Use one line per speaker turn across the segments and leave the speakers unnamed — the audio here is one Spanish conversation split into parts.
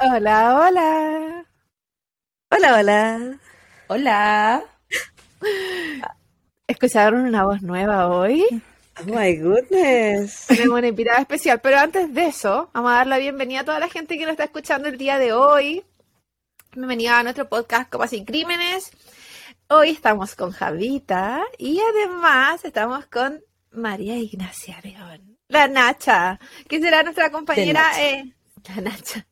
Hola, hola.
Hola, hola.
Hola.
¿Escucharon una voz nueva hoy?
Oh my goodness.
Tenemos una invitada especial, pero antes de eso, vamos a dar la bienvenida a toda la gente que nos está escuchando el día de hoy. Bienvenida a nuestro podcast Copas y Crímenes. Hoy estamos con Javita y además estamos con María Ignacia León, la Nacha, que será nuestra compañera, eh, la Nacha,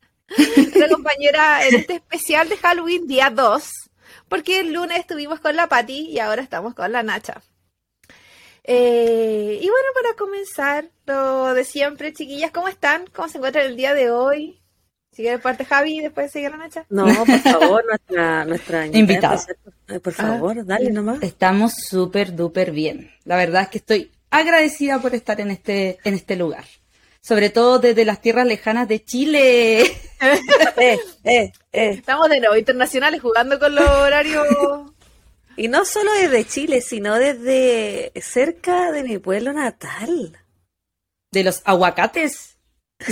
nuestra compañera en este especial de Halloween día 2, porque el lunes estuvimos con la Patti y ahora estamos con la Nacha. Eh, y bueno, para comenzar, lo de siempre, chiquillas, ¿cómo están? ¿Cómo se encuentran el día de hoy? Sigue de parte Javi y después sigue la Nacha.
No, por favor, nuestra, nuestra
Invitada.
Eh, Por favor, dale nomás.
Estamos súper duper bien. La verdad es que estoy agradecida por estar en este, en este lugar. Sobre todo desde las tierras lejanas de Chile.
Eh, eh, eh.
Estamos de nuevo internacionales jugando con los horarios.
Y no solo desde Chile, sino desde cerca de mi pueblo natal.
De los aguacates.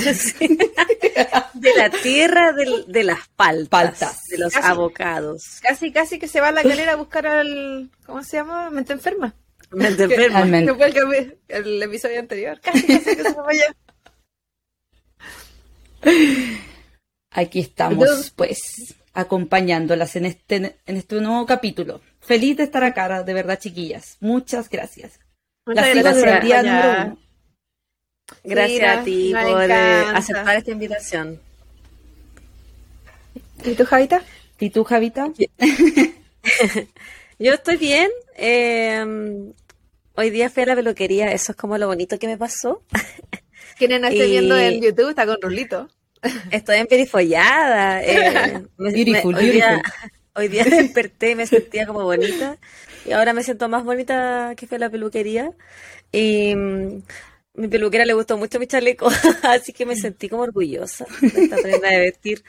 De la tierra de las paltas,
Paltas.
de los
Casi.
abocados.
Casi, casi que se va a la calera a buscar al. ¿Cómo se llama? Mente enferma.
Mente enferma.
Fue el, episodio anterior. Casi, casi que se va allá.
Aquí estamos,
Entonces-
pues, acompañándolas en este, en este nuevo capítulo. Feliz de estar acá, de verdad, chiquillas. Muchas gracias.
Muchas
Las
gracias
día número uno.
Gracias a ti por eh,
encanta.
aceptar esta invitación.
¿Y tú, Javita?
¿Y tú, Javita?
Yo estoy bien. eh, hoy día fui a la peluquería, eso es como lo bonito que me pasó.
Quienes nos esté
Y-
viendo en YouTube está con Rulito.
Estoy emperifollada. eh, me-
Beautiful,
me- hoy, día,
beautiful.
hoy día desperté y me sentía como bonita. Y ahora me siento más bonita que fui a la peluquería. Y mm, mi peluquera le gustó mucho mi chaleco, así que me sentí como orgullosa de esta prenda de vestir.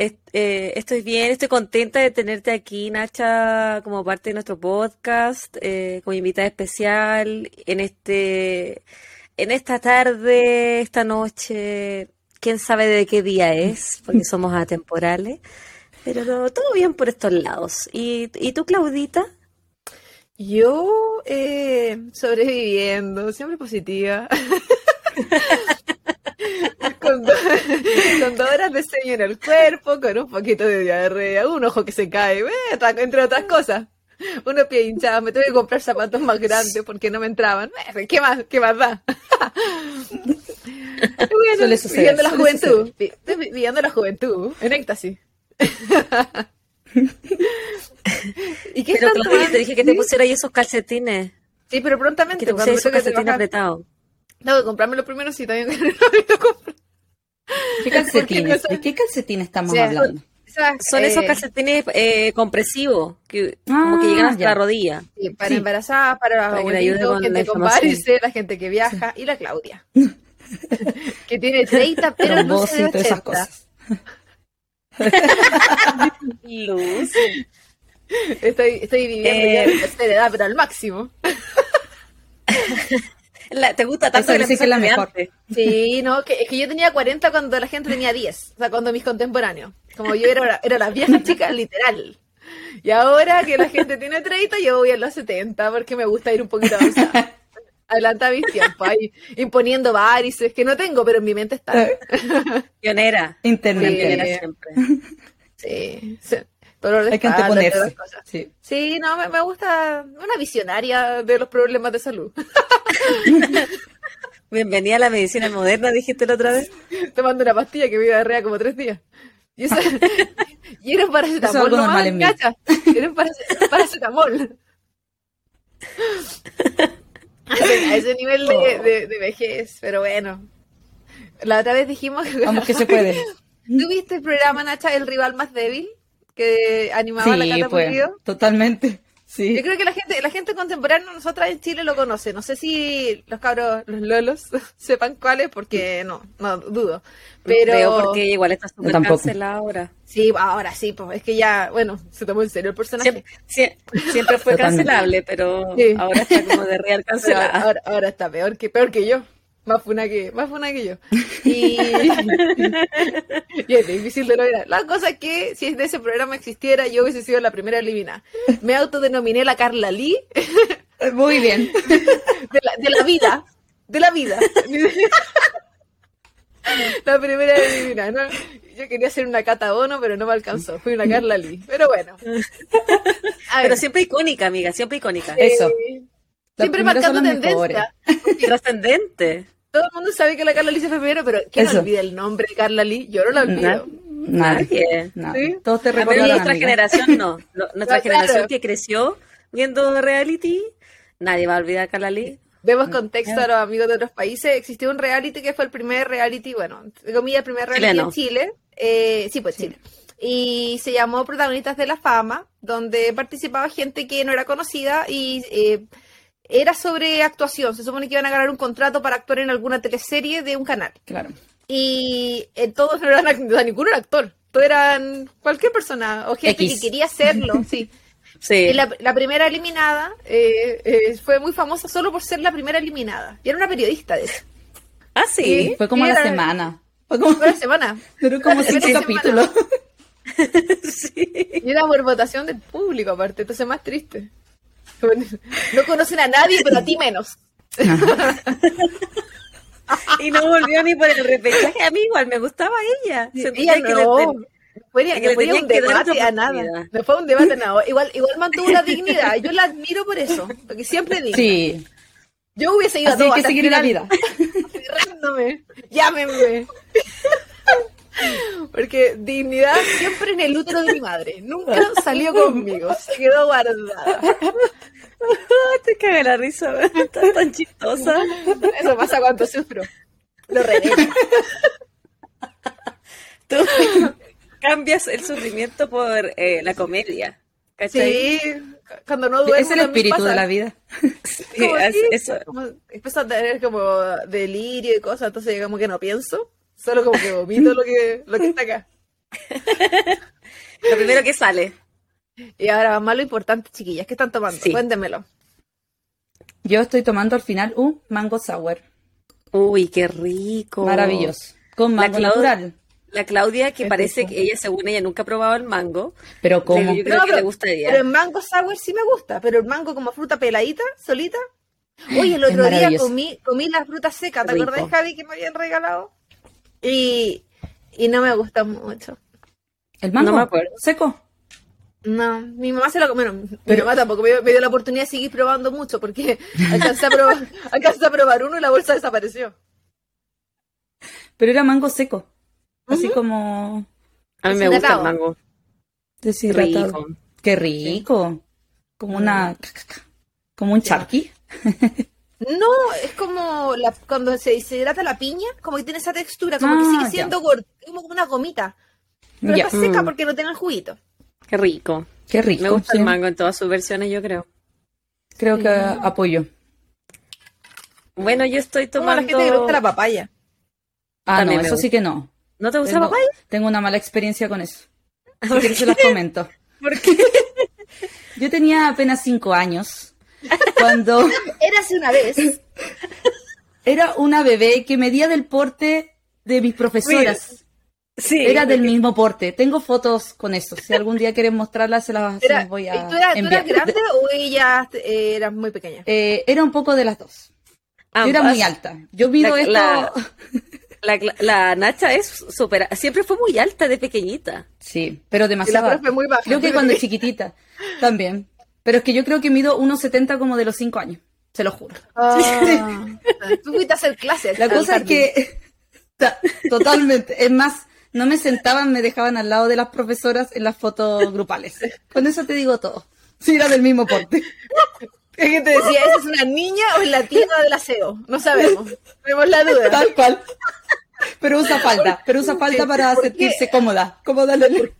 Est- eh, estoy bien, estoy contenta de tenerte aquí, Nacha, como parte de nuestro podcast, eh, como invitada especial en este, en esta tarde, esta noche, quién sabe de qué día es, porque somos atemporales, pero no, todo bien por estos lados. ¿Y, y tú, Claudita?
Yo eh, sobreviviendo, siempre positiva. con, do- con dos horas de sueño en el cuerpo, con un poquito de diarrea, un ojo que se cae, eh, entre otras cosas. Unos pies hinchados, me tuve que comprar zapatos más grandes porque no me entraban. Eh, ¿Qué más? ¿Qué más da? Bueno,
suceder,
viviendo la juventud, vi- viviendo la juventud, en éxtasis. ¿Y qué
Pero Claudia, te dije que te pusiera ahí esos calcetines,
Sí, pero prontamente,
que te pusiera esos calcetines apretados.
Tengo que comprarme los primeros sí, compro.
¿Qué calcetines?
no son-
¿De qué calcetines estamos
O sea,
hablando?
Esas,
Son esos
eh,
calcetines eh, compresivos, que como que llegan
Ah,
hasta
ya.
la rodilla.
sí, para
Sí.
embarazadas, para
Para
abuelitos, gente
la
con varices, la gente que viaja, y la Claudia. que tiene 30, pero luce
Trombosis
de
esas
80.
cosas.
Luz.
Estoy, estoy viviendo
Eh.
ya la tercera edad, pero al máximo.
La- ¿Te gusta tanto que la
que mejor.
Sí, no, que, es que yo tenía 40 cuando la gente tenía 10, o sea, cuando mis contemporáneos. Como yo era, era la vieja chica, literal. Y ahora que la gente tiene 30, yo voy a los 70 porque me gusta ir un poquito avanzada. Adelanta mis tiempos, ahí imponiendo varices que no tengo, pero en mi mente está.
Pionera.
Internet.
Pionera
Sí.
siempre.
Sí, sí. Dolor de
Hay que
espalda,
anteponerse.
cosas.
Sí.
Sí, no, me, me gusta una visionaria de los problemas de salud.
Bienvenida a la medicina moderna, dijiste la otra vez.
Tomando una pastilla que me iba a diarrea como tres días. Y, eso, y era un paracetamol
normal en mí.
cacha. Era un parace- paracetamol. A ese, a ese nivel de, de- de vejez, pero bueno. La otra vez dijimos que...
Vamos que se puede.
¿Tú viste el programa, Nacha, El Rival Más Débil? Que animaba la
Sí,
Cata
pues,
Pulido.
totalmente. Sí.
Yo creo que la gente, la gente contemporánea, nosotras en Chile lo conoce. No sé si los cabros, los lolos, sepan cuáles, porque no, no dudo. Pero
Creo porque igual está súper cancelada ahora.
sí, ahora sí, pues es que ya, bueno, se tomó en serio el personaje.
Siempre, sie- siempre fue cancelable, pero
Sí.
ahora está como de real cancelada.
ahora, ahora está peor que peor que yo. Más funa que, más funa que yo. Y, y es difícil de lograr. La cosa es que si de ese programa existiera, yo hubiese sido la primera eliminada. Me autodenominé la Carla Lee
Muy bien.
de la, de la vida. De la vida. La primera eliminada, ¿no? Yo quería ser una Cata Bono, pero no me alcanzó. Fui una Carla Lee. Pero bueno.
Pero siempre icónica, amiga, siempre icónica.
Eso.
Siempre marcando tendencia.
Trascendente.
Todo el mundo sabe que la Carla Lee se fue primero, pero ¿quién
Eso.
olvida el nombre de Carla Lee? Yo no lo olvido.
Nadie.
¿Sí?
Todos te recuerdan.
nuestra
amiga.
generación no. Nuestra
claro.
generación que creció viendo reality, nadie va a olvidar a Carla Lee.
Demos contexto a los amigos de otros países. Existió un reality que fue el primer reality, bueno, entre comillas, el primer reality
Chileno.
en Chile. Eh, sí, pues Chile. Y se llamó Protagonistas de la Fama, donde participaba gente que no era conocida y eh, era sobre actuación. Se supone que iban a ganar un contrato para actuar en alguna teleserie de un canal.
Claro.
Y eh, todos no eran, act- o sea, ninguno era actor. Todos eran cualquier persona o gente
X.
que quería hacerlo, sí.
Sí.
Y la, la primera eliminada eh, eh, fue muy famosa solo por ser la primera eliminada. Y era una periodista de eso.
Ah, sí.
Fue como a la
Era-
semana. Fue como,
Fue una semana.
duró como cinco capítulos.
sí.
Y era por votación del público, aparte. Entonces, más triste. No conocen a nadie, pero a ti menos.
Y no volvió ni por el repechaje. A mí igual me gustaba ella. Sentía
Ella
que
no.
le-
No fue, ni-
que
no fue un debate a nada. No fue un debate a nada. Igual, igual mantuvo la dignidad. Yo la admiro por eso. Porque siempre digo.
Sí.
Yo hubiese ido a
Así
todo
hay que seguir en la vida.
cerrándome. Llámenme. Porque dignidad siempre en el útero de mi madre. Nunca salió conmigo. Se quedó guardada.
Te caga la risa, estás tan chistosa.
Eso pasa cuando sufro. Lo revelo.
Tú cambias el sufrimiento por eh, la comedia. ¿Cachai?
Sí. Cuando no duermo.
Es el espíritu
pasa.
de la vida.
Sí,
Como
es- eso.
como- empiezo a tener como delirio y cosas, entonces como que no pienso. Solo como que vomito lo que, lo que está acá.
Lo primero que sale.
Y ahora más lo importante, chiquillas, ¿qué están tomando?
Sí.
Cuéntemelo.
Yo estoy tomando al final un mango sour.
Uy, qué rico.
Maravilloso. Con
La
mango
Clau-
natural.
La Claudia, que
Es
parece
rico.
que ella, según ella, nunca ha probado el mango.
Pero como.
Yo creo
No,
que le gustaría.
Pero el mango sour sí me gusta, pero el mango como fruta peladita, solita. Oye, el otro día comí, comí la fruta seca, ¿te acordás, Javi, que me habían regalado? Y, y no me gusta mucho.
El mango.
No me acuerdo.
Seco.
No, mi mamá se lo comió. Mi
Pero-
mamá tampoco me, me dio la oportunidad de seguir probando mucho porque alcancé a probar, alcancé a probar uno y la bolsa desapareció.
Pero era mango seco. Así como
A mí me gusta el mango.
deshidratado.
Rico.
Qué rico. Como una. Como un charqui.
No, es como la, cuando se deshidrata la piña, como que tiene esa textura, como que
Ah,
sigue siendo gordo, como una gomita. Pero
Ya.
está seca
Mm.
porque no tiene el juguito.
Qué rico.
Qué rico.
Me gusta
sí.
el mango en todas sus versiones, yo creo.
Creo que apoyo.
Bueno, yo estoy
a la
tomando.
gente que le gusta la papaya.
Ah,
También
no, eso
gusta.
sí que no.
¿No te gusta
Tengo,
la papaya?
tengo una mala experiencia con eso. Si
¿Por
quieres se
qué?
las comento.
¿Por qué?
Yo tenía apenas cinco años cuando
Érase una vez.
era una bebé que medía del porte de mis profesoras.
Sí.
Era del mismo porte. Tengo fotos con eso. Si algún día quieren mostrarlas, se las, se
Era,
las voy
¿y
a
¿Tú, eras, tú eras grande o ella eh, eras muy pequeña?
Eh, era un poco de las dos. Yo era
Ambas.
muy alta. Yo mido
La-
esto.
la- La, la Nacha es súper. Siempre fue muy alta de pequeñita.
Sí, pero
Y la
demasiado.
profe muy baja.
Creo que cuando chiquitita también. Pero es que yo creo que mido 1,70 como de los 5 años. Se lo juro.
Ah, tú fuiste a hacer clases.
La cosa es que. Ta- Totalmente. Es más, no me sentaban, me dejaban al lado de las profesoras en las fotos grupales. Con eso te digo todo. Sí, era del mismo porte.
Es que te decía, ¿esa es una niña o es la tienda del aseo? No sabemos. Tenemos la duda.
Tal cual. Pero usa falda. Pero usa falda para
¿Por qué?
sentirse cómoda. Cómoda en el-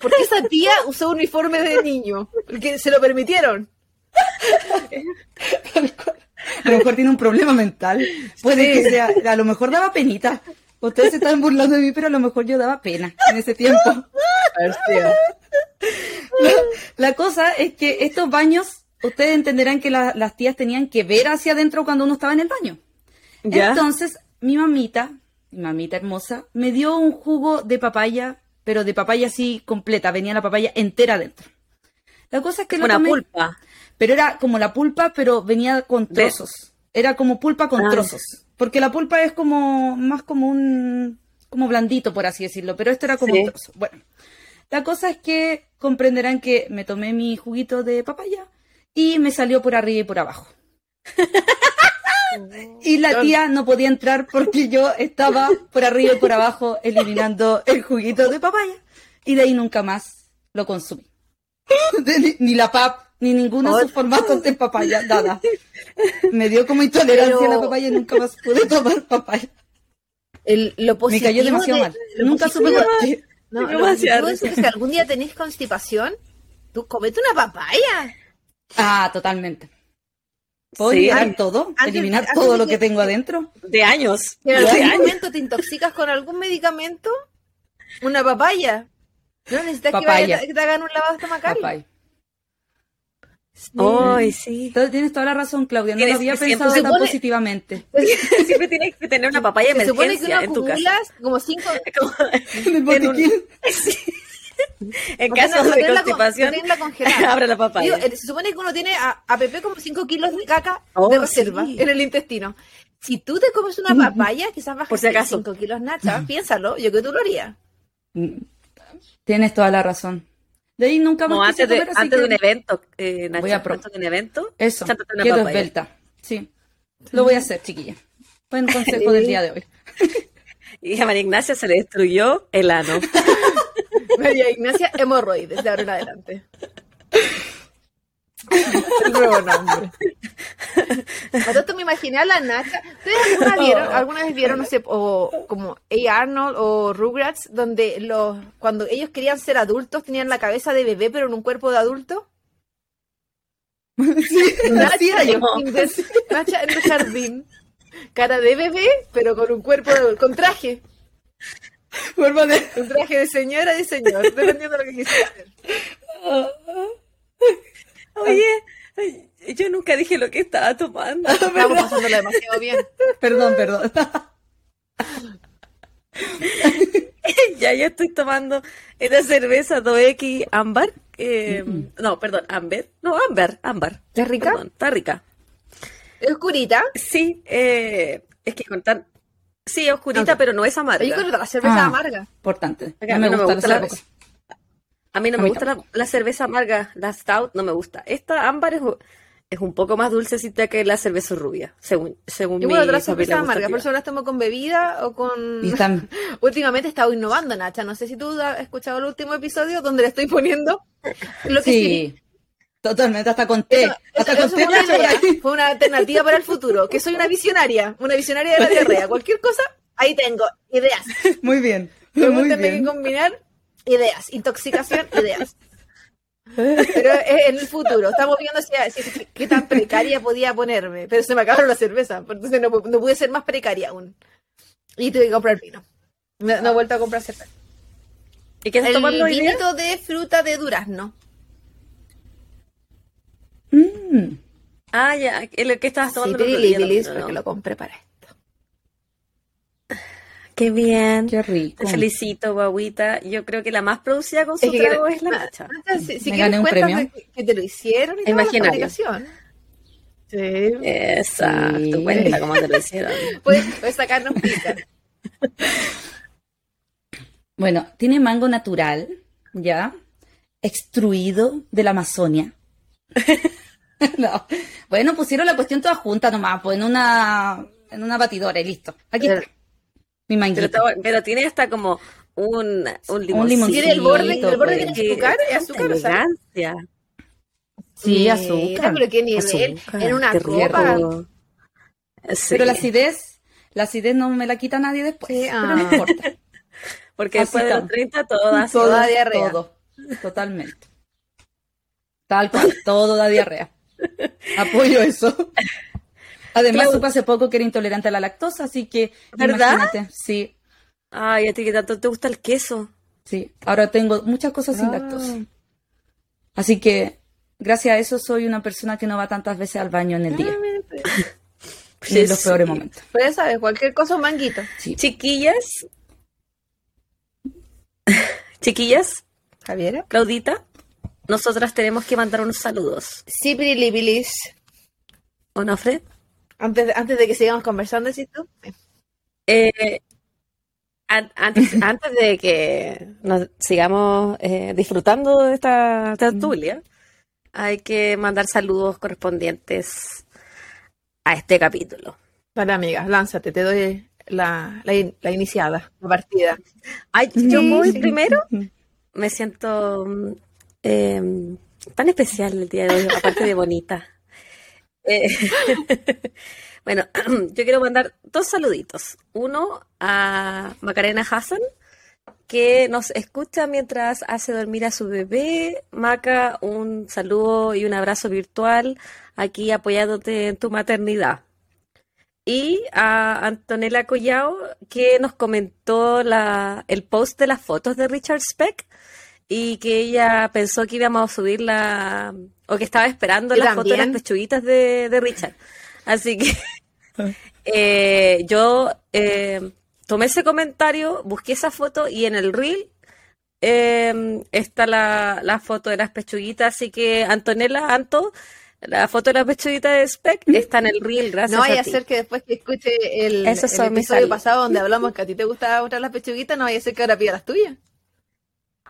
¿Por qué esa tía usó uniforme de niño? Porque se lo permitieron.
Tal cual. A lo mejor tiene un problema mental. Puede que sea, a lo mejor daba penita. Ustedes se están burlando de mí, pero a lo mejor yo daba pena en ese tiempo. La, la cosa es que estos baños, ustedes entenderán que la- las tías tenían que ver hacia adentro cuando uno estaba en el baño.
¿Ya?
Entonces, mi mamita, mi mamita hermosa, me dio un jugo de papaya, pero de papaya así completa, venía la papaya entera adentro. La cosa es que lo
Una
tomé,
pulpa.
pero era como la pulpa, pero venía con trozos. Era como pulpa con
Ah.
trozos. Porque la pulpa es como más como un como blandito, por así decirlo, pero esto era como
Sí.
un trozo. Bueno, la cosa es que comprenderán que me tomé mi juguito de papaya y me salió por arriba y por abajo. Y la tía no podía entrar porque yo estaba por arriba y por abajo eliminando el juguito de papaya. Y de ahí nunca más lo consumí. Ni la pap, ni ninguno de sus formatos de papaya, nada. Me dio como intolerancia a la papaya y nunca más pude tomar papaya.
El- lo
Me
positivo
cayó demasiado
de-
mal.
lo
Nunca supe qué.
No,
Me
lo de es que si algún día tenés constipación, tú comete una papaya.
Ah, totalmente. ¿Puedo
Sí.
eliminar todo?
antes-
¿Eliminar
antes
todo
de
lo
que-
que tengo adentro?
De años.
En
De
algún
años.
momento te intoxicas con algún medicamento, una papaya. No necesitas que,
Papaya.
vaya- que te hagan un lavado estomacal.
Papaya.
Sí.
Entonces, tienes toda la razón, Claudia. No lo había pensado tan positivamente.
Siempre tienes que tener una papaya de
Se supone que uno
en tu casa.
acumulas como cinco...
Como-
En el
en un- caso de constipación,
congelada.
abre la papaya.
Digo, eh, se supone que uno tiene a, a Pepe como 5 kilos de caca
Oh,
de reserva
sí.
en el intestino. Si tú te comes una papaya, quizás bajas
Por si acaso.
5 kilos, Nacha. Piénsalo, yo creo que tú lo harías.
Mm, Tienes toda la razón. De ahí nunca más
Como antes, de,
comer, así
antes de un evento, eh, Nacho,
Voy a
antes de un evento,
Eso, quedo esbelta. Sí, lo voy a hacer, chiquilla. Buen consejo del día de hoy.
Y a María Ignacia se le destruyó el ano.
María Ignacia Hemorroides, de ahora en adelante. El nuevo nombre. A me imaginé a la Nacha. ¿Ustedes alguna, vieron, alguna vez vieron, no sé, o como A. Arnold o Rugrats, donde los, cuando ellos querían ser adultos tenían la cabeza de bebé pero en un cuerpo de adulto?
Era yo.
Nacha en el jardín. Cara de bebé, pero con un cuerpo de con traje.
A ver.
Un traje de señora y de señor, dependiendo de lo que quisiera hacer.
Oye, ay, yo nunca dije lo que estaba tomando.
Estamos pasándolo demasiado bien.
Perdón, perdón.
ya, ya estoy tomando esta cerveza 2X ámbar. eh, No, perdón, ámbar. No, ámbar, ámbar.
¿Está rica?
Perdón, está rica.
¿Es oscurita?
Sí, eh, es que con tan... Sí, es oscurita, pero no es amarga.
Yo creo que la cerveza
Ah.
amarga.
Importante.
Acá,
No me gusta la
la,
cerveza.
A mí no
A
me
mí
gusta la, la cerveza amarga, la stout no me gusta. Esta ámbar es, es un poco más dulcecita que la cerveza rubia, según, según
Yo
mi
puedo otra
papel
cerveza amarga,
gustativa.
por eso las tomo con bebida o con...
Y están-
Últimamente he estado innovando, Nacha. No sé si tú has escuchado el último episodio donde le estoy poniendo lo que sí.
Sí, totalmente, hasta con té.
Eso-
Hasta
eso
con
fue
té
una fue alternativa para el futuro. Que soy una visionaria, una visionaria de la diarrea. Cualquier cosa, ahí tengo ideas.
Muy bien, muy
Pregúntenme qué
bien.
combinar ideas, intoxicación, ideas. Pero es en el futuro. Estamos viendo si, si- qué tan precaria podía ponerme. Pero se me acabaron la cerveza. Entonces no, no pude ser más precaria aún. Y tuve que comprar vino. No, no he vuelto a comprar cerveza.
¿Y qué estás
El
tomando día?
vinito de fruta de durazno.
Mm,
Ah, ya, el que estabas
Sí,
tomando el
Bilis,
no.
porque lo compré para esto.
Qué bien.
qué rico.
Te felicito, guaguita. Yo creo que la más producida con su
Es que-
trago es la Nacha.
Nacha, si, si
Me
quieres
gané un
cuéntame
premio.
Que, que te lo hicieron y toda la
Imaginario.
fabricación. Sí.
Exacto,
Sí.
cuenta cómo te lo hicieron.
Puedes, puedes sacarnos pica.
Bueno, tiene mango natural, ¿ya? Extruido de la Amazonia. No. Bueno, pusieron la cuestión toda junta nomás, pues en una, en una batidora y listo. Aquí
Pero-
está. Mi
Pero, está- pero tiene hasta como un, un limoncito.
limoncito,
Tiene el borde, el borde
pues.
tiene azúcar, es azúcar,
elegancia.
Sí,
Mira,
azúcar.
Pero qué nivel.
Azúcar,
en una
qué
copa.
rico. Sí,
Pero la acidez, la acidez no me la quita nadie después.
Sí,
Pero
ah.
no importa.
porque después de los
estamos.
30 todas.
todo,
da diarrea.
todo. Totalmente. Tal cual, todo da diarrea. Apoyo eso. Además, supe hace poco que era intolerante a la lactosa, así que
¿Verdad?
imagínate. Sí,
Ay, a ti que tanto te gusta el queso.
sí. Ahora tengo muchas cosas sin
Ah.
lactosa. Así que, gracias a eso, soy una persona que no va tantas veces al baño en el día. Ni en los peores
sí.
momentos.
Pues ya sabes, cualquier cosa un manguito.
Sí.
Chiquillas. Chiquillas,
Javiera.
Claudita, nosotras tenemos que mandar unos saludos.
Sí, Pirilibilis.
¿Onofre?
Antes, antes de que sigamos conversando, decís tú.
Eh, an- antes, antes de que nos sigamos eh, disfrutando de esta tertulia, hay que mandar saludos correspondientes a este capítulo.
Vale, amiga, lánzate, te doy la, la, in- la iniciada, la partida.
Ay, yo
Sí,
voy
sí.
primero. Me siento mm, eh, tan especial el día de hoy, aparte de bonita. Eh, bueno, yo quiero mandar dos saluditos. Uno a Macarena Hassan, que nos escucha mientras hace dormir a su bebé. Maca, un saludo y un abrazo virtual aquí apoyándote en tu maternidad. Y a Antonella Collao, que nos comentó la, el post de las fotos de Richard Speck y que ella pensó que íbamos a subir la, o que estaba esperando
Yo
la foto de las pechuguitas de, de Richard. Así que eh, yo eh, tomé ese comentario, busqué esa foto y en el reel eh, está la, la foto de las pechuguitas. Así que Antonella, Anto, la foto de las pechuguitas de Speck está en el reel, gracias
No vaya
a
ser que después que escuche el, episodio pasado donde hablamos que a ti te gustaba mostrar las pechuguitas, no vaya a ser que ahora pida las tuyas.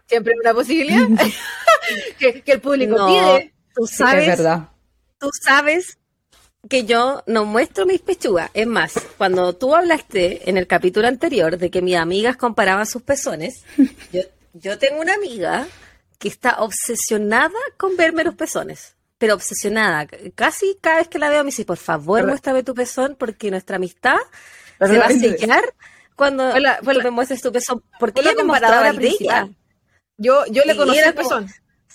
Siempre hay una posibilidad que, que el público
No,
pide.
tú
Sí,
sabes,
es verdad.
tú sabes que yo no muestro mis pechugas. Es más, cuando tú hablaste en el capítulo anterior de que mis amigas comparaban sus pezones, yo, yo tengo una amiga que está obsesionada con verme los pezones. Pero obsesionada. Casi cada vez que la veo me dice, por favor,
Pero-
muéstrame tu pezón porque nuestra amistad se va a
la-
sellar cuando
Fue la- fue
tú me muestres tu pezón. Porque ella me mostraba
comparadora
el de ella.
Yo, yo le
Y
conocí
era
el
como-
pezón.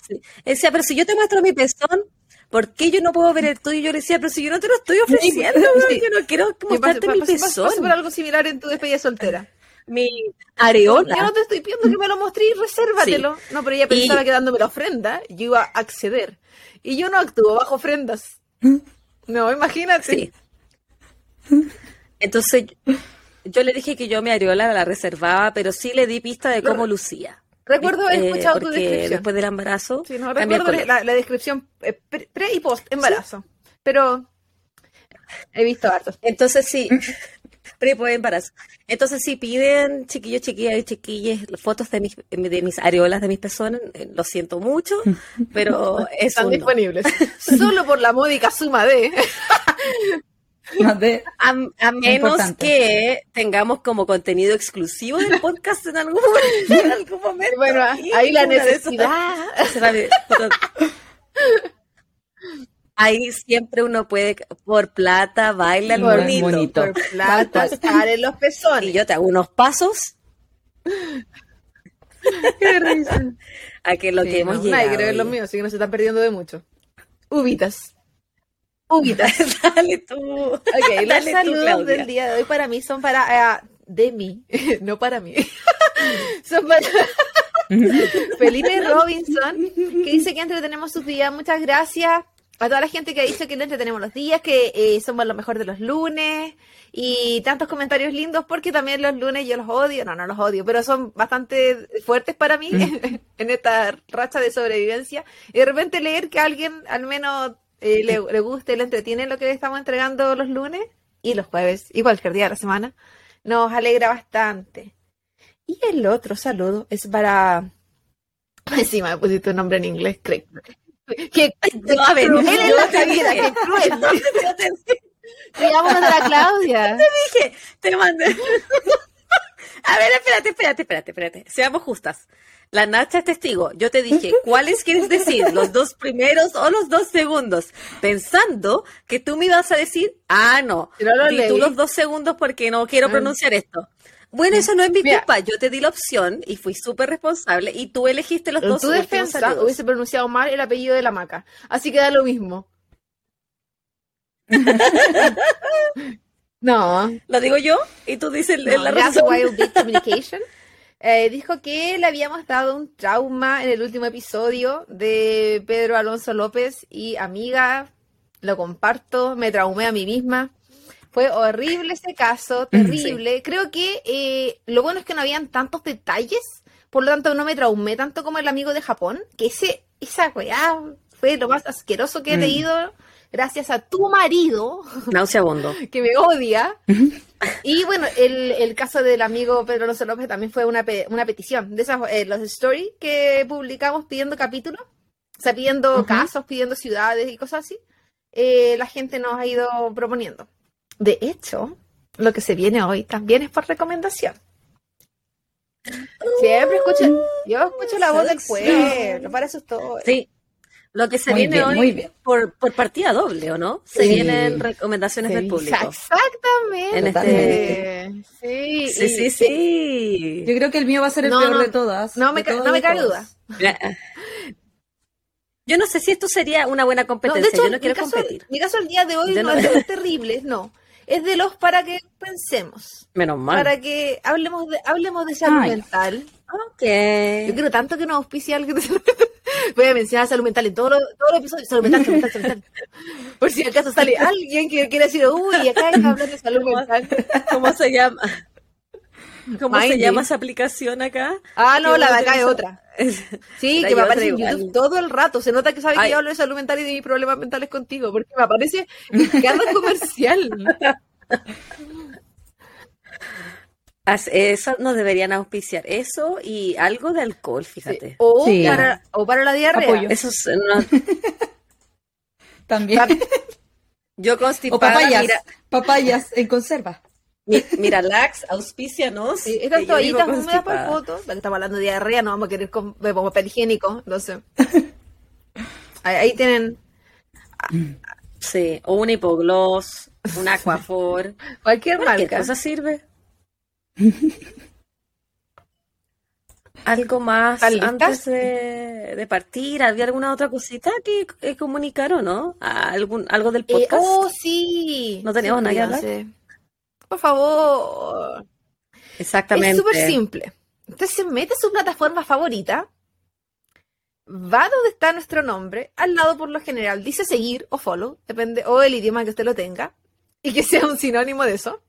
Sí. Decía, pero si yo te muestro mi pezón, ¿por qué yo no puedo ver el tuyo? Yo le decía, pero si yo no te lo estoy ofreciendo,
Sí.
yo no quiero
Y
mostrarte mi pezón,
pasó por algo similar en tu despedida soltera.
mi areola.
Yo no te estoy pidiendo que me lo mostré y resérvatelo. No, pero ella pensaba
Y-
que dándome la ofrenda yo iba a acceder. Y yo no actúo bajo ofrendas. No, imagínate.
Sí. Entonces, yo le dije que yo mi areola la reservaba, pero sí le di pista de cómo lucía.
Recuerdo haber
Eh,
escuchado tu descripción.
después del embarazo,
Sí, no, recuerdo la, la descripción eh, pre, y post embarazo. Pero he visto hartos.
Entonces sí, pre por embarazo. Entonces sí piden chiquillos, chiquillas y chiquillas fotos de mis, de mis areolas, de mis pezones, eh, lo siento mucho, pero es
Están
no.
disponibles. Solo por la módica suma de.
Más de-
A, a menos
Importante.
que tengamos como contenido exclusivo del podcast en algún momento. En algún momento.
Bueno, ahí la necesidad.
Ahí siempre uno puede, por plata, baila el bonito.
bonito.
Por plata, estar en los pezones.
Y yo te hago unos pasos
Qué risa.
a que lo
Sí,
que hemos
no,
llegado.
Nadie cree en los
hoy.
míos, así que no se están perdiendo de mucho. Ubitas. Ubitas.
Dale tú.
Ok, los
tú,
saludos del día de hoy para mí son para... eh, de mí, no para mí. son para... Felipe Robinson, que dice que entretenemos sus días. Muchas gracias a toda la gente que ha dicho que le entretenemos los días, que eh, somos lo mejor de los lunes y tantos comentarios lindos, porque también los lunes yo los odio, no, no los odio, pero son bastante fuertes para mí en esta racha de sobrevivencia. Y de repente leer que alguien al menos eh, le, le guste, le entretiene lo que estamos entregando los lunes y los jueves y cualquier día de la semana, nos alegra bastante. Y el otro saludo es para. Encima me pusiste un nombre en inglés, Craig. Que
a ver,
cruel es la
te dije.
que cruel.
Te dije,
Digamos a la Claudia.
te mandé. A ver, espérate, espérate, espérate, espérate. Seamos justas. La Nacha es testigo. Yo te dije, ¿cuáles quieres decir? ¿Los dos primeros o los dos segundos? Pensando que tú me ibas a decir, ah, no,
no lo
di tú los dos segundos porque no quiero
Ah.
pronunciar esto. Bueno, eso no es mi
Mira.
culpa. Yo te di la opción y fui súper responsable y tú elegiste los
En
dos
tu
últimos
defensa
saludos.
hubiese pronunciado mal el apellido de la maca. Así que da lo mismo. no.
Lo digo yo y tú dices
No,
la
That's
razón.
Communication. Eh, dijo que le habíamos dado un trauma en el último episodio de Pedro Alonso López y amiga, lo comparto, me traumé a mí misma. Fue horrible ese caso, terrible. Creo que eh, lo bueno es que no habían tantos detalles, por lo tanto no me traumé tanto como el amigo de Japón, que ese, esa weá fue lo más asqueroso que he
Mm.
leído gracias a tu marido
Nauseabundo.
que me odia. Y bueno, el, el caso del amigo Pedro Alonso López también fue una, pe- una petición de esas, eh, los stories que publicamos pidiendo capítulos, o sea, pidiendo casos, pidiendo ciudades y cosas así. eh, la gente nos ha ido proponiendo. De hecho, lo que se viene hoy también es por recomendación. Siempre escucho, yo escucho la voz del pueblo, para eso estoy.
Sí. Lo que se
Muy
viene
bien,
hoy
muy bien.
Por, por partida doble, ¿o no? Se
Sí.
vienen recomendaciones
Sí.
del público.
Exactamente.
En
este-
Sí,
Sí, sí, sí.
Yo creo que el mío va a ser el
No,
peor
no,
de todas.
no me ca- no me cabe.
Mira, Yo no sé si esto sería una buena
No,
competencia.
de hecho,
Yo no
mi
quiero
caso,
competir.
mi caso el día de hoy
Yo
no,
no-
es de los terribles, no. Es de los para que pensemos.
Menos mal.
Para que hablemos de, hablemos de salud
Ay.
mental.
Ok.
Yo quiero tanto que nos auspicie alguien. Voy a mencionar salud mental en todos los, todos los episodios. Salud mental, salud mental, salud mental. Por si acaso sale alguien que quiere decir, uy, acá hay que hablar de salud mental.
¿Cómo se llama? ¿Cómo se llama esa aplicación acá?
Ah, no, la de acá es otra. Sí, que me aparece en YouTube todo el rato. Se nota que sabe que yo hablo de salud mental y de mis problemas mentales contigo, porque me aparece en cada comercial.
Eso nos deberían auspiciar. Eso y algo de alcohol, fíjate.
O,
Sí.
para, o para la diarrea.
Apoyo.
Eso es- no-
También.
yo
O
constipada,
papayas.
mira,
Papayas en conserva.
mi- mira, Lax, auspícianos.
Sí,
que
estas toallitas húmedas para fotos, estamos hablando de diarrea, no vamos a querer con papel higiénico, entonces. Ahí, ahí tienen
Sí, o un hipogloss, un aquafor.
cualquier
Cualquier
marca.
cosa sirve. Algo más antes de, de partir. ¿Había alguna otra cosita que, que comunicar o no? ¿Algún, ¿Algo del
Eh,
podcast?
oh, sí.
¿No teníamos
Sí,
nada que hablar?
Por favor.
Exactamente.
Es súper simple. Usted se mete a su plataforma favorita, va donde está nuestro nombre, al lado por lo general dice seguir o follow, depende, o el idioma que usted lo tenga, y que sea un sinónimo de eso,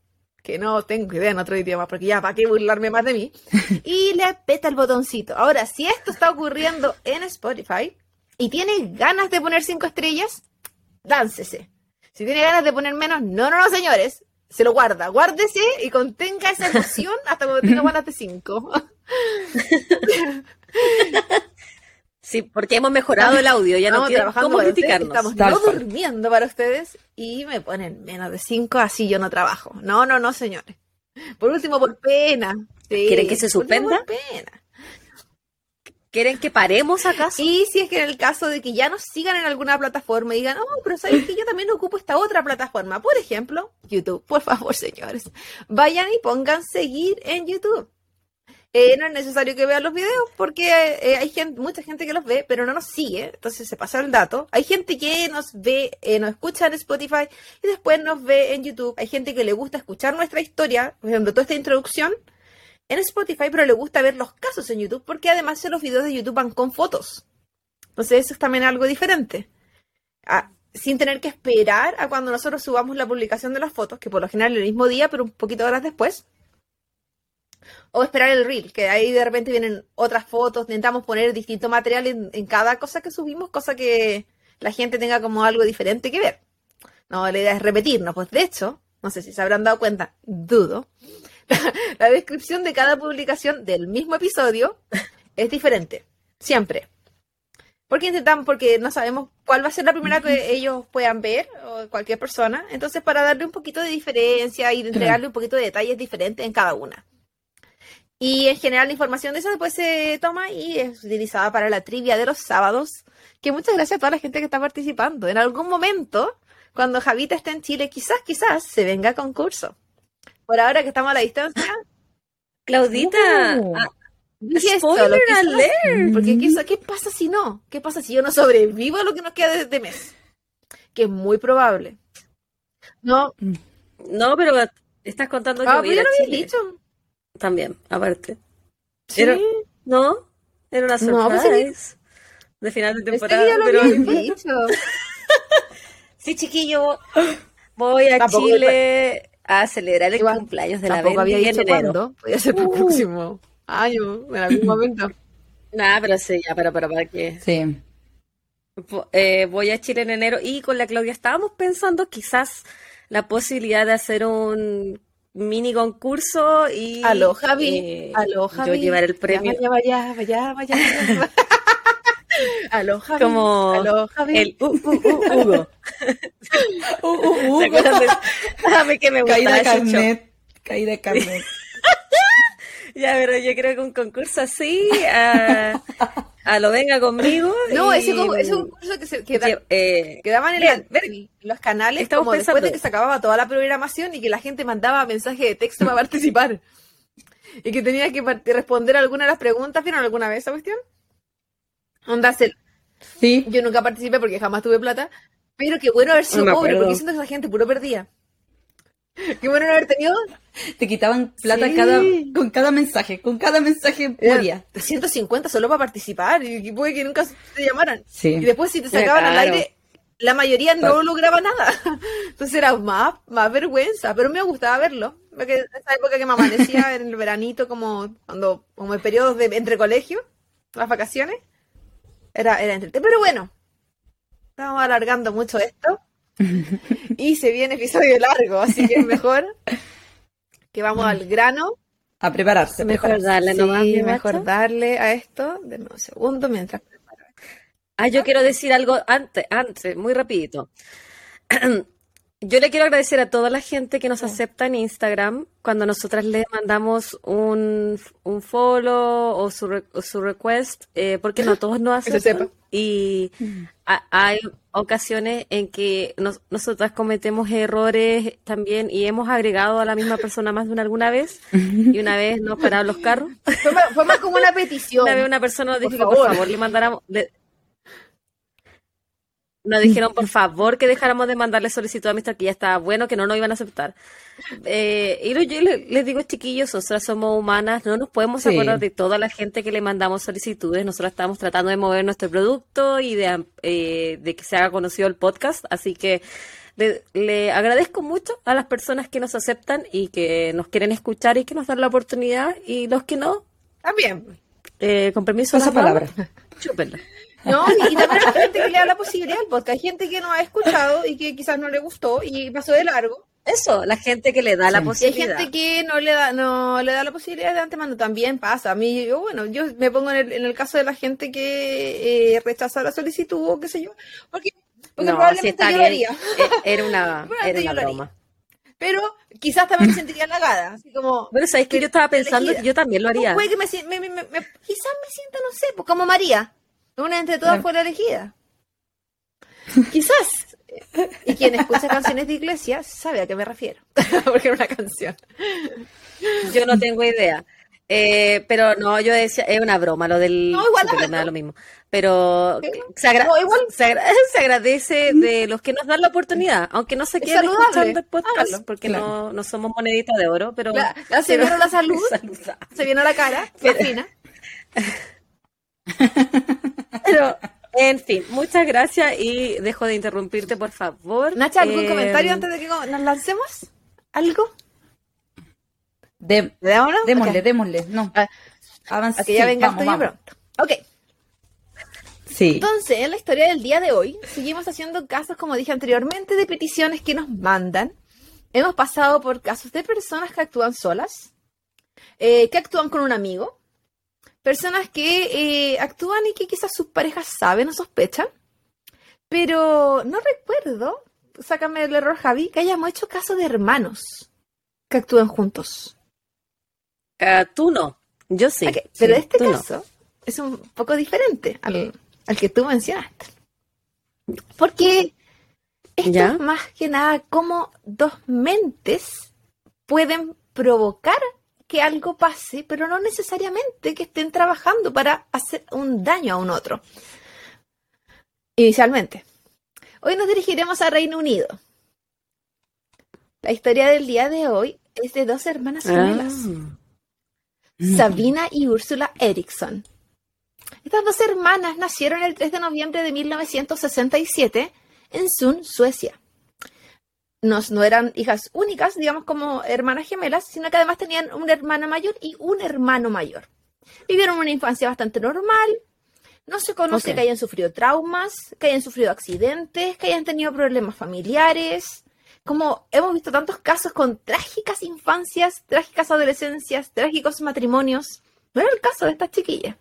que no tengo idea en otro idioma, porque ya, ¿para qué burlarme más de mí? Y le apeta el botoncito. Ahora, si esto está ocurriendo en Spotify y tiene ganas de poner cinco estrellas, láncese. Si tiene ganas de poner menos, no, no, no, señores. Se lo guarda, guárdese y contenga esa emoción hasta cuando tenga ganas de cinco.
Sí, porque hemos mejorado el audio. Ya no
Estamos
quiero
trabajando
cómo
ustedes,
criticarnos.
estamos
Tal
no
cual.
durmiendo para ustedes y me ponen menos de cinco, así yo no trabajo. No, no, no, señores. Por último, por pena. Sí,
¿Quieren que se suspenda?
por pena.
¿Quieren que paremos acaso?
Y si es que en el caso de que ya nos sigan en alguna plataforma y digan, oh, pero sabes que yo también ocupo esta otra plataforma, por ejemplo, YouTube, por favor, señores, vayan y pongan seguir en YouTube. Eh, no es necesario que vean los videos porque eh, hay gente, mucha gente que los ve, pero no nos sigue, entonces se pasa el dato. Hay gente que nos ve, eh, nos escucha en Spotify y después nos ve en YouTube. Hay gente que le gusta escuchar nuestra historia, por ejemplo, toda esta introducción en Spotify, pero le gusta ver los casos en YouTube porque además los videos de YouTube van con fotos. Entonces eso es también algo diferente. Ah, sin tener que esperar a cuando nosotros subamos la publicación de las fotos, que por lo general el mismo día, pero un poquito horas después. O esperar el reel, que ahí de repente vienen otras fotos, intentamos poner distinto material en, en cada cosa que subimos, cosa que la gente tenga como algo diferente que ver. No, la idea es repetirnos, pues de hecho, no sé si se habrán dado cuenta, dudo, la descripción de cada publicación del mismo episodio es diferente, siempre. Porque intentamos, porque no sabemos cuál va a ser la primera que ellos puedan ver, o cualquier persona. Entonces, para darle un poquito de diferencia y entregarle un poquito de detalles diferentes en cada una. Y en general la información de eso después se toma y es utilizada para la trivia de los sábados. Que muchas gracias a toda la gente que está participando. En algún momento, cuando Javita esté en Chile, quizás, quizás se venga a concurso. Por ahora que estamos a la distancia,
Claudita,
Uh.
ah,
dije esto,
spoiler
quizás-
alert.
Porque ¿qué, ¿qué pasa si no? ¿Qué pasa si yo no sobrevivo a lo que nos queda de este mes? Que es muy probable. No,
No, pero estás contando que
ah,
voy a
pero
ir
yo
a
había dicho.
También, aparte.
Sí.
Era- ¿No? Era una
No, pues
de final de temporada. pero...
dicho.
Sí, chiquillo. Voy a
Tampoco-
Chile a celebrar el
Igual,
cumpleaños de la
Tampoco había
en
dicho
enero.
cuándo. Podía ser para el
Uh.
próximo año, en algún momento.
Nah, pero sí, ya, pero, pero para qué.
Sí.
Eh, voy a Chile en enero y con la Claudia estábamos pensando quizás la posibilidad de hacer un mini concurso y
Aló, Javi.
eh,
Aló,
yo
Javi.
llevar el premio
Vaya, vaya, vaya, vaya. vaya. Aló, Javi.
como
Aló, Javi.
el uh, uh, uh, Hugo.
Uh, uh, uh,
¿Se acuerdan de- que me
Caída
gustaba Chucho.
carnet. Caída carnet.
Ya, pero yo creo que un concurso así, a, a lo venga conmigo.
No,
y-
ese, con- ese concurso que, se, que, da-
que, eh,
que daban en,
Ven,
la- en los canales como después de
pensando.
que se acababa toda la programación y que la gente mandaba mensajes de texto para participar. Y que tenía que responder alguna de las preguntas. ¿Vieron alguna vez esa cuestión? Onda, se-
Sí.
yo nunca participé porque jamás tuve plata. Pero qué bueno haber sido
No
pobre, porque siento que esa gente puro perdía. Qué bueno no haber tenido
Te quitaban plata
Sí.
cada, con cada mensaje. Con cada mensaje moría.
150 solo para participar y puede que nunca te llamaran.
Sí.
Y después si te sacaban al aire, la mayoría no lograba nada. Entonces era más, más vergüenza, pero me gustaba verlo. Porque esa época que me amanecía en el veranito, como cuando, como en periodos de entre colegios, las vacaciones, era, era entretenido. Pero bueno, estamos alargando mucho esto. Y se viene episodio largo, así que es mejor que vamos al grano.
A prepararse.
mejor darle nomás,
mejor
macho.
darle a esto. Deme un segundo mientras
Ah, yo quiero decir algo antes, antes, muy rapidito. Yo le quiero agradecer a toda la gente que nos acepta en Instagram cuando nosotras les mandamos un, un follow o su, re- o su request, eh, porque no todos nos aceptan.
sepa.
Y ha- hay ocasiones en que nos- nosotras cometemos errores también y hemos agregado a la misma persona más de una alguna vez y una vez nos pararon los carros.
Fue más, fue más como una petición.
Una vez una persona nos
Por
dijo por
favor.
favor le mandáramos. le- Nos dijeron por favor que dejáramos de mandarle solicitud de amistad, que ya estaba bueno, que no nos iban a aceptar. Eh, y lo- yo le- les digo, chiquillos, nosotras somos humanas, no nos podemos
Sí.
acordar de toda la gente que le mandamos solicitudes. Nosotros estamos tratando de mover nuestro producto y de, eh, de que se haga conocido el podcast. Así que le, le agradezco mucho a las personas que nos aceptan y que nos quieren escuchar y que nos dan la oportunidad. Y los que no,
También.
eh, con permiso, damas,
palabra.
chúpenla.
No, y, también hay gente que le da la posibilidad al podcast. Hay gente que no ha escuchado y que quizás no le gustó y pasó de largo.
Eso, la gente que le da la.
Y hay
posibilidad.
gente que no le da, no le da la posibilidad de antemano. También pasa. A mí, yo, bueno, yo me pongo en el, en el caso de la gente que eh, rechaza la solicitud o qué sé yo. Porque, porque
No,
probablemente
está
yo lo haría.
Eh, Era una, era una broma.
Pero quizás también me sentiría halagada. Así como,
Bueno, sabes que yo estaba pensando
elegida.
que yo también lo haría.
Puede que me, si- me- me- me- me- quizás me sienta, no sé, pues como María. Una entre todas fue la elegida. Quizás. Y quien escucha canciones de iglesia sabe a qué me refiero. Porque era una canción.
Yo no tengo idea. Eh, pero no, yo decía, es una broma lo del
No, igual
me da lo mismo. Pero
Sí.
se, agra-
No, igual.
se, agra- se agradece de los que nos dan la oportunidad, aunque no se
Es
queden
saludable.
escuchando el podcast,
Háganlo.
porque
Claro.
no, no somos monedita de oro, pero
La, la se
pero-
vieron la salud,
Saluda.
se vino la cara, la fina.
Pero, en fin, muchas gracias y dejo de interrumpirte, por favor.
Nacha, ¿algún
Eh,
comentario antes de que nos lancemos? ¿Algo?
De- démosle, démosle. No.
Ah,
Avanza.
a que ya
sí,
venga
vamos, vamos.
pronto. Ok.
Sí.
Entonces, en la historia del día de hoy, seguimos haciendo casos, como dije anteriormente, de peticiones que nos mandan. Hemos pasado por casos de personas que actúan solas, eh, que actúan con un amigo, personas que eh, actúan y que quizás sus parejas saben o sospechan, pero no recuerdo, sácame el error Javi, que hayamos hecho caso de hermanos que actúan juntos.
ah, tú no, yo sí.
Ok, pero
Sí,
este
no.
caso es un poco diferente al, al que tú mencionaste. Porque esto
¿Ya?
es más que nada cómo dos mentes pueden provocar que algo pase, pero no necesariamente que estén trabajando para hacer un daño a un otro. Inicialmente. Hoy nos dirigiremos a Reino Unido. La historia del día de hoy es de dos hermanas gemelas,
Ah.
Sabina y Úrsula Eriksson. Estas dos hermanas nacieron el 3 de noviembre de 1967 en Sund, Suecia. No, no eran hijas únicas, digamos como hermanas gemelas, sino que además tenían una hermana mayor y un hermano mayor. Vivieron una infancia bastante normal. No se conoce que hayan sufrido traumas, que hayan sufrido accidentes, que hayan tenido problemas familiares. Como hemos visto tantos casos con trágicas infancias, trágicas adolescencias, trágicos matrimonios. No era el caso de estas chiquillas.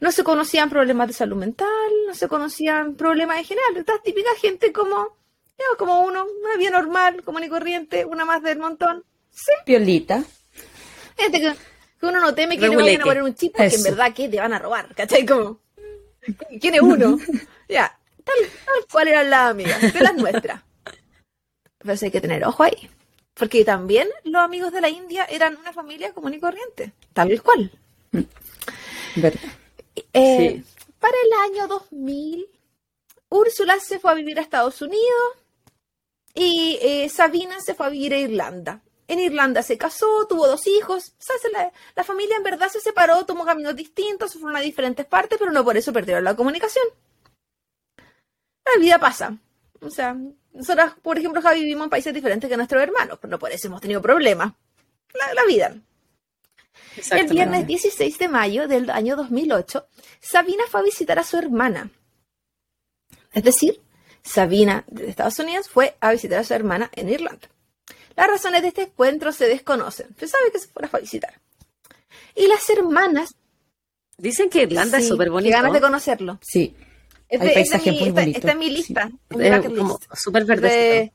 No se conocían problemas de salud mental, no se conocían problemas en general. Estas típicas gente como, digamos, como uno, una vida normal, común y corriente, una más del montón. Sí,
Piolita.
que, que uno no teme que le vayan a poner un chip porque en
Eso.
verdad que te van a robar, ¿cachai? Como, ¿quién es uno? ya, tal, tal cual eran las amigas, de las nuestras. Pero hay que tener ojo ahí. Porque también los amigos de la India eran una familia común y corriente, tal cual.
¿Verdad?
Eh, Para el año 2000, Úrsula se fue a vivir a Estados Unidos y eh, Sabina se fue a vivir a Irlanda. En Irlanda se casó, tuvo dos hijos. La, la familia en verdad se separó, tomó caminos distintos, se fueron a diferentes partes, pero no por eso perdieron la comunicación. La vida pasa. O sea, nosotros, por ejemplo, Javi, vivimos en países diferentes que nuestros hermanos, pero no por eso hemos tenido problemas. La, la vida. El viernes 16 de mayo del año 2008, Sabina fue a visitar a su hermana. Es decir, Sabina de Estados Unidos fue a visitar a su hermana en Irlanda. Las razones de este encuentro se desconocen. Se sabe que se fueron a visitar. Y las hermanas...
Dicen que Irlanda es
sí,
súper
qué
bonito.
ganas de conocerlo.
Sí.
Es
Hay
de- es de
paisajes
mi-
muy
está,
bonitos,
está en mi
sí.
lista. mi
Es como súper
De-
verde.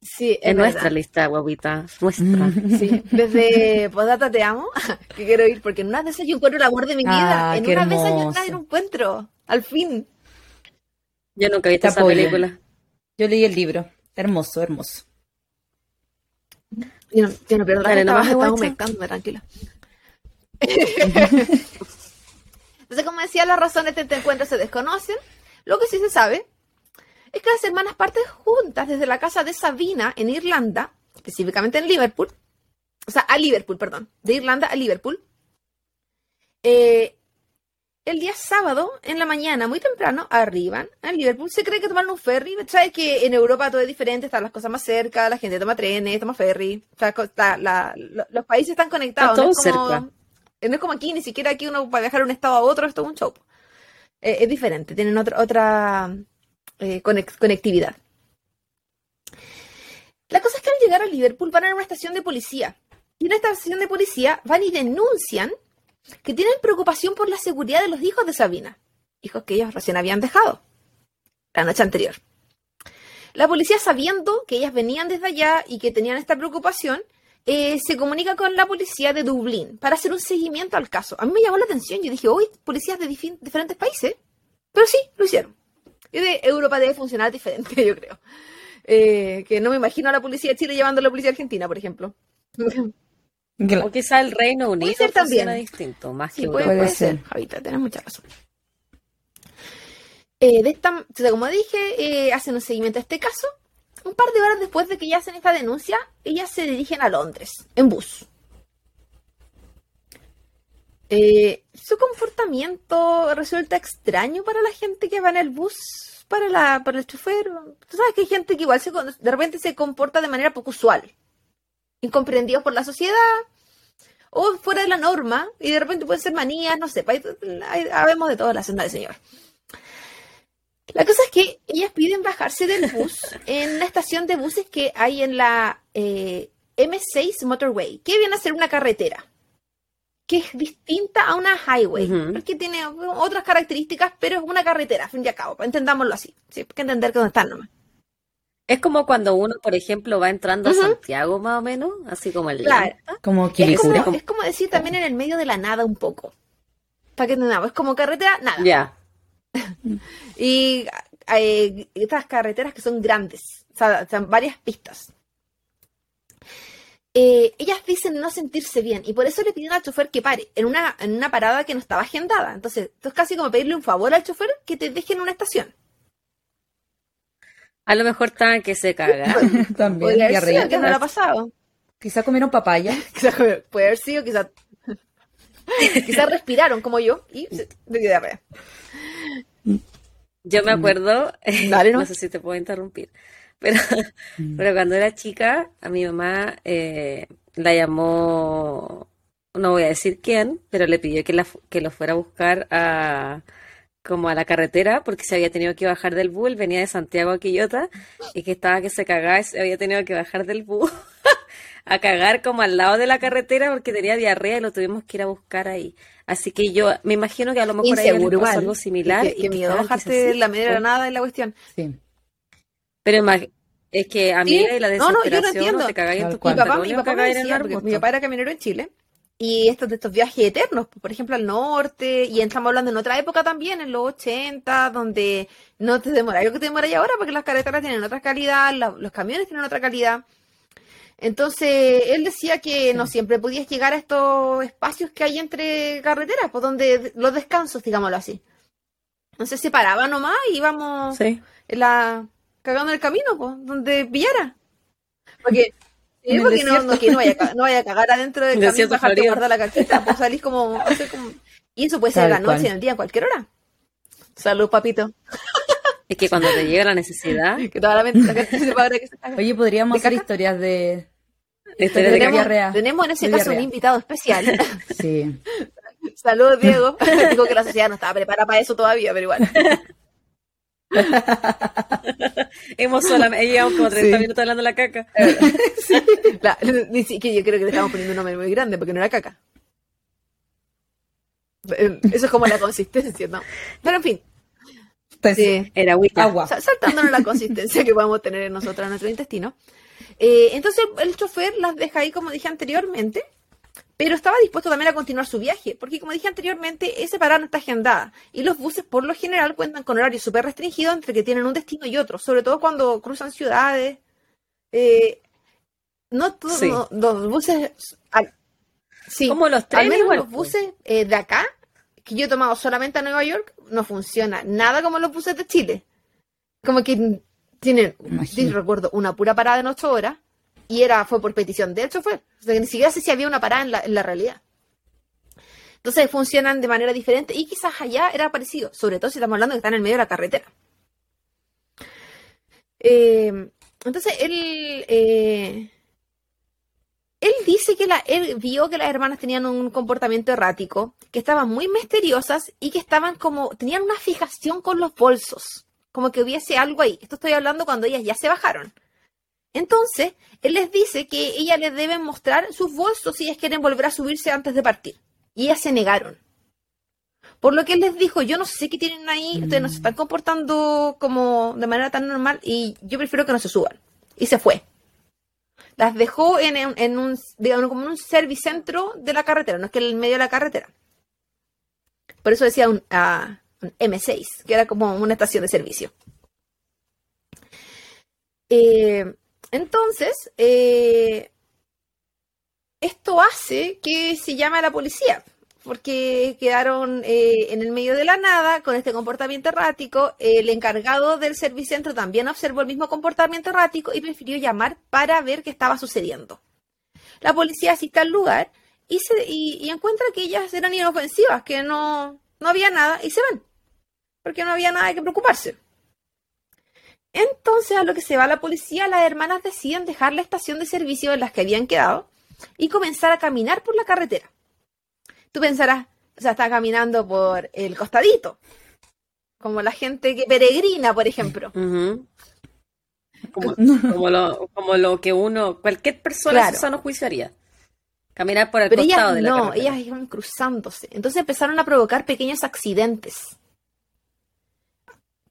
Sí, es
Es nuestra lista, guaguita. Nuestra.
Mm.
Sí, desde Podata te amo, que quiero ir, porque en una de esas yo encuentro el amor de mi vida.
Ah,
en una de esas yo la encuentro, al fin.
Yo nunca he visto esa película.
Yo leí el libro. Hermoso, hermoso.
Yo no, yo no pierdo la estaba humectándome, tranquila. Entonces, como decía, las razones de este encuentro se desconocen. Lo que sí se sabe es que las hermanas parten juntas desde la casa de Sabina en Irlanda, específicamente en Liverpool, o sea, a Liverpool, perdón, de Irlanda a Liverpool, eh, el día sábado, en la mañana, muy temprano, arriban a Liverpool. Se cree que toman un ferry. Sabes que en Europa todo es diferente, están las cosas más cerca, la gente toma trenes, toma ferry. O sea, la- los países están conectados.
Está
no, es como,
cerca.
no es como aquí, ni siquiera aquí uno para viajar de un estado a otro, esto es un show. Eh, es diferente, tienen otra, otra eh, conex- conectividad. La cosa es que al llegar a Liverpool van a una estación de policía. Y en esta estación de policía van y denuncian que tienen preocupación por la seguridad de los hijos de Sabina, hijos que ellos recién habían dejado la noche anterior. La policía, sabiendo que ellas venían desde allá y que tenían esta preocupación, eh, se comunica con la policía de Dublín para hacer un seguimiento al caso. A mí me llamó la atención, yo dije, hoy policías de diferentes países, pero sí, lo hicieron. Y de Europa debe funcionar diferente, yo creo. Eh, que no me imagino a la policía de Chile llevando a la policía argentina, por ejemplo.
O quizá el Reino Unido
ser también.
funciona distinto, más
Sí,
que
puede.
Puede
puede ser. Javita, tienes mucha razón. Eh, de esta, o sea, como dije, eh, hacen un seguimiento a este caso. Un par de horas después de que ya hacen esta denuncia, ellas se dirigen a Londres, en bus. Eh, su comportamiento resulta extraño para la gente que va en el bus, para, la, para el chofer. Tú sabes que hay gente que igual se, de repente se comporta de manera poco usual, incomprendidos por la sociedad, o fuera de la norma, y de repente pueden ser manías, no sé, pa- hay- habemos de todo en la senda del Señor. La cosa es que ellas piden bajarse del bus en una estación de buses que hay en la eh, M6 Motorway, que viene a ser una carretera, que es distinta a una highway, porque tiene otras características, pero es una carretera, a fin y a cabo, entendámoslo así, ¿sí? hay que entender que dónde están nomás.
Es como cuando uno, por ejemplo, va entrando a Santiago, más o menos, así como el
Claro.
Como
Es como, es como decir también en el medio de la nada un poco. Para que entendamos, es como carretera, nada.
Ya.
Y eh, estas carreteras que son grandes, o sea, o sea, varias pistas. Eh, ellas dicen no sentirse bien y por eso le piden al chofer que pare en una, en una parada que no estaba agendada. Entonces, esto es casi como pedirle un favor al chofer que te deje en una estación.
A lo mejor estaban que se cagan.
También,
Podría haber
diarrea.
sido, que no ha pasado.
Quizá comieron papaya.
Puede haber sido, quizás. quizás respiraron como yo y se- de diarrea.
Yo me acuerdo,
Dale, ¿no?
no sé si te puedo interrumpir, pero, pero cuando era chica, a mi mamá eh, la llamó, no voy a decir quién, pero le pidió que, la, que lo fuera a buscar a, como a la carretera, porque se había tenido que bajar del bus, él venía de Santiago a Quillota, y que estaba que se cagaba, y se había tenido que bajar del bus a cagar como al lado de la carretera porque tenía diarrea y lo tuvimos que ir a buscar ahí. Así que yo me imagino que a lo mejor a
Inseguro
pasó
igual.
algo similar.
Que, que
y
miedo
que
bajarte
se
de la media de nada en la cuestión.
Sí.
Pero es que amiga y la
No, no, yo
desesperación
entiendo.
no te cagáis en
cual.
Mi papá, mi papá me
cagáis en el
decía, porque mi
arbusto.
papá era camionero en Chile, y estos de estos viajes eternos, por ejemplo al norte, y estamos hablando en otra época también, en los 80, donde no te demora lo que te demora ya ahora, porque las carreteras tienen otra calidad, la- los camiones tienen otra calidad. Entonces, él decía que no siempre podías llegar a estos espacios que hay entre carreteras, pues donde los descansos, digámoslo así. Entonces se paraba nomás y íbamos
Sí.
en la cagando el camino, pues, donde pillara. Porque, sí, porque no,
desierto.
no, que no vaya, a no vaya a cagar adentro del
desierto
bajarte
florido.
guardar la caquita, pues salís como, Y eso puede ser la noche,
cual.
en el día, a cualquier hora. Salud, papito.
Es que cuando te llega la necesidad,
Que toda la, mente- la gente sepa ahora que se caga.
Oye, podríamos
¿De
hacer
caca?
historias de...
historia de
diarrea.
tenemos en ese
De
caso
diarrea.
un invitado especial.
Sí.
Saludos, Diego. Digo que la sociedad no estaba preparada para eso todavía, pero igual.
hemos solamente llevamos como 30
Sí.
minutos hablando de la caca.
La- si- que yo creo que le estamos poniendo un nombre muy grande porque no era caca. Eh, Eso es como la consistencia, ¿no? Pero en fin,
Entonces,
sí.
Era
agua.
Sa- saltándonos la consistencia que podemos tener en nosotros, en nuestro intestino. Eh, entonces el chofer las deja ahí, como dije anteriormente, pero estaba dispuesto también a continuar su viaje, porque como dije anteriormente, esa parada no está agendada. Y los buses por lo general cuentan con horarios súper restringidos entre que tienen un destino y otro, sobre todo cuando cruzan ciudades. Eh, no todos
Sí.
no- los buses... al- sí,
Como los
al
trenes
menos
igual,
los buses eh, de acá, que yo he tomado solamente a Nueva York, no funciona nada como los buses de Chile. Como que tienen, sí, recuerdo, una pura parada en ocho horas y era fue por petición del chofer. O sea, ni siquiera sé si había una parada en la, en la realidad. Entonces funcionan de manera diferente y quizás allá era parecido, sobre todo si estamos hablando que está en el medio de la carretera. Eh, entonces él, eh, él dice que la, él vio que las hermanas tenían un comportamiento errático, que estaban muy misteriosas y que estaban como, tenían una fijación con los bolsos, como que hubiese algo ahí. Esto estoy hablando cuando ellas ya se bajaron. Entonces, él les dice que ellas les deben mostrar sus bolsos si ellas quieren volver a subirse antes de partir. Y ellas se negaron. Por lo que él les dijo, yo no sé qué tienen ahí, ustedes no se están comportando como de manera tan normal y yo prefiero que no se suban. Y se fue. Las dejó en, un, digamos, como en un servicentro de la carretera, no es que en el medio de la carretera. Por eso decía un, un M6, que era como una estación de servicio. Eh, entonces, eh, esto hace que se llame a la policía, porque quedaron eh, en el medio de la nada con este comportamiento errático. El encargado del servicentro también observó el mismo comportamiento errático y prefirió llamar para ver qué estaba sucediendo. La policía asiste al lugar y, se, y, y encuentra que ellas eran inofensivas, que no, no había nada y se van, porque no había nada de que preocuparse. Entonces, a lo que se va la policía, las hermanas deciden dejar la estación de servicio en las que habían quedado y comenzar a caminar por la carretera. Tú pensarás, o sea, está caminando por el costadito, como la gente que peregrina, por ejemplo.
Como, como lo, como lo que uno, cualquier persona
Claro.
en su sano juicio haría. Caminar por el
Pero
costado
ellas
de la
no,
carretera.
ellas iban cruzándose. Entonces empezaron a provocar pequeños accidentes.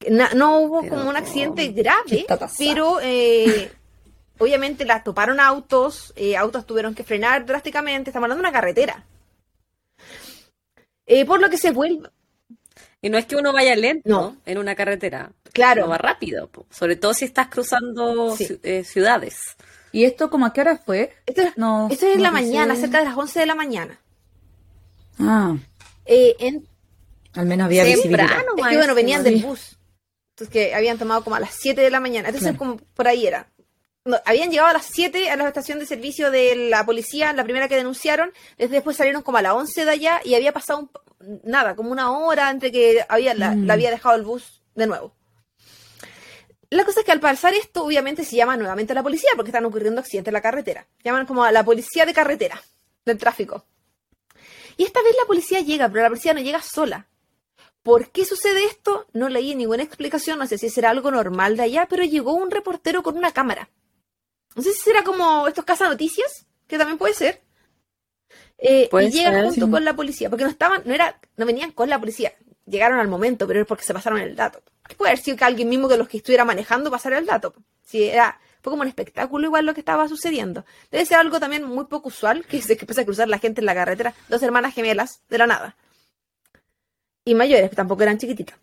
Na- no hubo
Pero
como un accidente
¿Qué
grave, pero eh, obviamente las toparon autos, eh, autos tuvieron que frenar drásticamente, estamos hablando de una carretera. Eh, por lo que se vuelve,
Y no es que uno vaya lento
No.
en una carretera,
claro,
uno va rápido, sobre todo si estás cruzando
Sí.
ci- eh, ciudades.
¿Y esto como a qué hora fue?
esto, es-
No,
esto es en
no
la mañana, cerca de las 11 de la mañana.
Ah,
Eh, en,
al menos había
Temprano.
visibilidad.
es
más
que bueno, venían del bus. Entonces, que habían tomado como a las 7 de la mañana. Entonces, como por ahí era. No, habían llegado a las 7 a la estación de servicio de la policía, la primera que denunciaron. Después salieron como a las 11 de allá y había pasado un- nada, como una hora entre que había, la,
Mm.
la había dejado el bus de nuevo. La cosa es que al pasar esto, obviamente se llama nuevamente a la policía porque están ocurriendo accidentes en la carretera. Llaman como a la policía de carretera, del tráfico. Y esta vez la policía llega, pero la policía no llega sola. ¿Por qué sucede esto? No leí ninguna explicación, no sé si será algo normal de allá, pero llegó un reportero con una cámara. No sé si será como estos noticias, que también puede ser. Eh,
Puede
y llegan
ser,
junto
sí.
con la policía, porque no estaban, no era, no venían con la policía, llegaron al momento, pero es porque se pasaron el dato. Puede haber sido que alguien mismo de los que estuviera manejando pasara el dato. Si era, fue como un espectáculo igual lo que estaba sucediendo. Debe ser algo también muy poco usual, que se que empieza a cruzar la gente en la carretera, dos hermanas gemelas de la nada. Y mayores, tampoco eran chiquititas.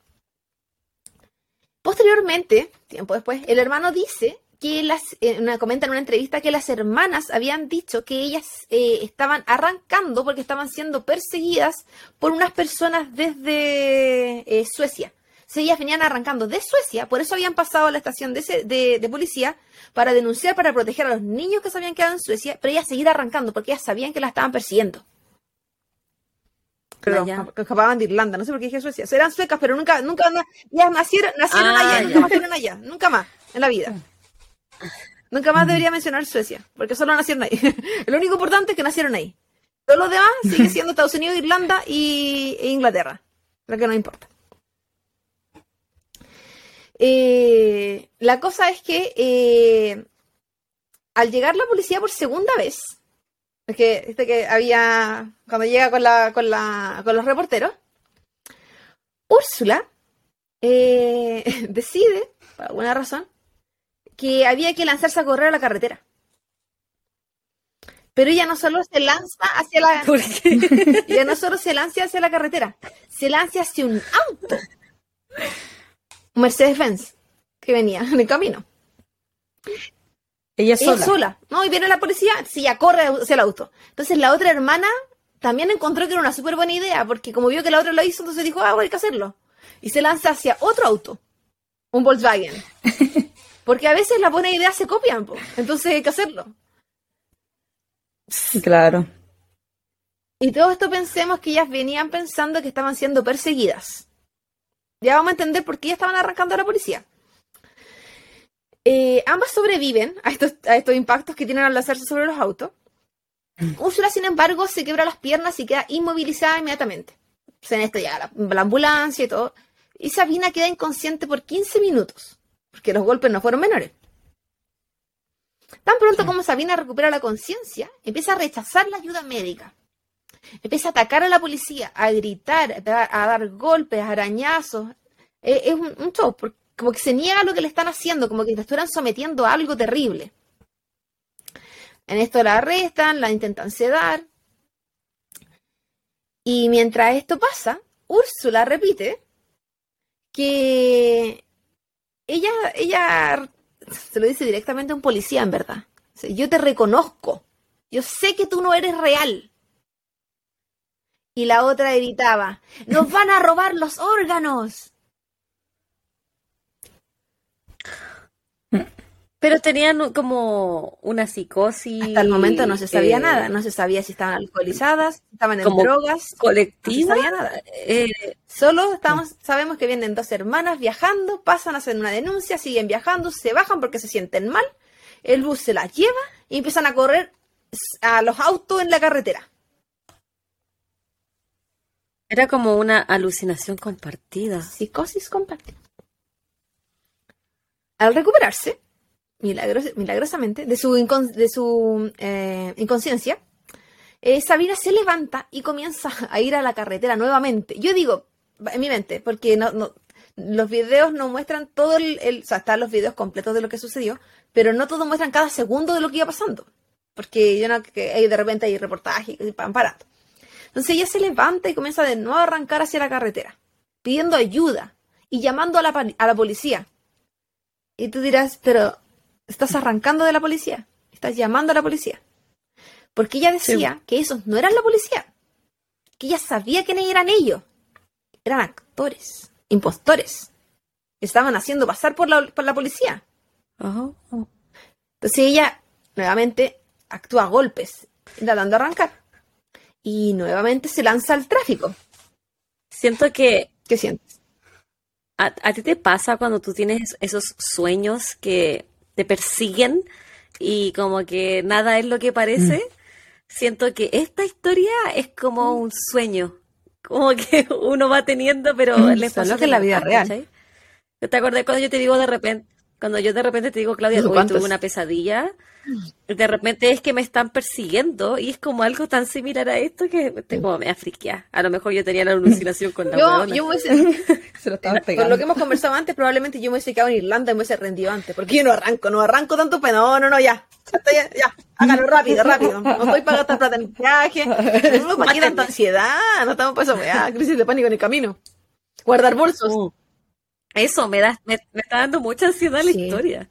Posteriormente, tiempo después, el hermano dice que las, eh, una- comenta en una entrevista que las hermanas habían dicho que ellas eh, estaban arrancando porque estaban siendo perseguidas por unas personas desde eh, Suecia. Sea, ellas venían arrancando de Suecia, por eso habían pasado a la estación de, de- de policía para denunciar, para proteger a los niños que se habían quedado en Suecia, pero ellas seguir arrancando porque ellas sabían que las estaban persiguiendo. Perdón,
Ah, ya.
escapaban de Irlanda, no sé por qué dije Suecia. Eran suecas, pero nunca, nunca, ellas nacieron, nacieron
Ah,
allá,
ya.
nunca más fueron allá, nunca más en la vida. Nunca más debería mencionar Suecia, porque solo nacieron ahí. Lo único importante es que nacieron ahí. Todo lo demás sigue siendo Estados Unidos, Irlanda y, e Inglaterra, lo que no importa. Eh, la cosa es que eh, al llegar la policía por segunda vez, es que, este que había, cuando llega con, la, con, la, con los reporteros, Úrsula eh, decide, por alguna razón, que había que lanzarse a correr a la carretera. Pero ella no solo se lanza hacia la,
¿Por qué?
ella no solo se lanza hacia la carretera, se lanza hacia un auto. Un Mercedes-Benz que venía en el camino.
Ella
Ella
sola.
sola. No, y viene la policía, sí, ya corre hacia el auto. Entonces la otra hermana también encontró que era una súper buena idea, porque como vio que la otra lo hizo, entonces dijo, ah, bueno, hay que hacerlo. Y se lanza hacia otro auto, un Volkswagen. Porque a veces las buenas ideas se copian, po. entonces hay que hacerlo.
Claro.
Y todo esto pensemos que ellas venían pensando que estaban siendo perseguidas. Ya vamos a entender por qué ellas estaban arrancando a la policía. Eh, ambas sobreviven a estos, a estos impactos que tienen al lanzarse sobre los autos. Úrsula, sin embargo, se quebra las piernas y queda inmovilizada inmediatamente. O sea, en esto ya la, la ambulancia y todo. Y Sabina queda inconsciente por 15 minutos, porque los golpes no fueron menores. Tan pronto como Sabina recupera la conciencia, empieza a rechazar la ayuda médica. Empieza a atacar a la policía, a gritar, a dar, a dar golpes, arañazos. Eh, es un, un show, porque como que se niega a lo que le están haciendo, como que le estuvieran sometiendo a algo terrible. En esto la arrestan, la intentan sedar. Y mientras esto pasa, Úrsula repite que ella, ella se lo dice directamente a un policía, en verdad. Yo te reconozco. Yo sé que tú no eres real. Y la otra gritaba, nos van a robar los órganos.
Pero tenían como una psicosis.
Hasta el momento no se sabía
eh,
nada, no se sabía si estaban alcoholizadas, si estaban en
como
drogas,
Colectiva.
No se sabía nada.
eh,
Solo estamos, sabemos que vienen dos hermanas viajando, pasan a hacer una denuncia, siguen viajando, se bajan porque se sienten mal, el bus se las lleva y empiezan a correr a los autos en la carretera.
era como una alucinación compartida.
Psicosis compartida. Al recuperarse, milagros- milagrosamente, de su, de su eh, inconsciencia, eh, Sabina se levanta y comienza a ir a la carretera nuevamente. Yo digo, en mi mente, porque los videos no muestran todo el, O sea, están los videos completos de lo que sucedió, pero no todos muestran cada segundo de lo que iba pasando. Porque yo no, hay- de repente hay reportajes y van parando. Entonces ella se levanta y comienza de nuevo a arrancar hacia la carretera, pidiendo ayuda y llamando a la, a la policía. Y tú dirás, pero estás arrancando de la policía, estás llamando a la policía. Porque ella decía que esos no eran la policía, que ella sabía quiénes eran ellos. Eran actores, impostores. estaban haciendo pasar por la, por la policía. Entonces ella nuevamente actúa a golpes, tratando de arrancar. Y nuevamente se lanza al tráfico.
Siento que...
¿Qué sientes?
¿A, ti te pasa cuando tú tienes esos sueños que te persiguen y como que nada es lo que parece? Mm. Siento que esta historia es como un sueño, como que uno va teniendo, pero
mm, le pasa que en la vida real.
¿Te acordás cuando yo te digo de repente, cuando yo de repente te digo, Claudia, hoy tuve una pesadilla? De repente es que me están persiguiendo y es como algo tan similar a esto que tengo me afriquea. A lo mejor yo tenía la alucinación con la
Yo, yo me Se lo estaba pegando. Con lo que hemos conversado antes, probablemente yo me hubiese quedado en Irlanda y me hubiese rendido antes. Porque yo no arranco, no arranco tanto pero No, no, no, ya. Ya, ya, hágalo rápido, rápido. No estoy para gastar plata en viaje. No para qué tanta ansiedad. No estamos para eso, crisis de pánico en el camino. Guardar bolsos. Uh.
Eso, me, da, me, está dando mucha ansiedad la historia.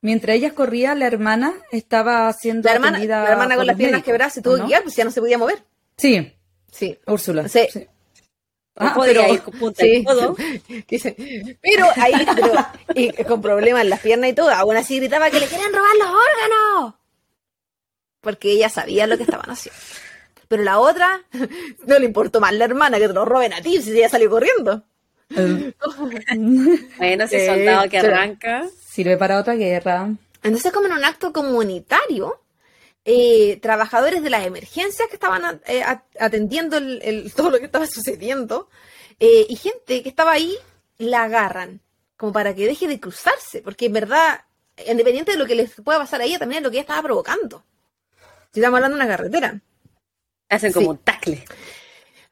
Mientras ella corría, la hermana estaba haciendo
la hermana, la hermana con las piernas quebradas se tuvo que guiar, pues ya no se podía mover.
Sí. Sí. Úrsula.
Sí.
Ah, pero, ir con punta sí.
pero ahí, pero, y con problemas en las piernas y todo, aún así gritaba que le querían robar los órganos. Porque ella sabía lo que estaban haciendo. Pero la otra, no le importó más la hermana que te lo roben a ti, si ella salió corriendo.
bueno, ese soldado que arranca.
Sirve para otra guerra.
Entonces, como en un acto comunitario, eh, trabajadores de las emergencias que estaban eh, atendiendo todo lo que estaba sucediendo eh, y gente que estaba ahí la agarran como para que deje de cruzarse, porque en verdad, independiente de lo que les pueda pasar a ella, también es lo que ella estaba provocando. Si estamos hablando de una carretera.
Hacen como un tacle.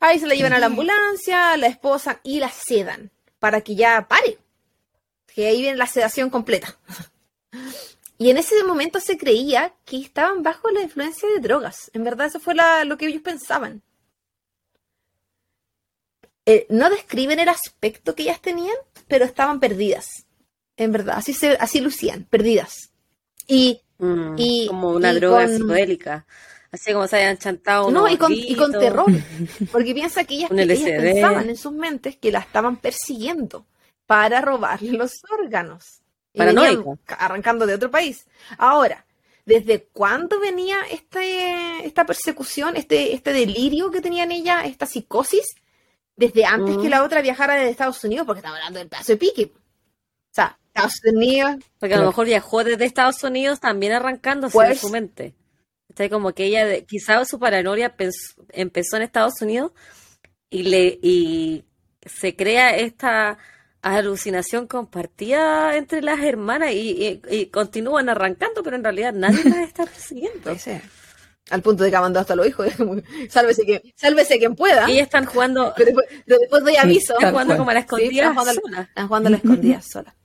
Ahí se la llevan a la ambulancia, la esposa y la sedan para que ya pare. Que ahí viene la sedación completa. Y en ese momento se creía que estaban bajo la influencia de drogas. En verdad, eso fue lo que ellos pensaban. Eh, no describen el aspecto que ellas tenían, pero estaban perdidas. En verdad, así, se, así lucían, perdidas. Y,
mm, como una droga psicodélica. Así como se hayan chantado.
No, y con, y con, terror. Porque piensa que ellas, pensaban en sus mentes que la estaban persiguiendo para robarle los órganos.
Paranoico.
Arrancando de otro país. Ahora, ¿desde cuándo venía este, esta persecución, este, este delirio que tenían ella, esta psicosis? Desde antes que la mm. otra viajara de Estados Unidos, porque estamos hablando del pedazo de pique. O sea, Estados Unidos.
Porque a lo mejor viajó desde Estados Unidos también arrancándose de pues su mente. Está como que ella, quizás su paranoia empezó en Estados Unidos y, le, y se crea esta alucinación compartida entre las hermanas y, continúan arrancando, pero en realidad nadie las está persiguiendo.
Al punto de que ha mandado hasta los hijos. sálvese, que, sálvese quien pueda.
Y están jugando.
Pero después, doy aviso.
están jugando como a la escondida
están jugando, a la escondida sola.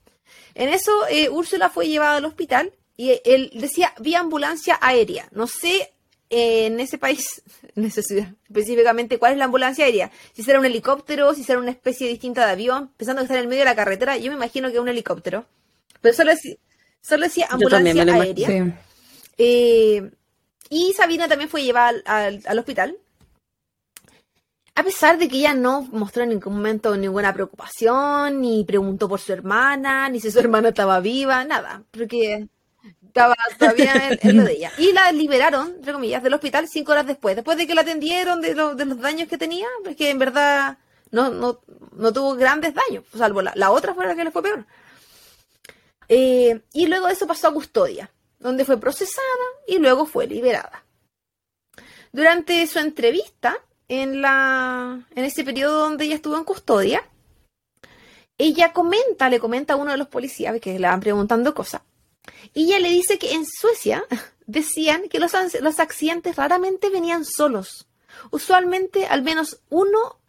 En eso, eh, Úrsula fue llevada al hospital y él decía vía ambulancia aérea. No sé eh, en ese país, en esa ciudad, específicamente cuál es la ambulancia aérea. Si será un helicóptero, si será una especie distinta de avión, pensando que está en el medio de la carretera, yo me imagino que es un helicóptero. Pero solo, decía, ambulancia aérea. Eh, y Sabina también fue llevada al, hospital. A pesar de que ella no mostró en ningún momento ninguna preocupación, ni preguntó por su hermana, ni si su hermana estaba viva, nada. Porque estaba todavía en, lo de ella. Y la liberaron, entre comillas, del hospital cinco horas después, después de que la atendieron de, de los daños que tenía, porque en verdad no, no, no tuvo grandes daños, salvo la, la, otra fue la que le fue peor. Eh, y luego eso pasó a custodia, donde fue procesada y luego fue liberada. Durante su entrevista, en, la, en ese periodo donde ella estuvo en custodia, ella comenta, le comenta a uno de los policías que le van preguntando cosas, y ella le dice que en Suecia decían que los, los accidentes raramente venían solos. Usualmente al menos uno,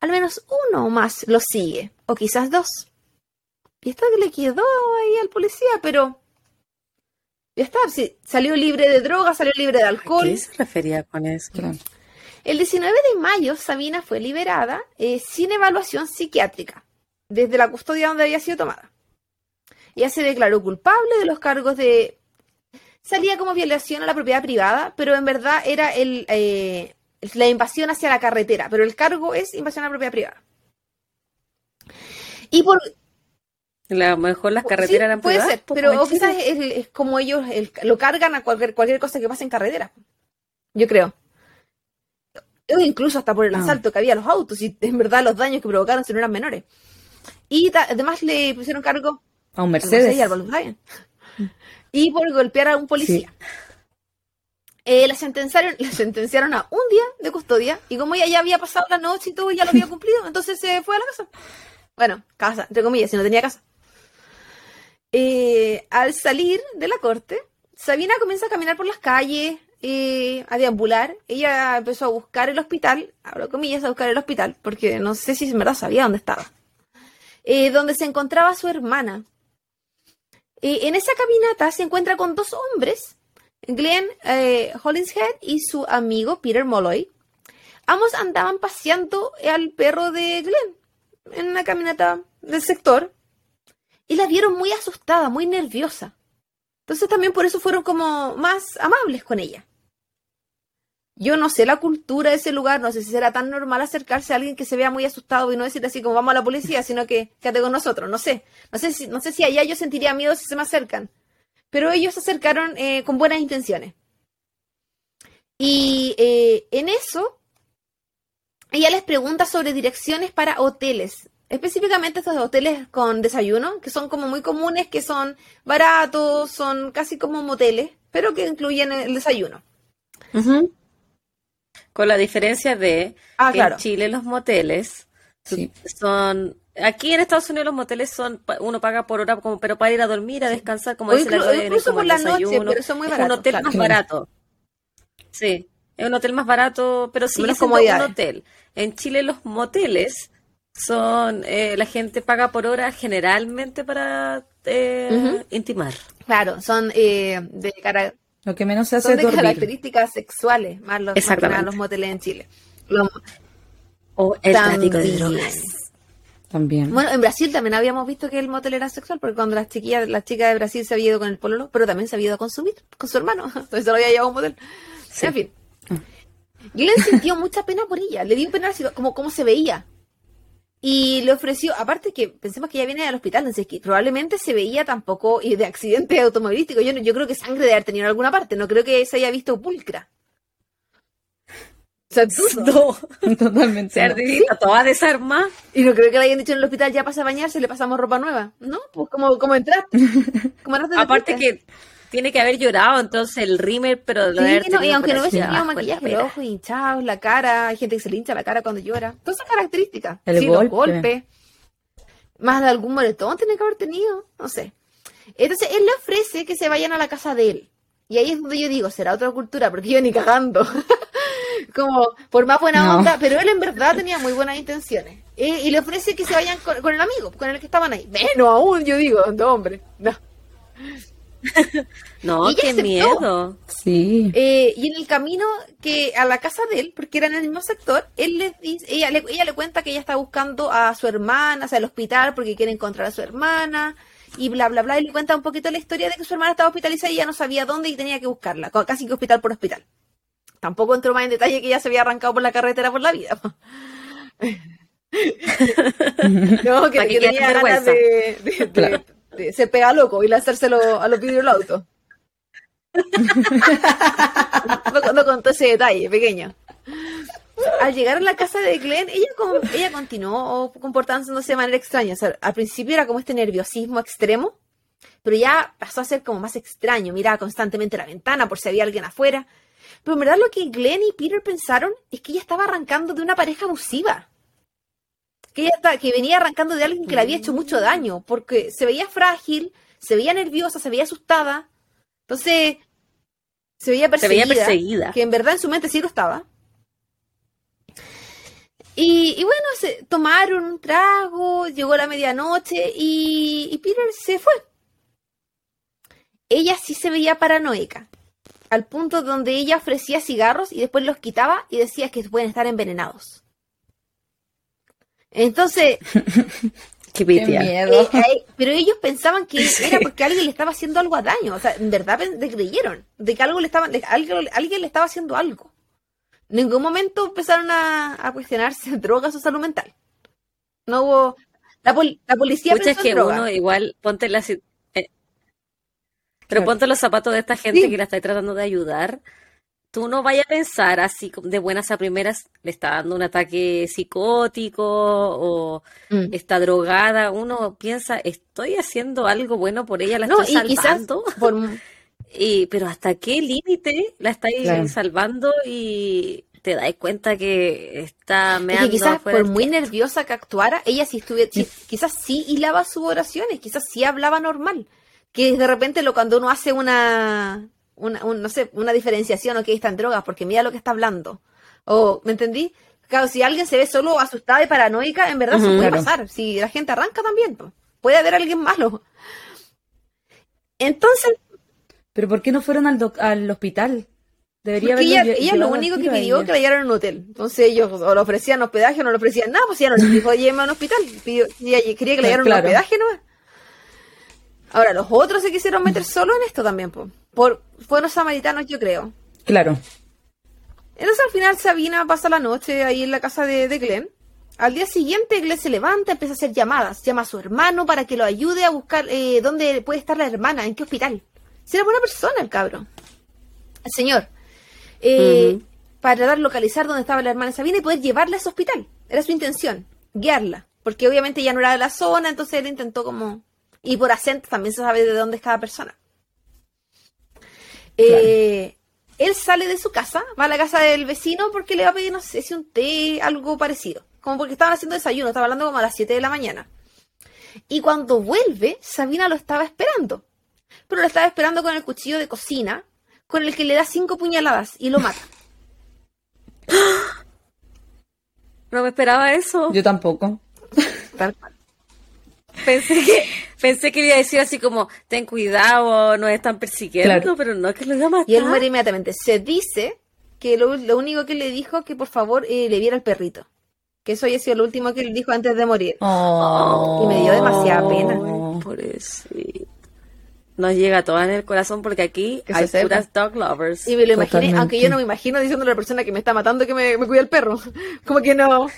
al menos uno o más los sigue, o quizás dos. Y esto que le quedó ahí al policía, pero ya está, salió libre de drogas, salió libre de alcohol.
¿A qué se refería con eso?
El 19 de mayo, Sabina fue liberada eh, sin evaluación psiquiátrica, desde la custodia donde había sido tomada. Ella se declaró culpable de los cargos de... Salía como violación a la propiedad privada, pero en verdad era el, eh, la invasión hacia la carretera, pero el cargo es invasión a la propiedad privada. Y por...
A lo mejor las carreteras
Sí,
eran
puede
privadas,
ser,
pues,
pero quizás es, es como ellos el- lo cargan a cualquier, cualquier cosa que pase en carretera. Yo creo. O incluso hasta por el
Ah.
asalto que había a los autos y en verdad los daños que provocaron si no eran menores. Y además le pusieron cargo
A un Mercedes.
y al Volkswagen. Y por golpear a un policía. Eh, la, sentenciaron, la sentenciaron a un día de custodia y como ella ya había pasado la noche y todo, ya lo había cumplido, entonces se fue a la casa. Bueno, casa, entre comillas, si no tenía casa. Eh, al salir de la corte, Sabina comienza a caminar por las calles, eh, a deambular. Ella empezó a buscar el hospital, abro comillas, a buscar el hospital, porque no sé si en verdad sabía dónde estaba. Eh, donde se encontraba su hermana. Eh, en esa caminata se encuentra con dos hombres, Glenn eh, Hollinshead y su amigo Peter Molloy. Ambos andaban paseando al perro de Glenn en una caminata del sector y la vieron muy asustada, muy nerviosa. Entonces también por eso fueron como más amables con ella. Yo no sé la cultura de ese lugar, no sé si será tan normal acercarse a alguien que se vea muy asustado y no decir así como vamos a la policía, sino que quédate con nosotros, no sé. No sé si, allá yo sentiría miedo si se me acercan. Pero ellos se acercaron eh, con buenas intenciones. Y eh, en eso, ella les pregunta sobre direcciones para hoteles. Específicamente estos hoteles con desayuno, que son como muy comunes, que son baratos, son casi como moteles, pero que incluyen el desayuno.
Con la diferencia de
Ah,
que
claro.
en Chile los moteles
Sí.
son... Aquí en Estados Unidos los moteles son, uno paga por hora, como, pero para ir a dormir, a descansar, como dice la
inclu-
Gloria,
incluso
como
por la noche, pero son muy
Es un
baratos,
hotel
claro.
más barato. Sí, es un hotel más barato, pero sigue
Menos
siendo un
comodidades.
hotel. En Chile los moteles son, eh, la gente paga por hora generalmente para eh, intimar.
Claro, son eh, de cara-
Lo que menos se hace
son
es
de
dormir.
características sexuales, más los, más los moteles en Chile. Los-
O el tráfico de drogas.
También.
Bueno, en Brasil también habíamos visto que el motel era sexual, porque cuando las chiquillas, la chica de Brasil se había ido con el pololo, pero también se había ido a consumir con su hermano, entonces se lo había llevado a un motel.
Sí.
En fin. Glenn sintió mucha pena por ella, le dio pena así como cómo se veía. Y le ofreció, aparte que pensemos que ella viene del hospital, entonces que probablemente se veía tampoco y de accidente automovilístico. Yo, no- yo creo que sangre de haber tenido en alguna parte, no creo que se haya visto pulcra. O sea.
No,
Totalmente.
se
no.
ardillita toda desarmada.
Y no creo que le hayan dicho en el hospital, ya pasa a bañarse, le pasamos ropa nueva. ¿No? Pues como, como entraste. Como entraste
Aparte que tiene que haber llorado, entonces el rímel, pero lo
Sí, no, y aunque no hubiese tenido
la
maquillaje, los ojos hinchados, la cara, hay gente que se le hincha la cara cuando llora. Todas esas características.
El
sí, los
golpe.
golpes. Más de algún moretón tiene que haber tenido. No sé. Entonces él le ofrece que se vayan a la casa de él. Y ahí es donde yo digo, será otra cultura, porque yo ni cagando. Como, por más buena
No.
onda, pero él en verdad tenía muy buenas intenciones. Eh, y le ofrece que se vayan con, con el amigo, con el que estaban ahí. Menos aún, yo digo, no, hombre. No.
No, qué
aceptó.
miedo.
Sí.
Eh, y en el camino que a la casa de él, porque era en el mismo sector, él le dice, ella le, ella le cuenta que ella está buscando a su hermana, o sea, al hospital porque quiere encontrar a su hermana, y bla, bla, bla, y le cuenta un poquito la historia de que su hermana estaba hospitalizada y ella no sabía dónde y tenía que buscarla, casi que hospital por hospital. Tampoco entró más en detalle que ella se había arrancado por la carretera por la vida. no, que, tenía ganas de, de, de-
Claro.
Ser pega loco y lanzárselo a los vidrios del auto. no, no contó ese detalle pequeño. Al llegar a la casa de Glenn, ella, con- ella continuó comportándose de manera extraña. O sea, al principio era como este nerviosismo extremo, pero ya pasó a ser como más extraño. Miraba constantemente la ventana por si había alguien afuera. Pero en verdad lo que Glenn y Peter pensaron es que ella estaba arrancando de una pareja abusiva. Que ella está- que venía arrancando de alguien que le había hecho mucho daño, porque se veía frágil, se veía nerviosa, se veía asustada. Entonces, se veía
Se
perseguida.
veía perseguida.
Que en verdad en su mente sí lo estaba. Y, y bueno, se tomaron un trago, llegó la medianoche y, y Peter se fue. Ella sí se veía paranoica, al punto donde ella ofrecía cigarros y después los quitaba y decía que pueden estar envenenados. Entonces,
Qué
miedo.
eh, eh, pero ellos pensaban que era porque alguien le estaba haciendo algo a daño. O sea, en verdad creyeron de que algo le estaba, de algo- alguien le estaba haciendo algo. En ningún momento empezaron a, a cuestionarse drogas o salud mental. No hubo. La, pol- la policía
es
pensó en
que
droga.
uno igual, ponte la... eh, pero
Claro.
ponte los zapatos de esta gente
Sí.
que la está tratando de ayudar. Tú no vayas a pensar así de buenas a primeras, le está dando un ataque psicótico o
Mm.
está drogada. Uno piensa, estoy haciendo algo bueno por ella, la
No,
estoy
y
salvando.
por,
Y, pero ¿hasta qué límite la estáis
Claro.
salvando y te das cuenta que está
es que
meando
quizás por muy
tiempo?
nerviosa que actuara, ella sí estuviera, sí- quizás sí hilaba sus oraciones, quizás sí hablaba normal. Que de repente lo cuando uno hace una, una un- no sé, una diferenciación, ok, está en drogas, porque mira lo que está hablando. O, ¿me entendí? Claro, si alguien se ve solo asustada y paranoica, en verdad eso
Ujú.
puede
Claro.
pasar. Si la gente arranca también, puede haber alguien malo. Entonces,
¿Pero por qué no fueron al, doc- al hospital? Debería haberlo
ella, ella lo único que pidió que la llevaran a un hotel. Entonces ellos o le ofrecían hospedaje o no le ofrecían nada, pues ella no les dijo, llévame a un hospital. Pidió, ella quería que le llevaran
Claro.
un hospedaje nomás. Ahora, los otros se quisieron meter solo en esto también, po. Por buenos samaritanos, yo creo.
Claro.
Entonces al final Sabina pasa la noche ahí en la casa de, de Glenn. Al día siguiente Glenn se levanta, empieza a hacer llamadas, llama a su hermano para que lo ayude a buscar eh, dónde puede estar la hermana, en qué hospital. Si era buena persona el cabro. El señor. Eh. Para de localizar dónde estaba la hermana Sabina y poder llevarla a ese hospital. Era su intención, guiarla. Porque obviamente ya no era de la zona, entonces él intentó como... Y por acento también se sabe de dónde es cada persona. Eh, él sale de su casa, va a la casa del vecino porque le va a pedir, no sé si un té, algo parecido. Como porque estaban haciendo desayuno, estaba hablando como a las 7 de la mañana. Y cuando vuelve, Sabina lo estaba esperando. Pero lo estaba esperando con el cuchillo de cocina, con el que le da cinco puñaladas y lo mata.
No me esperaba eso.
Yo tampoco.
Tal cual.
Pensé que, pensé que le iba a decir así como, ten cuidado, nos están persiguiendo,
Claro.
pero no que lo iba a matar.
Y él muere inmediatamente. Se dice que lo, lo único que le dijo que por favor eh, le viera el perrito. Que eso había sido lo último que le dijo antes de morir.
Oh.
Y me dio demasiada pena.
Por eso. Nos llega toda en el corazón porque aquí
Que
hay puras dog lovers.
Y me lo imaginé,
Totalmente.
aunque yo no me imagino diciéndole a la persona que me está matando que me, me cuida el perro. Como que no.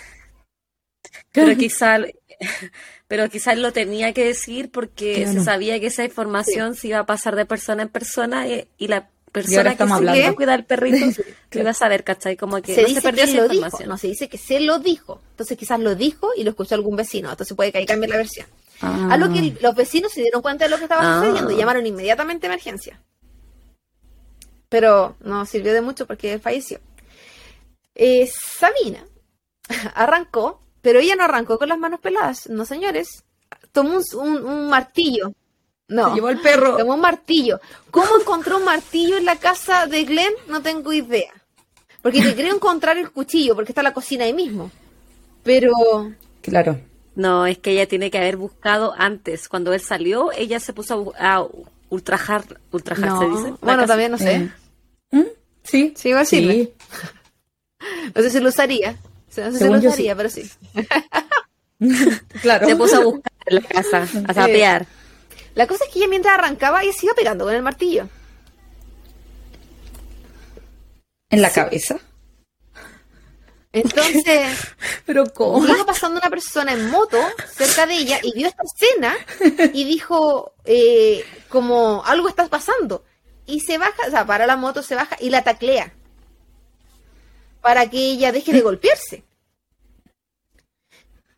Pero quizá, pero quizá él lo tenía que decir porque
Claro.
se sabía que esa información se iba a pasar de persona en persona y, y la persona que
estamos
sí
hablando.
que cuida al perrito lo iba a saber, ¿cachai? Como que
se
no
dice
se perdió
que
esa
lo dijo.
información.
No, se dice que se lo dijo. Entonces quizás lo dijo y lo escuchó algún vecino. Entonces puede que ahí cambie la versión.
Ah.
A lo que el- los vecinos se dieron cuenta de lo que estaba
Ah.
sucediendo y llamaron inmediatamente a emergencia. Pero no sirvió de mucho porque falleció. Eh, Sabina arrancó, pero ella no arrancó con las manos peladas, no señores. Tomó un, un- un martillo. No,
Se llevó el perro.
tomó un martillo. ¿Cómo encontró un martillo en la casa de Glenn? No tengo idea. Porque te creo encontrar el cuchillo, porque está la cocina ahí mismo. Pero
Claro.
No, es que ella tiene que haber buscado antes. Cuando él salió, ella se puso a, a ultrajar, ultrajar
no.
se dice. La
Bueno,
casa.
también no sé.
Eh. ¿Mm? Sí.
Sí, igual sirve.
Sí.
No sé si lo usaría. No sé si lo
sí.
pero sí.
Claro.
Se puso a buscar en la casa, a sapear.
La cosa es que ella mientras arrancaba, ella se iba pegando con el martillo.
En la cabeza.
Entonces,
Pero ¿cómo?
iba pasando una persona en moto cerca de ella y vio esta escena y dijo, eh, como, algo está pasando. Y se baja, o sea, para la moto, se baja y la taclea. Para que ella deje de golpearse.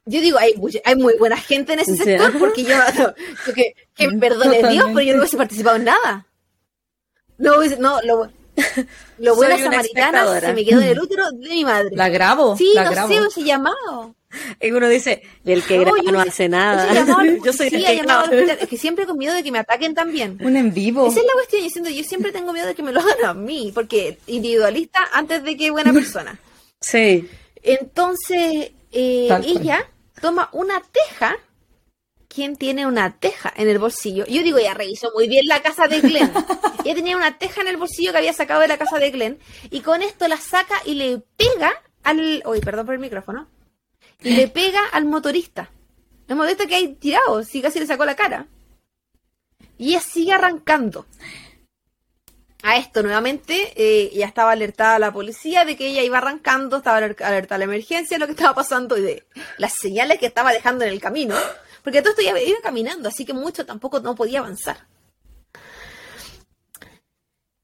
Yo digo, hay, hay muy buena gente en ese sector porque yo, no, que, que perdone Dios, pero yo no hubiese participado en nada. No, no, lo, lo buena samaritana se me quedó en el útero de mi madre.
La grabo.
Sí,
la
no
grabo.
sé, hubiese llamado.
Y uno dice, el que
No,
graba
yo
no
hubiese-
hace nada. Yo soy
sí,
el que graba.
Es que siempre con miedo de que me ataquen también.
Un en vivo.
Esa es la cuestión, yo siento, yo siempre tengo miedo de que me lo hagan a mí, porque individualista antes de que buena persona.
Sí.
Entonces, eh, ella toma una teja. ¿Quién tiene una teja en el bolsillo? Yo digo, ella revisó muy bien la casa de Glenn. ella tenía una teja en el bolsillo que había sacado de la casa de Glenn. Y con esto la saca y le pega al. Uy, perdón por el micrófono. Y le pega al motorista. El motorista que hay tirado, sí, casi le sacó la cara. Y ella sigue arrancando. a esto nuevamente, eh, ya estaba alertada la policía de que ella iba arrancando, estaba alertada la emergencia lo que estaba pasando y de las señales que estaba dejando en el camino, porque todo esto iba caminando, así que mucho tampoco no podía avanzar.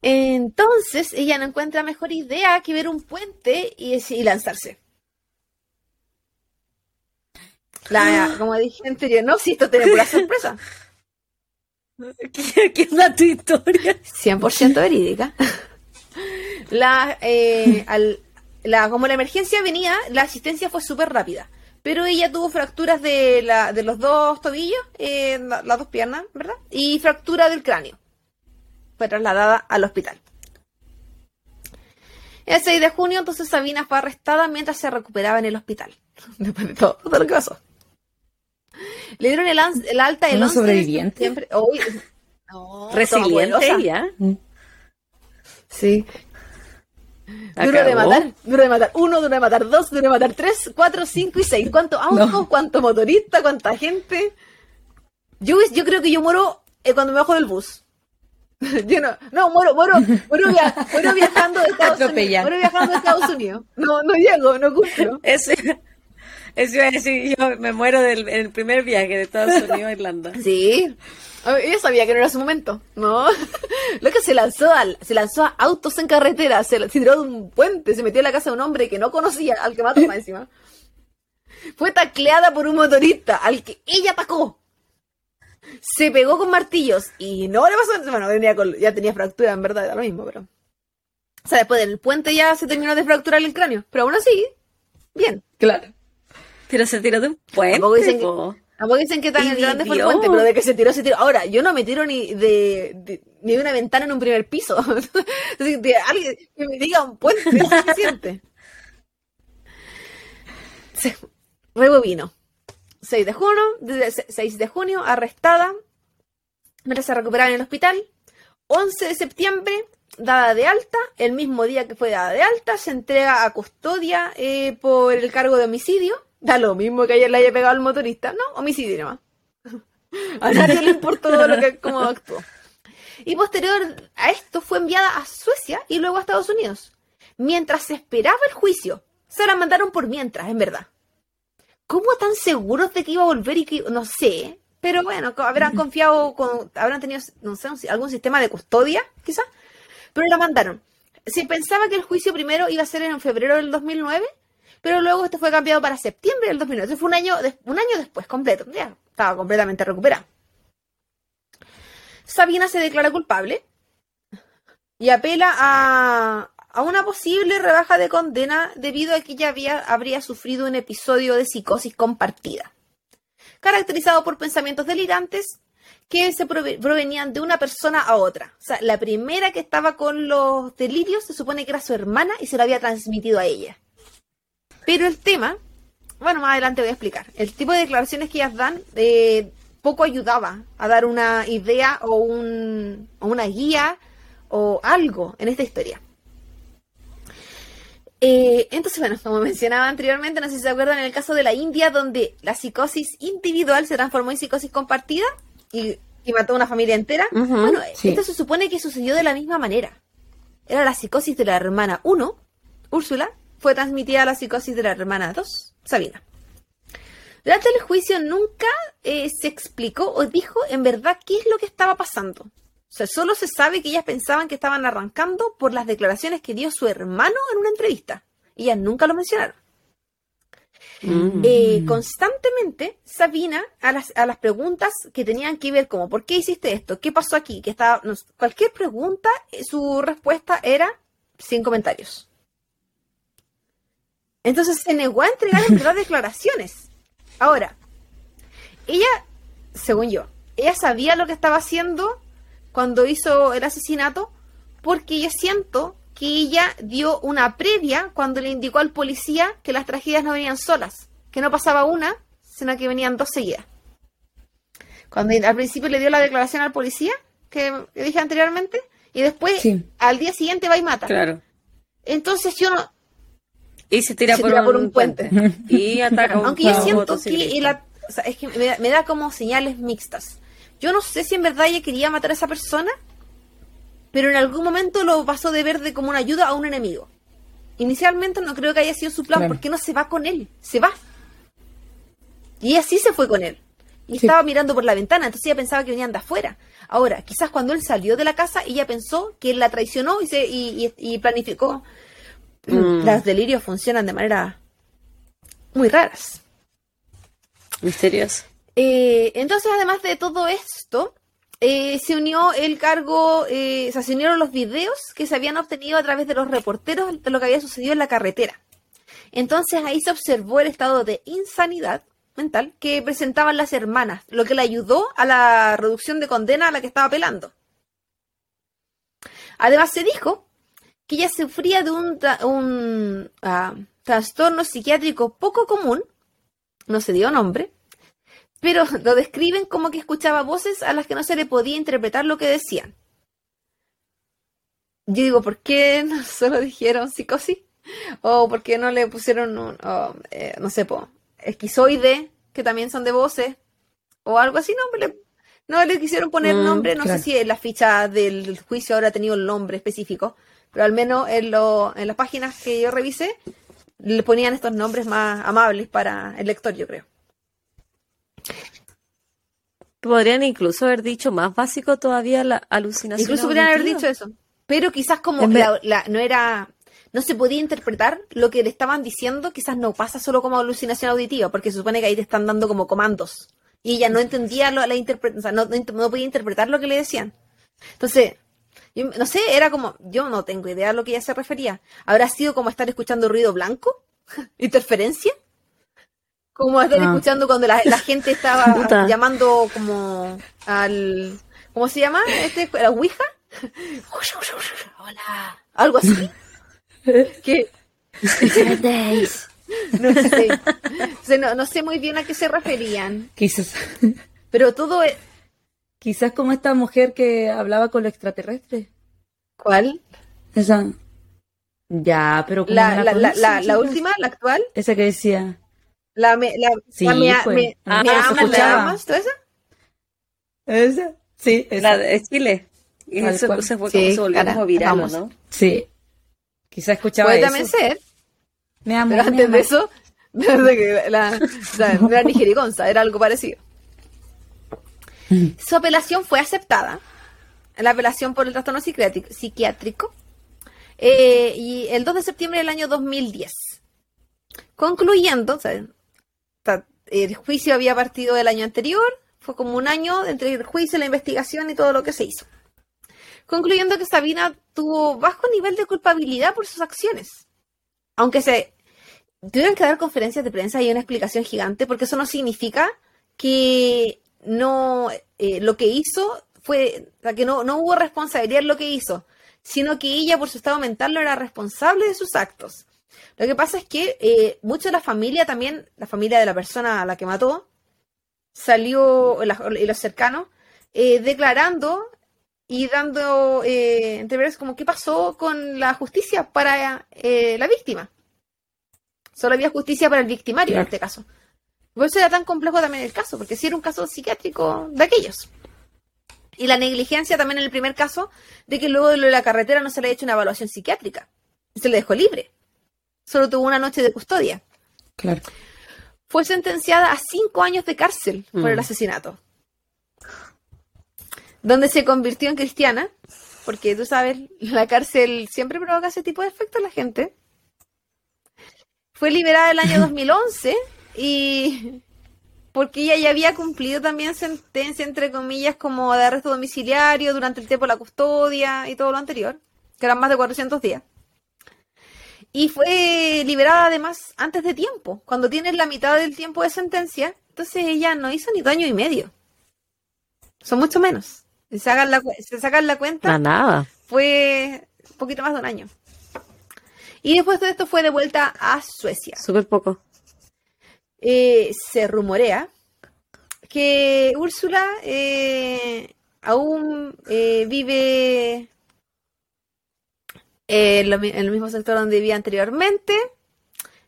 Entonces ella no encuentra mejor idea que ver un puente y, lanzarse. La, como dije anterior, no, si esto tiene pura sorpresa.
¿Qué, es la tu historia?
100% verídica. La, eh, la, como la emergencia venía, la asistencia fue súper rápida. Pero ella tuvo fracturas de, la, de los dos tobillos, eh, las dos piernas, ¿verdad? Y fractura del cráneo. Fue trasladada al hospital. El 6 de junio, entonces Sabina fue arrestada mientras se recuperaba en el hospital. Después de todo, todo lo que pasó. Le dieron el, alta el 11
sobreviviente.
Siempre,
Resiliente ella. Mm.
Sí. Duro de matar, duro de matar. Uno, duro de matar dos, duro de matar tres, cuatro, cinco y seis. ¿Cuántos autos? ¿Cuántos motoristas? ¿Cuánta gente? Yo, yo creo que yo muero eh, cuando me bajo del bus. Yo no, no, muero, muero, muero, viajando de Estados Unidos. Muero viajando de Estados Unidos. No, no llego, no cumplo.
Eso, eso iba a decir, yo me muero del, en el primer viaje de Estados Unidos a Irlanda.
Sí. Ella sabía que no era su momento, ¿no? Lo que se lanzó a, se lanzó a autos en carretera, se, tiró de un puente, se metió en la casa de un hombre que no conocía, al que mató más encima. Fue tacleada por un motorista al que ella atacó. Se pegó con martillos y no le pasó. Bueno, venía ya tenía fractura, en verdad, era lo mismo, pero. O sea, después del puente ya se terminó de fracturar el cráneo. Pero aún así, bien.
Claro.
Pero se tiró de un puente.
Tampoco dicen que tan grande fue el puente, pero de que se tiró, se tiró. Ahora, yo no me tiro ni de, ni de una ventana en un primer piso. Entonces, alguien que me diga un puente es suficiente. Rebobino. 6 de junio, 6 de junio, arrestada. Mientras se recuperaba en el hospital. 11 de septiembre, dada de alta. El mismo día que fue dada de alta, se entrega a custodia eh, por el cargo de homicidio. Da lo mismo que ayer le haya pegado al motorista. No, homicidio nomás. A nadie le importó lo que, cómo actuó. Y posterior a esto fue enviada a Suecia y luego a Estados Unidos. Mientras se esperaba el juicio. Se la mandaron por mientras, en verdad. ¿Cómo tan seguros de que iba a volver y que no sé? Pero bueno, habrán confiado, con, habrán tenido, no sé, algún sistema de custodia, quizás. Pero la mandaron. Se pensaba que el juicio primero iba a ser en febrero del 2009 pero luego esto fue cambiado para septiembre del 2009. fue un año, un año después completo. Ya estaba completamente recuperado. Sabina se declara culpable y apela a, a una posible rebaja de condena debido a que ella había, habría sufrido un episodio de psicosis compartida, caracterizado por pensamientos delirantes que se provenían de una persona a otra. O sea, la primera que estaba con los delirios se supone que era su hermana y se lo había transmitido a ella. Pero el tema, bueno, más adelante voy a explicar. El tipo de declaraciones que ellas dan eh, poco ayudaba a dar una idea o, un, o una guía o algo en esta historia. Eh, entonces, bueno, como mencionaba anteriormente, no sé si se acuerdan en el caso de la India, donde la psicosis individual se transformó en psicosis compartida y, mató a una familia entera. bueno, esto se supone que sucedió de la misma manera. Era la psicosis de la hermana 1, Úrsula, fue transmitida la psicosis de la hermana 2, Sabina. Durante el juicio nunca eh, se explicó o dijo en verdad qué es lo que estaba pasando. O sea, solo se sabe que ellas pensaban que estaban arrancando por las declaraciones que dio su hermano en una entrevista. Ellas nunca lo mencionaron. Mm. Eh, constantemente, Sabina, a las, a las, preguntas que tenían que ver como, ¿por qué hiciste esto? ¿Qué pasó aquí? Que estaba, cualquier pregunta, eh, su respuesta era sin comentarios. Entonces se negó a entregar las declaraciones. Ahora, ella, según yo, ella sabía lo que estaba haciendo cuando hizo el asesinato, porque yo siento que ella dio una previa cuando le indicó al policía que las tragedias no venían solas, que no pasaba una, sino que venían dos seguidas. Cuando al principio le dio la declaración al policía, que, dije anteriormente, y después al día siguiente va y mata.
Claro.
Entonces yo no,
y se tira, por, un puente. y ataca
Aunque yo siento que es que me da, como señales mixtas. Yo no sé si en verdad ella quería matar a esa persona pero en algún momento lo pasó de ver de como una ayuda a un enemigo. Inicialmente no creo que haya sido su plan,
Claro.
porque no se va con él, se va. Y así se fue con él. Y
Sí.
estaba mirando por la ventana, entonces ella pensaba que venían de afuera. Ahora, quizás cuando él salió de la casa, ella pensó que él la traicionó y, se, y, y- y planificó.
Mm.
Los delirios funcionan de manera muy raras.
Misterios.
Eh, entonces, además de todo esto, eh, se unió el cargo, eh, o sea, se unieron los videos que se habían obtenido a través de los reporteros de lo que había sucedido en la carretera. Entonces ahí se observó el estado de insanidad mental que presentaban las hermanas, lo que le ayudó a la reducción de condena a la que estaba apelando. Además se dijo que ella sufría de un, tra- un ah, trastorno psiquiátrico poco común, no se dio nombre, pero lo describen como que escuchaba voces a las que no se le podía interpretar lo que decían. Yo digo, ¿por qué no solo dijeron psicosis? ¿O por qué no le pusieron, un, eh, no sé, po, esquizoide, que también son de voces? O algo así, no, le, no le quisieron poner
Mm,
nombre, no
claro.
sé si en la ficha del juicio ahora ha tenido el nombre específico, pero al menos en, lo, en las páginas que yo revisé, le ponían estos nombres más amables para el lector, yo creo.
Podrían incluso haber dicho más básico todavía la alucinación.
Incluso podrían haber dicho eso. Pero quizás como la- la- no era, no se podía interpretar lo que le estaban diciendo, quizás no pasa solo como alucinación auditiva, porque se supone que ahí te están dando como comandos. Y ella no entendía lo- la interpretación, o sea, no, no int- no podía interpretar lo que le decían. Entonces, yo no sé, era como, yo no tengo idea a lo que ella se refería. ¿Habrá sido como estar escuchando ruido blanco? ¿Interferencia? Como estar
Ah.
escuchando cuando la, la gente estaba
Puta.
llamando como al... ¿Cómo se llama? Este, ¿La Ouija? Hola. Algo así. que no sé. O sea, no, no sé muy bien a qué se referían.
Quizás,
Pero todo es...
quizás como esta mujer que hablaba con los extraterrestres.
¿Cuál?
Esa. Ya, pero
La, la, la, la, la última, la actual.
Esa que decía.
La me, la,
Sí,
la me,
pues.
me-
Ah,
me amas, me amas, ¿todo eso?
¿Esa? Sí, esa.
La de Chile. Y eso se fue
Sí,
como se volvió
cara,
como viral,
vamos.
¿no?
Sí. Quizás escuchaba
Puede
eso.
también ser.
Me amo,
Pero antes de eso, la, era ni jerigonza, era algo parecido. Su apelación fue aceptada. La apelación por el trastorno psiquiátrico, eh, y el 2 de septiembre del año 2010. Concluyendo, o sea, el juicio había partido del año anterior, fue como un año entre el juicio, la investigación y todo lo que se hizo. Concluyendo que Sabina tuvo bajo nivel de culpabilidad por sus acciones. Aunque se tuvieron que dar conferencias de prensa y una explicación gigante, porque eso no significa que no eh, lo que hizo fue, o sea, que no, no hubo responsabilidad en lo que hizo, sino que ella por su estado mental no era responsable de sus actos. Lo que pasa es que eh, mucho de la familia también, la familia de la persona a la que mató, salió, y los cercanos, eh, declarando y dando eh, entreveres como qué pasó con la justicia para eh, la víctima. Solo había justicia para el victimario en este caso. Por eso era tan complejo también el caso, porque sí era un caso psiquiátrico de aquellos. Y la negligencia también en el primer caso, de que luego de lo de la carretera no se le ha hecho una evaluación psiquiátrica. Se le dejó libre. Solo tuvo una noche de custodia.
Claro.
Fue sentenciada a cinco años de cárcel por el
Mm.
asesinato. Donde se convirtió en cristiana, porque tú sabes, la cárcel siempre provoca ese tipo de efecto en la gente. Fue liberada el año 2011 y porque ella ya había cumplido también sentencia, entre comillas, como de arresto domiciliario durante el tiempo de la custodia y todo lo anterior, que eran más de 400 días. Y fue liberada además antes de tiempo, cuando tienes la mitad del tiempo de sentencia, entonces ella no hizo ni dos años y medio. Son mucho menos. Si se, hagan la, si sacan la cuenta,
Para nada.
fue un poquito más de un año. Y después de esto fue de vuelta a Suecia.
Súper poco.
Eh, se rumorea que Úrsula eh, aún eh, vive en, lo mi- en el mismo sector donde vivía anteriormente.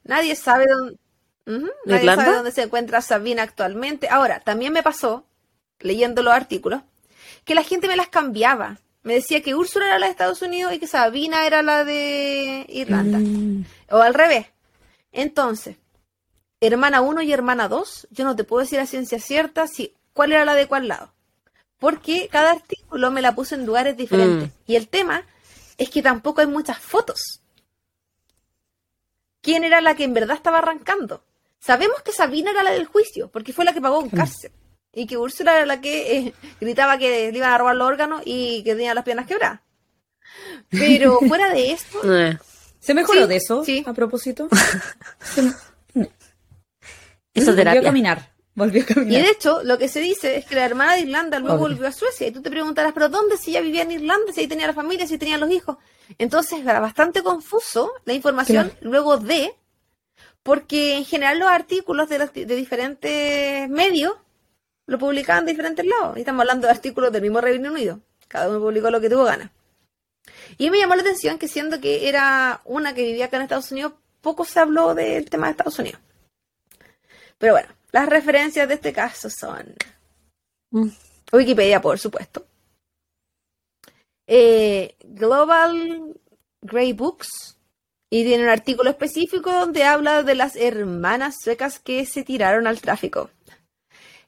Nadie sabe dónde, Ujú,
¿De
nadie sabe dónde se encuentra Sabina actualmente. Ahora, también me pasó, leyendo los artículos, que la gente me las cambiaba. me decía que Úrsula era la de Estados Unidos y que Sabina era la de Irlanda.
Mm.
O al revés. Entonces, hermana 1 y hermana 2, yo no te puedo decir a ciencia cierta si cuál era la de cuál lado. Porque cada artículo me la puso en lugares diferentes. Y el tema es que tampoco hay muchas fotos. ¿Quién era la que en verdad estaba arrancando? Sabemos que Sabina era la del juicio, porque fue la que pagó en cárcel. Y que Úrsula era la que eh, gritaba que le iban a robar los órganos y que tenía las piernas quebradas. Pero fuera de esto,
Eh,
¿Se mejoró
Sí,
de eso?
sí.
A propósito.
Eso es
Volvió a caminar. Volvió a
Y
caminar.
de hecho, lo que se dice es que la hermana de Irlanda luego
Obvio.
volvió a Suecia. Y tú te preguntarás, ¿pero dónde si ella vivía en Irlanda? Si ahí tenía la familia, si tenía los hijos. Entonces era bastante confuso la información luego de, porque en general los artículos de, los- de diferentes medios lo publicaban de diferentes lados. Y estamos hablando de artículos del mismo Reino Unido. Cada uno publicó lo que tuvo ganas. Y me llamó la atención que siendo que era una que vivía acá en Estados Unidos, poco se habló del tema de Estados Unidos. Pero bueno, las referencias de este caso son
Mm.
Wikipedia, por supuesto. Eh, Global Grey Books. Y tiene un artículo específico donde habla de las hermanas suecas que se tiraron al tráfico.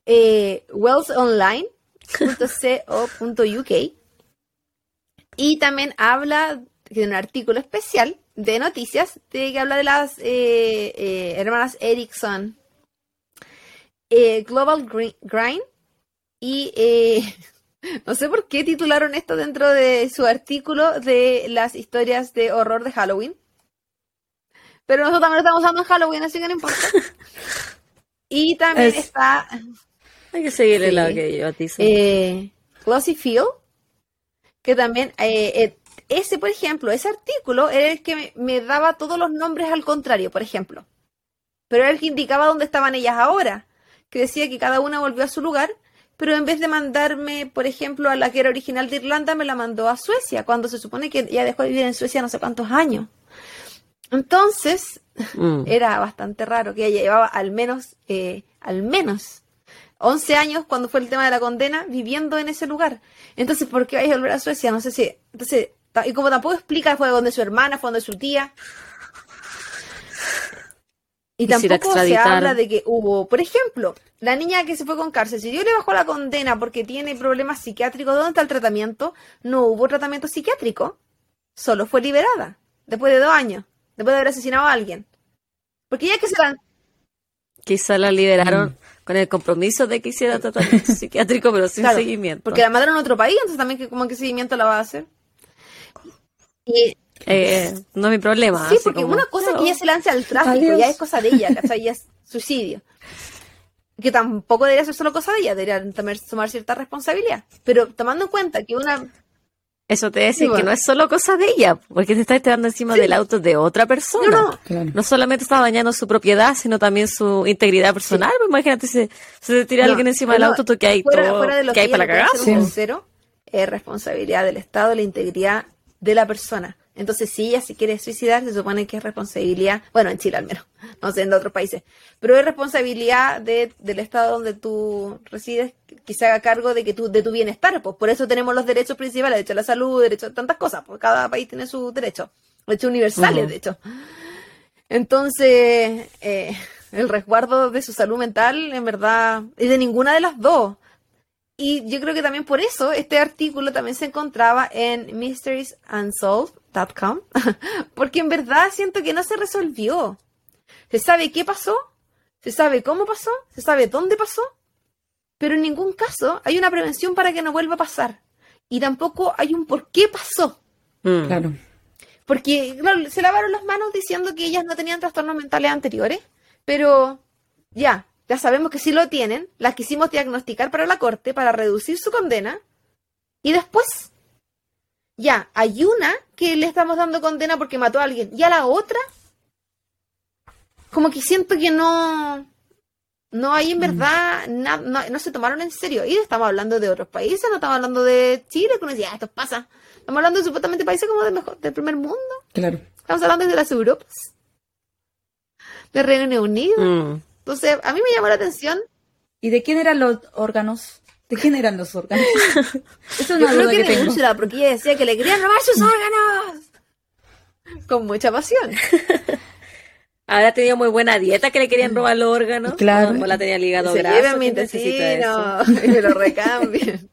Eh, wellsonline.co.uk. Y también habla de un artículo especial de noticias de que habla de las eh, eh, hermanas Erickson. Eh, Global Gri- Grind y eh, no sé por qué titularon esto dentro de su artículo de las historias de horror de Halloween. Pero nosotros también lo estamos usando en Halloween, así que no importa. Y también
Es-
está
Hay que seguirle
Sí.
la que yo a ti. sí.
eh, Glossy Field, que también, eh, eh, ese, por ejemplo, ese artículo era el que me, me daba todos los nombres al contrario, por ejemplo. Pero era el que indicaba dónde estaban ellas ahora, que decía que cada una volvió a su lugar, pero en vez de mandarme, por ejemplo, a la que era original de Irlanda, me la mandó a Suecia, cuando se supone que ya dejó de vivir en Suecia no sé cuántos años. Entonces,
Mm.
era bastante raro que ella llevaba al menos, eh, al menos 11 años cuando fue el tema de la condena viviendo en ese lugar. Entonces, ¿por qué vais a volver a Suecia? No sé si. Entonces, y como tampoco explica, fue donde su hermana, fue donde su tía. Y tampoco se habla de que hubo, por ejemplo, la niña que se fue con cárcel, si yo le bajó la condena porque tiene problemas psiquiátricos, ¿dónde está el tratamiento? No hubo tratamiento psiquiátrico, solo fue liberada, después de dos años, después de haber asesinado a alguien. Porque ya que se la,
Quizá la liberaron con el compromiso de que hiciera tratamiento psiquiátrico, pero sin
Claro,
seguimiento.
Porque la mandaron a otro país, entonces también que como que seguimiento la va a hacer. Y,
Eh, no es mi problema.
sí, porque
como,
una cosa es que ella se lance al tráfico,
Adiós.
ya es cosa de ella, ¿cachai? Ya es suicidio. Que tampoco debería ser solo cosa de ella, debería también tomar cierta responsabilidad. Pero tomando en cuenta que una...
Eso te
Sí, bueno.
que no es solo cosa de ella, porque te está tirando encima del auto de otra persona.
No, no,
Claro.
No solamente está dañando su propiedad, sino también su integridad personal. Pues imagínate si se te tira
no,
alguien encima del auto, tú que hay
fuera,
todo,
fuera de lo
que hay para cagar.
es responsabilidad del Estado, la integridad de la persona. Entonces, si ella se quiere suicidar, se supone que es responsabilidad, bueno, en Chile al menos, no sé, en otros países, pero es responsabilidad de- del Estado donde tú resides que se haga cargo de que tú, de tu bienestar, pues por eso tenemos los derechos principales, derecho a la salud, derecho a tantas cosas, pues cada país tiene sus derechos, derechos universales, de hecho. Entonces, eh, el resguardo de su salud mental, en verdad, es de ninguna de las dos. Y yo creo que también por eso este artículo también se encontraba en porque en verdad siento que no se resolvió. Se sabe qué pasó, se sabe cómo pasó, se sabe dónde pasó, pero en ningún caso hay una prevención para que no vuelva a pasar. Y tampoco hay un por qué pasó.
Mm.
Claro.
Porque claro, se lavaron las manos diciendo que ellas no tenían trastornos mentales anteriores, pero ya, ya sabemos que sí lo tienen, las quisimos diagnosticar para la corte para reducir su condena, y después, ya, hay una que le estamos dando condena porque mató a alguien, y a la otra, como que siento que no, no hay en verdad, na- no, no se tomaron en serio, y estamos hablando de otros países, no estamos hablando de Chile, que uno decía, "Ah, esto pasa, estamos hablando de supuestamente países como de mejor, del primer mundo.
Claro.
Estamos hablando de las Europas. De Reino Unido.
Mm.
Entonces, a mí me llamó la atención.
¿Y de quién eran los órganos ¿De quién eran los órganos?
Es una Yo creo que, que de Úrsula, porque ella decía que le querían robar sus órganos. Con mucha pasión.
Ahora tenía muy buena dieta que le querían robar los órganos. Claro. la tenía ligado
Se graso. mi intestino y me lo recambien.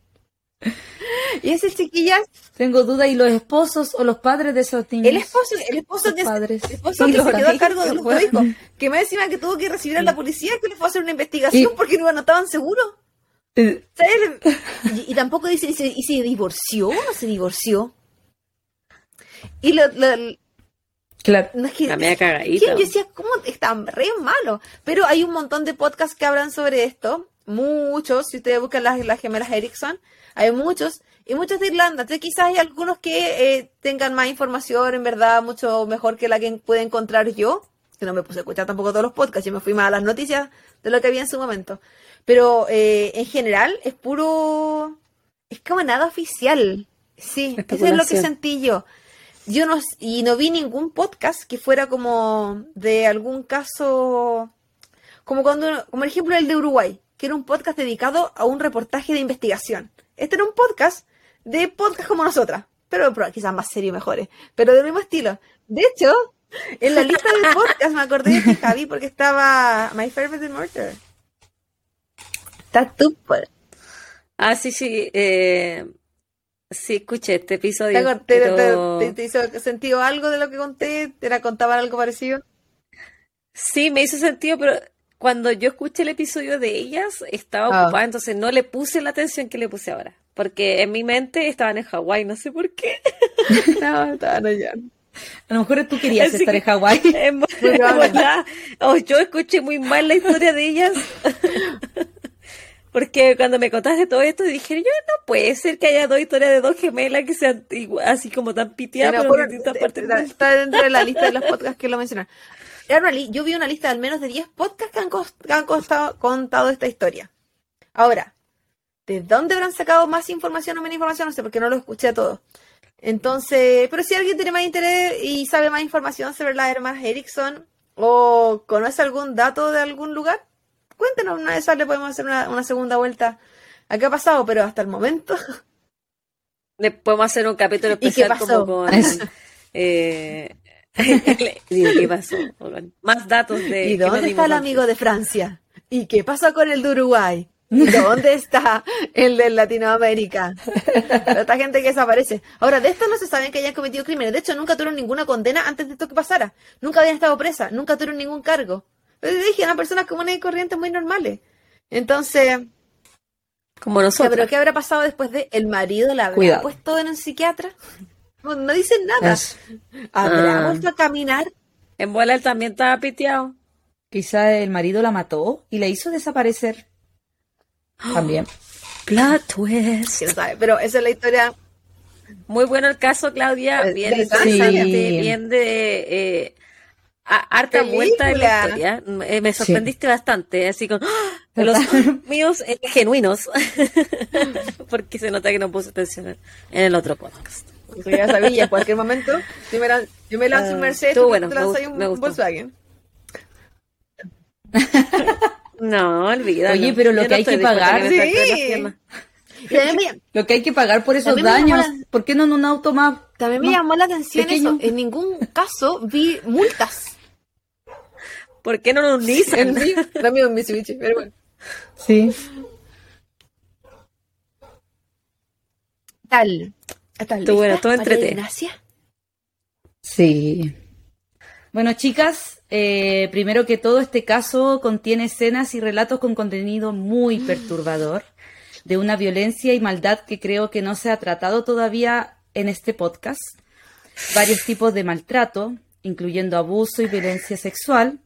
¿Y ese chiquillas?
Tengo duda, ¿y los esposos o los padres de esos niños?
El esposo, el esposo que, padres. El esposo que se quedó a cargo de los hijos, que me decía que tuvo que recibir a la policía que le fue a hacer una investigación porque no, estaban seguros. Y, tampoco dice, ¿y se, divorció o no se divorció? Y lo,
Claro.
No es que, Yo decía, ¿cómo están re malo? Pero hay un montón de podcasts que hablan sobre esto. Muchos, si ustedes buscan las, las gemelas Erickson, hay muchos. Y muchos de Irlanda. Entonces quizás hay algunos que eh, tengan más información, en verdad, mucho mejor que la que puede encontrar yo. Que no me puse a escuchar tampoco todos los podcasts. Yo me fui más a las noticias de lo que había en su momento. Pero eh, en general es puro... Es como nada oficial. Sí, eso es lo que sentí yo yo no, y no vi ningún podcast que fuera como de algún caso, como cuando, como el ejemplo el de Uruguay, que era un podcast dedicado a un reportaje de investigación. Este era un podcast de podcast como nosotras, pero, quizás más serio y mejores, pero del mismo estilo. De hecho, en la lista de podcast me acordé de Javi porque estaba My Favorite Murder. Está súper.
Ah, sí, sí. Eh, Sí, escuché este episodio.
¿Te, hizo sentido algo de lo que conté? ¿Te la contaba algo parecido?
Sí, me hizo sentido, pero cuando yo escuché el episodio de ellas, estaba ah. ocupada, entonces no le puse la atención que le puse ahora. Porque en mi mente estaban en Hawái, no sé por qué.
no, estaban allá.
A lo mejor tú querías estar en Hawái.
Oh, yo escuché muy mal la historia de ellas. Porque cuando me contaste todo esto, dije, yo no puede ser que haya dos historias de dos gemelas que sean así como tan piteadas, pero en distintas partes.
Está dentro de la lista de los podcasts que lo mencionan. Yo vi una lista de al menos de 10 podcasts que han, contado esta historia. Ahora, ¿de dónde habrán sacado más información o menos información? No sé, porque no lo escuché a todo. Entonces, pero si alguien tiene más interés y sabe más información sobre las hermanas Erickson o conoce algún dato de algún lugar, cuéntenos, una vez le podemos hacer una, segunda vuelta a qué ha pasado, pero hasta el momento.
Le podemos hacer un capítulo especial como con. Eh, ¿Qué pasó? Más datos de.
¿Y dónde está el amigo de Francia? ¿Y qué pasó con el de Uruguay? ¿Y dónde está el de Latinoamérica? Esta gente que desaparece. Ahora, de esto no se sabe que hayan cometido crímenes. De hecho, nunca tuvieron ninguna condena antes de esto que pasara. Nunca habían estado presas. Nunca tuvieron ningún cargo. Les dije, eran personas comunes y corrientes muy normales. Entonces.
Como nosotros.
¿Pero qué habrá pasado después de el marido la habrá puesto en un psiquiatra? No, dicen nada. ¿Habrá ah. vuelto a caminar?
En bola él también estaba piteado.
Quizá el marido la mató y le hizo desaparecer. También.
Plot twist.
Pero esa es la historia.
Muy bueno el caso, Claudia. Bien, bien de eh, harta vuelta de la historia. Eh, me sorprendiste bastante, así con ¡ah! los míos eh, genuinos, porque se nota que no puse atención en el otro podcast.
ya sabía, en cualquier momento, yo me, yo me lanzo un ah, Mercedes, tú bueno, me, un, Volkswagen.
no, olvídalo.
Oye, pero lo que hay que pagar... Sí. Lo que hay que pagar por esos daños, ¿por qué no en un auto más?
También me llamó la atención eso. En ningún caso vi multas.
¿Por qué no nos dicen?
Dame un Mitsubishi, pero bueno.
Sí.
Tal. ¿Tal
Tú, bueno, todo entretenido.
Sí. Bueno, chicas, eh, primero que todo, este caso contiene escenas y relatos con contenido muy perturbador, de una violencia y maldad que creo que no se ha tratado todavía en este podcast. Varios tipos de maltrato, incluyendo abuso y violencia sexual,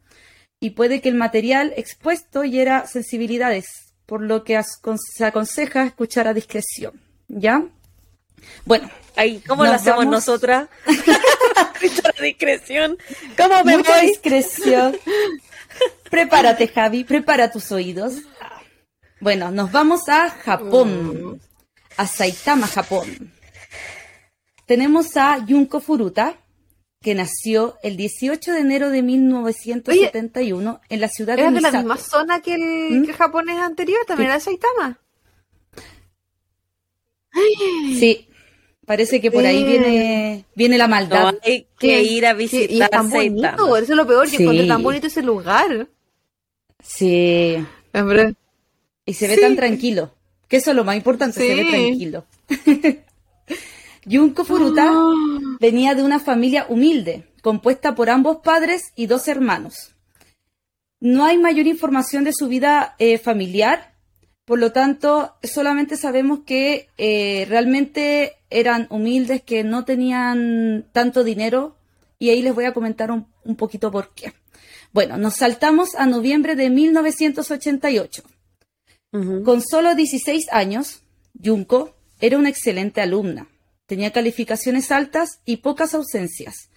y puede que el material expuesto hiera sensibilidades, por lo que se aconseja escuchar a discreción. ¿Ya? Bueno.
Ahí, ¿cómo lo hacemos nosotras? escuchar a discreción. ¿Cómo me
Mucha discreción. Prepárate, Javi, prepara tus oídos. Bueno, nos vamos a Japón, mm. a Saitama, Japón. Tenemos a Junko Furuta, que nació el 18 de enero de 1971 en la ciudad
de
¿Era de
la misma zona que el, ¿Mm? japonés anterior? ¿También era Saitama?
Sí, parece que por ahí viene, viene la maldad.
No hay que ir a visitar
y es tan bonito,
Saitama.
eso es lo peor, que
Sí.
encontré tan bonito ese lugar.
Sí,
Hombre.
y se ve
Sí.
tan tranquilo. Que eso es lo más importante, se ve
Sí.
tranquilo. Junko Furuta
Ah.
venía de una familia humilde, compuesta por ambos padres y dos hermanos. No hay mayor información de su vida eh, familiar, por lo tanto, solamente sabemos que eh, realmente eran humildes, que no tenían tanto dinero, y ahí les voy a comentar un, un poquito por qué. Bueno, nos saltamos a noviembre de 1988.
Ujú.
Con solo 16 años, Junko era una excelente alumna. Tenía calificaciones altas y pocas ausencias.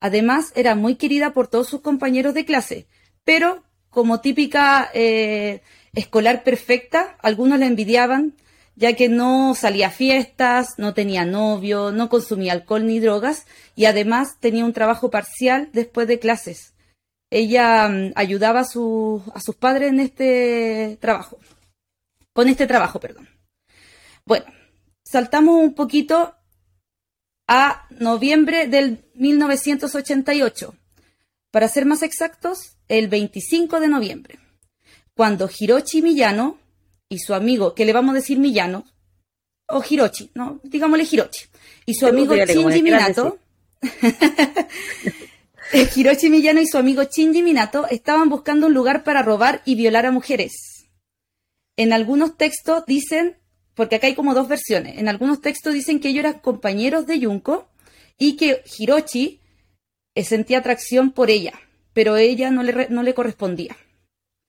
Además, era muy querida por todos sus compañeros de clase, pero como típica eh, escolar perfecta, algunos la envidiaban, ya que no salía a fiestas, no tenía novio, no consumía alcohol ni drogas y además tenía un trabajo parcial después de clases. Ella mm, ayudaba a, sus- a sus padres en este trabajo con este trabajo, perdón. Bueno, saltamos un poquito a noviembre del 1988. Para ser más exactos, el 25 de noviembre, cuando Hiroshi Miyano y su amigo, que le vamos a decir Miyano, o Hiroshi, no, digámosle Hiroshi, y su amigo Shinji Minato, Hiroshi Miyano y su amigo Shinji Minato estaban buscando un lugar para robar y violar a mujeres. En algunos textos dicen, porque acá hay como dos versiones, en algunos textos dicen que ellos eran compañeros de Junko y que Hiroshi eh, sentía atracción por ella, pero ella no le, no le correspondía.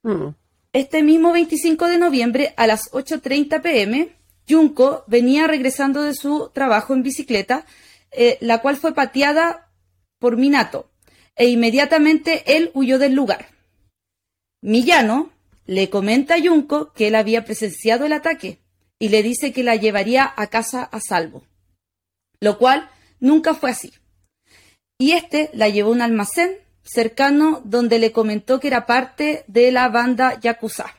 Mm.
Este mismo 25 de noviembre a las 8.30 pm, Junko venía regresando de su trabajo en bicicleta, eh, la cual fue pateada por Minato, e inmediatamente él huyó del lugar. Miyano le comenta a Junko que él había presenciado el ataque y le dice que la llevaría a casa a salvo, lo cual nunca fue así. Y este la llevó a un almacén cercano donde le comentó que era parte de la banda Yakuza.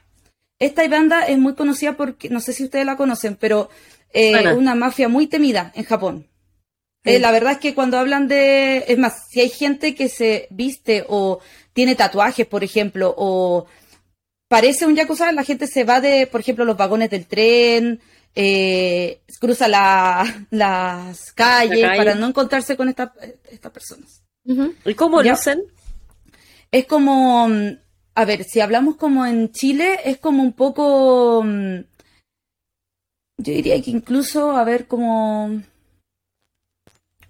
Esta banda es muy conocida porque, no sé si ustedes la conocen, pero eh,
Suena.
una mafia muy temida en Japón.
Sí.
Eh, la verdad es que cuando hablan de, es más, si hay gente que se viste o tiene tatuajes, por ejemplo, o parece un yakuza, la gente se va de, por ejemplo, los vagones del tren, eh, cruza la- las calles
calle.
para no encontrarse con esta- estas personas.
¿Y cómo
Ya.
lucen?
Es como, mm, a ver, si hablamos como en Chile, es como un poco, mm, yo diría que incluso, a ver, como,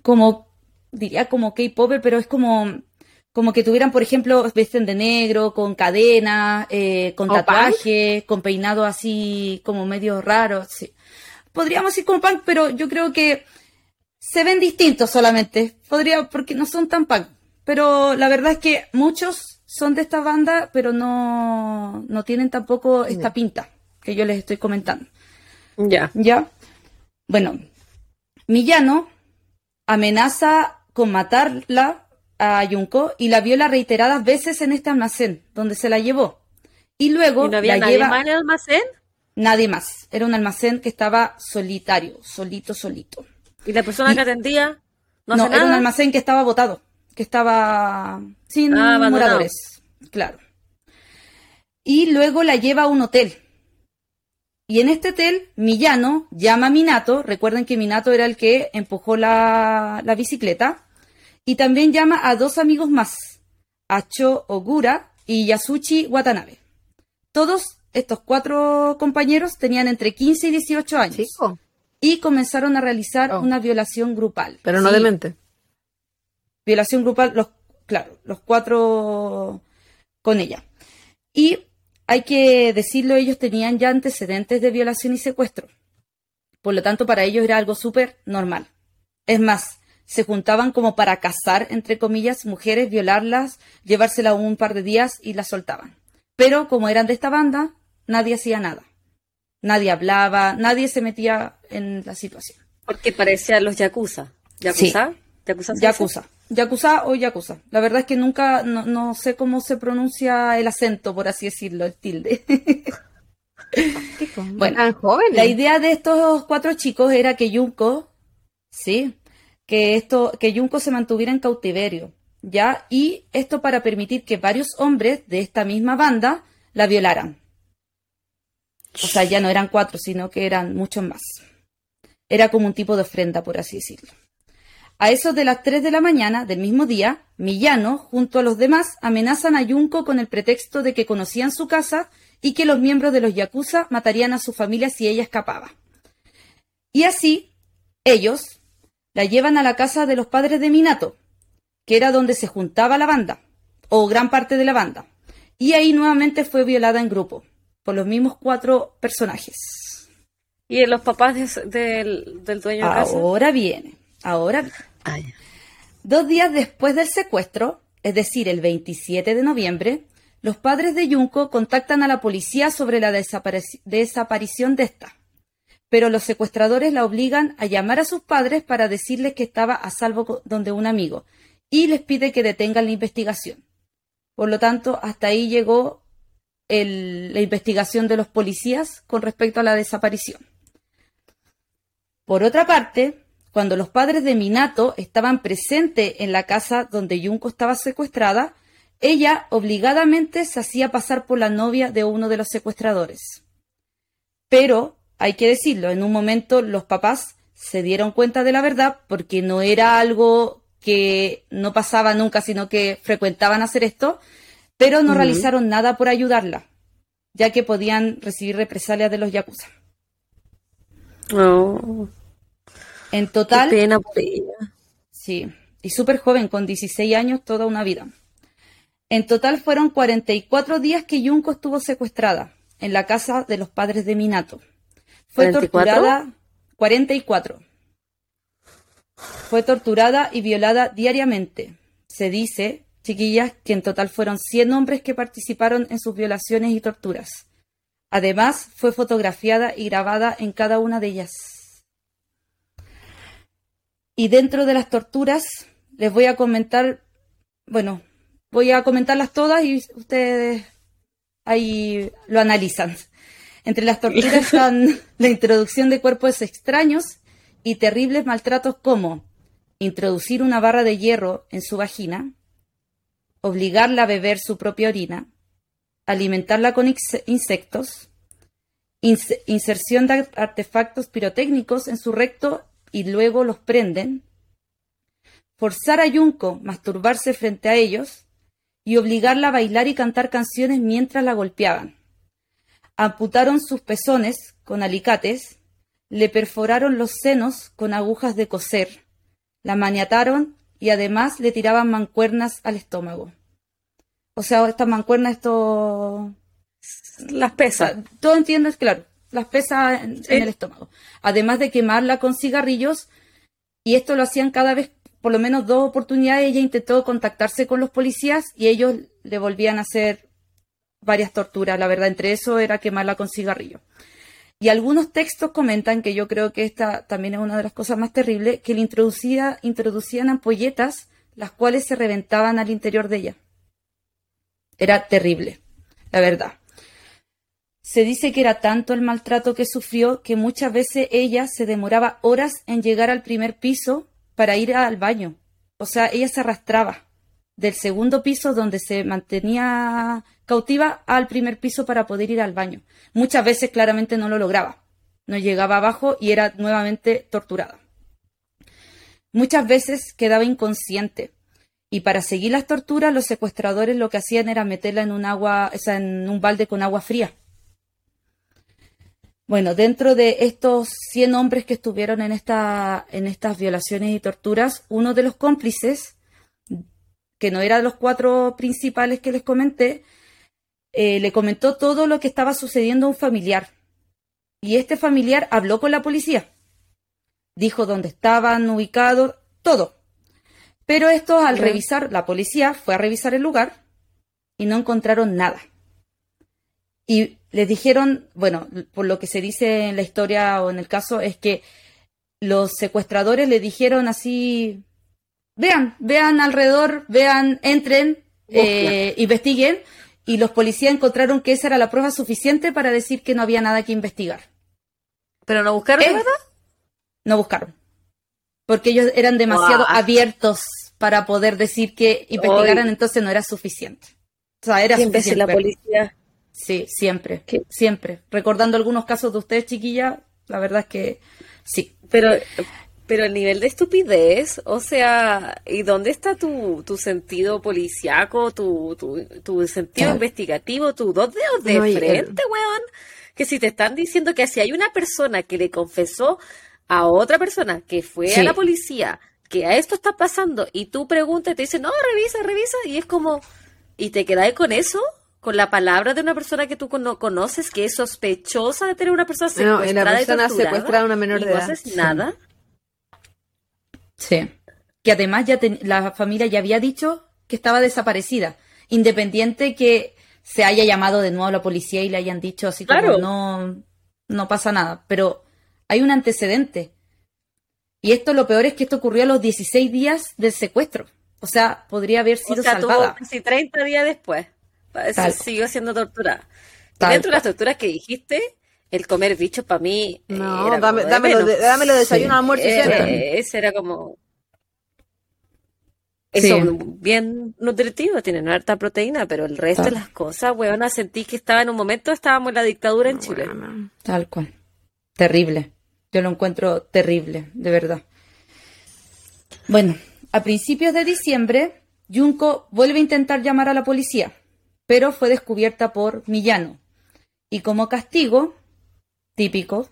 como, diría como K-pop, pero es como, como que tuvieran, por ejemplo, visten de negro, con cadena, eh, con tatuaje, con peinado así como medio raro, sí. Podríamos ir con punk, pero yo creo que se ven distintos solamente. Podría, porque no son tan punk. Pero la verdad es que muchos son de esta banda, pero no, no tienen tampoco esta pinta que yo les estoy comentando.
Ya.
¿Ya? Bueno, Millano amenaza con matarla a Junko y la viola reiteradas veces en este almacén donde se la llevó. Y luego
¿Y no había
la
nadie
lleva
más en el almacén?
nadie más. Era un almacén que estaba solitario, solito, solito.
¿Y la persona
Y-
que atendía no,
No,
hace
era un almacén que estaba botado, que estaba sin
Ah,
moradores, claro. Y luego la lleva a un hotel. Y en este hotel, Millano llama a Minato, recuerden que Minato era el que empujó la, la bicicleta, y también llama a dos amigos más, a Cho Ogura y Yasuchi Watanabe. Todos estos cuatro compañeros tenían entre 15 y 18 años
Chico,
y comenzaron a realizar
Oh.
una violación grupal.
pero no
Sí,
demente.
violación grupal, los, claro, los cuatro con ella. Y hay que decirlo, ellos tenían ya antecedentes de violación y secuestro. Por lo tanto, para ellos era algo súper normal. Es más, se juntaban como para cazar, entre comillas, mujeres, violarlas, llevárselas un par de días y las soltaban. Pero como eran de esta banda, nadie hacía nada. Nadie hablaba, nadie se metía en la situación.
Porque parecían los Yakuza. ¿Yakuza? Dice?
Yakuza. Yakuza o Yakuza. La verdad es que nunca, no, no sé cómo se pronuncia el acento, por así decirlo, el tilde. Bueno,
jóvenes.
La idea de estos cuatro chicos era que Junko, sí, que esto, que Junko se mantuviera en cautiverio, ¿ya? Y esto para permitir que varios hombres de esta misma banda la violaran. O sea, ya no eran cuatro, sino que eran muchos más. Era como un tipo de ofrenda, por así decirlo. A eso de las 3 de la mañana del mismo día, Millano, junto a los demás, amenazan a Junko con el pretexto de que conocían su casa y que los miembros de los Yakuza matarían a su familia si ella escapaba. Y así, ellos la llevan a la casa de los padres de Minato, que era donde se juntaba la banda, o gran parte de la banda. Y ahí nuevamente fue violada en grupo, por los mismos cuatro personajes.
¿Y los papás de- del, del dueño de casa?
Ahora viene, ahora viene.
Ah.
Dos días después del secuestro, es decir, el 27 de noviembre, los padres de Junko contactan a la policía sobre la desaparición de esta. Pero los secuestradores la obligan a llamar a sus padres para decirles que estaba a salvo donde un amigo y les pide que detengan la investigación. Por lo tanto, hasta ahí llegó la investigación de los policías con respecto a la desaparición. Por otra parte, cuando los padres de Minato estaban presentes en la casa donde Junko estaba secuestrada, ella obligadamente se hacía pasar por la novia de uno de los secuestradores. Pero, hay que decirlo, en un momento los papás se dieron cuenta de la verdad porque no era algo que no pasaba nunca, sino que frecuentaban hacer esto, pero no realizaron nada por ayudarla, ya que podían recibir represalias de los yakuza.
No,
En
qué
total,
pena por ella.
Sí, y súper joven, con 16 años, toda una vida. En total fueron 44 días que Junko estuvo secuestrada en la casa de los padres de Minato. Fue
¿44?
torturada 44. Fue torturada y violada diariamente. Se dice, chiquillas, que en total fueron 100 hombres que participaron en sus violaciones y torturas. Además, fue fotografiada y grabada en cada una de ellas. Y dentro de las torturas, les voy a comentar, bueno, voy a comentarlas todas y ustedes ahí lo analizan. Entre las torturas están la introducción de cuerpos extraños y terribles maltratos como introducir una barra de hierro en su vagina, obligarla a beber su propia orina, alimentarla con ins- insectos, ins- inserción de ar- artefactos pirotécnicos en su recto y luego los prenden, forzar a Junko masturbarse frente a ellos y obligarla a bailar y cantar canciones mientras la golpeaban. Amputaron sus pezones con alicates, le perforaron los senos con agujas de coser, la maniataron y además le tiraban mancuernas al estómago. O sea, estas mancuernas, esto
Las
o
pesas.
sea, todo entiendes, claro, las pesas en,
Sí.
en el estómago. Además de quemarla con cigarrillos, y esto lo hacían cada vez, por lo menos dos oportunidades, ella intentó contactarse con los policías y ellos le volvían a hacer varias torturas, la verdad, entre eso era quemarla con cigarrillo. Y algunos textos comentan que yo creo que esta también es una de las cosas más terribles, que le introducía, introducían ampolletas, las cuales se reventaban al interior de ella. Era terrible, la verdad. Se dice que era tanto el maltrato que sufrió que muchas veces ella se demoraba horas en llegar al primer piso para ir al baño. O sea, ella se arrastraba del segundo piso donde se mantenía cautiva al primer piso para poder ir al baño. Muchas veces claramente no lo lograba. No llegaba abajo y era nuevamente torturada. Muchas veces quedaba inconsciente. Y para seguir las torturas, los secuestradores lo que hacían era meterla en un agua, o sea, en un balde con agua fría. Bueno, dentro de estos 100 hombres que estuvieron en, esta, en estas violaciones y torturas, uno de los cómplices, que no era de los cuatro principales que les comenté, eh, le comentó todo lo que estaba sucediendo a un familiar. Y este familiar habló con la policía. Dijo dónde estaban ubicados, todo. Pero estos, al revisar, la policía fue a revisar el lugar y no encontraron nada. Y les dijeron, bueno, por lo que se dice en la historia o en el caso, es que los secuestradores le dijeron así, vean, vean alrededor, vean, entren, eh, investiguen. y los policías encontraron que esa era la prueba suficiente para decir que no había nada que investigar.
¿Pero no buscaron,
Eh,
de verdad?
No buscaron. Porque ellos eran demasiado abiertos para poder decir que investigaran, entonces no era suficiente. O sea, era
imbécil
suficiente.
la policía.
Sí, siempre.
¿Qué?
Siempre. Recordando algunos casos de ustedes, chiquilla, la verdad es que sí.
Pero, pero el nivel de estupidez, o sea, ¿y dónde está tu, tu sentido policiaco, tu, tu, tu sentido
Claro.
investigativo, tus dos dedos de
No, y el-
frente, weón? Que si te están diciendo que si hay una persona que le confesó a otra persona que fue
Sí.
a la policía, que a esto está pasando, y tú preguntas y te dicen, no, revisa, revisa, y es como, ¿y te quedáis con eso? Con la palabra de una persona que tú cono- conoces que es sospechosa de tener una persona
No,
secuestrada
y la persona secuestrada a una menor
y
de
no
edad.
haces nada.
Sí. Que además ya ten- la familia ya había dicho que estaba desaparecida. Independiente que se haya llamado de nuevo a la policía y le hayan dicho así como
Claro.
no, no pasa nada. Pero hay un antecedente. Y esto lo peor es que esto ocurrió a los 16 días del secuestro. O sea, podría haber sido
o sea,
salvada.
casi 30 días después.
Tal.
Siguió siendo torturada. Dentro de las torturas que dijiste, el comer bichos para mí. eh,
No,
era
dame, dámelo, de, dámelo desayuno,
Sí.
almuerzo y
Eh,
cena.
ese era como.
Sí.
Son bien nutritivos, tienen harta proteína, pero el resto de las cosas, weona, sentí que estaba en un momento, estábamos en la dictadura en Chile.
Tal cual. Terrible. Yo lo encuentro terrible, de verdad. Bueno, a principios de diciembre, Junko vuelve a intentar llamar a la policía, pero fue descubierta por Millano. Y como castigo, típico,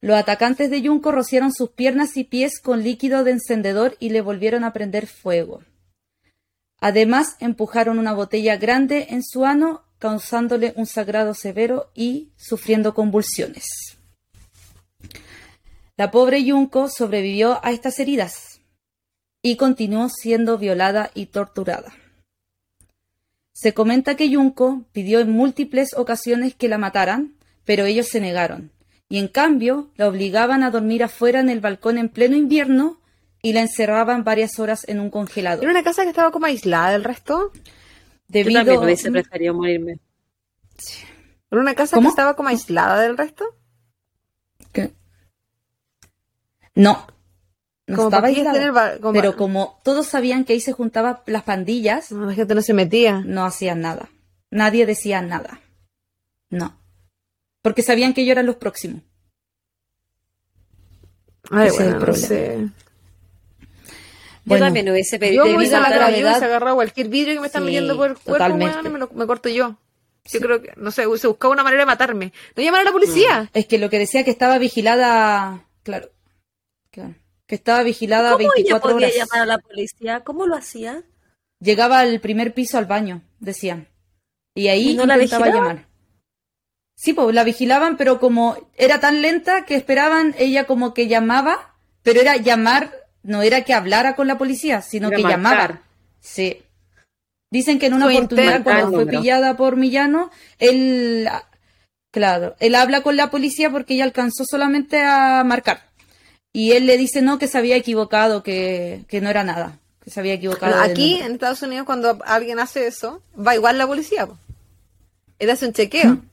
los atacantes de Junko rociaron sus piernas y pies con líquido de encendedor y le volvieron a prender fuego. Además, empujaron una botella grande en su ano, causándole un sagrado severo y sufriendo convulsiones. La pobre Junko sobrevivió a estas heridas y continuó siendo violada y torturada. Se comenta que Junko pidió en múltiples ocasiones que la mataran, pero ellos se negaron, y en cambio la obligaban a dormir afuera en el balcón en pleno invierno y la encerraban varias horas en un congelador.
Era una casa que estaba como aislada del resto.
Yo
Debido
también hubiese preferido morirme.
Era una casa
¿Cómo?
que estaba como aislada del resto.
¿Qué? No, no
Como
estaba aislada.
tener ba- como-
Pero como todos sabían que ahí se juntaban las pandillas,
No, la gente no se metía.
no hacían nada. Nadie decía nada. No. Porque sabían que ellos eran los próximos.
Ay,
Ese es el
bueno, no
problema.
sé.
Yo
Bueno,
también hubiese
Yo
pedido.
debido
hubiese
a la
agarrado, yo
gravedad-
hubiese agarrado cualquier vidrio que me están
Sí,
metiendo por el cuerpo, me, lo- me corto yo. Yo creo que, no sé, se buscaba una manera de matarme. No llamar a la policía.
Es que lo que decía que estaba vigilada, claro, claro, que estaba vigilada
¿Cómo ella
24
podía
horas.
llamar a la policía? ¿Cómo lo hacía?
Llegaba al primer piso al baño, decían. Y ahí
¿Y no la
intentaba
vigilaban?
llamar. Sí, pues la vigilaban, pero como era tan lenta que esperaban, ella como que llamaba, pero era llamar, no era que hablara con la policía, sino
Era
que
marcar.
llamaba. Sí. Dicen que en una
Fue
oportunidad cuando fue pillada por Millano, él, claro, él habla con la policía porque ella alcanzó solamente a marcar. Y él le dice no, que se había equivocado, que, que no era nada, que se había equivocado.
Aquí en Estados Unidos cuando alguien hace eso, va igual la policía. po. Él hace un chequeo.
¿Mm?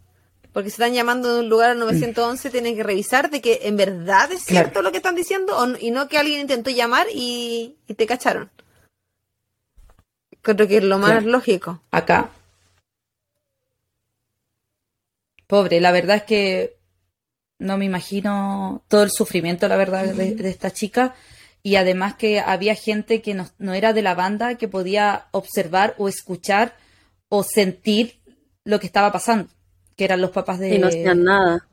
Porque si están llamando de un lugar al 911, tienen que revisar de que en verdad es
Claro.
cierto lo que están diciendo o y no que alguien intentó llamar y, y te cacharon. Creo que es lo más
Claro.
lógico.
acá. Pobre, la verdad es que no me imagino todo el sufrimiento, la verdad, de, de esta chica. Y además que había gente que no, no era de la banda que podía observar o escuchar o sentir lo que estaba pasando, que eran los papás de...
Y no hacían nada.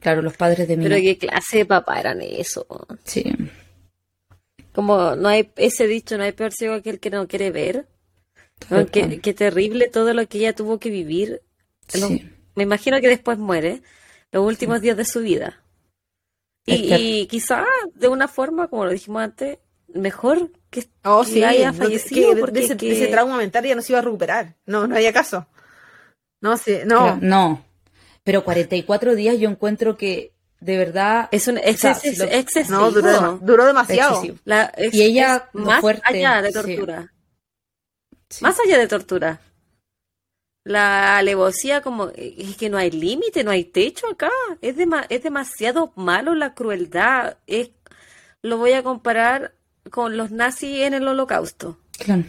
Claro, los padres de
Pero
Mina.
qué clase de papá eran eso.
Sí,
Como no hay ese dicho, no hay peor ciego que el que no quiere ver. Qué, qué terrible todo lo que ella tuvo que vivir.
Sí.
Me imagino que después muere los últimos días de su vida. Y,
Es que-
y quizá de una forma, como lo dijimos antes, mejor que,
Oh,
que
sí,
haya
no-
fallecido.
que
porque
de ese,
que-
de ese trauma mental ya no se iba a recuperar. No, no había caso. No, sí, no.
Claro, no. Pero 44 días yo encuentro que de verdad
es un es,
O sea,
es-
si lo-
es excesivo.
No, duró, duró demasiado.
excesivo.
La- es-
Y ella,
es más
fuerte,
allá de tortura.
Sí.
Más allá de tortura. la alevosía como es que no hay límite, no hay techo acá. Es, es demasiado malo la crueldad. Es, lo voy a comparar con los nazis en el holocausto.
Claro.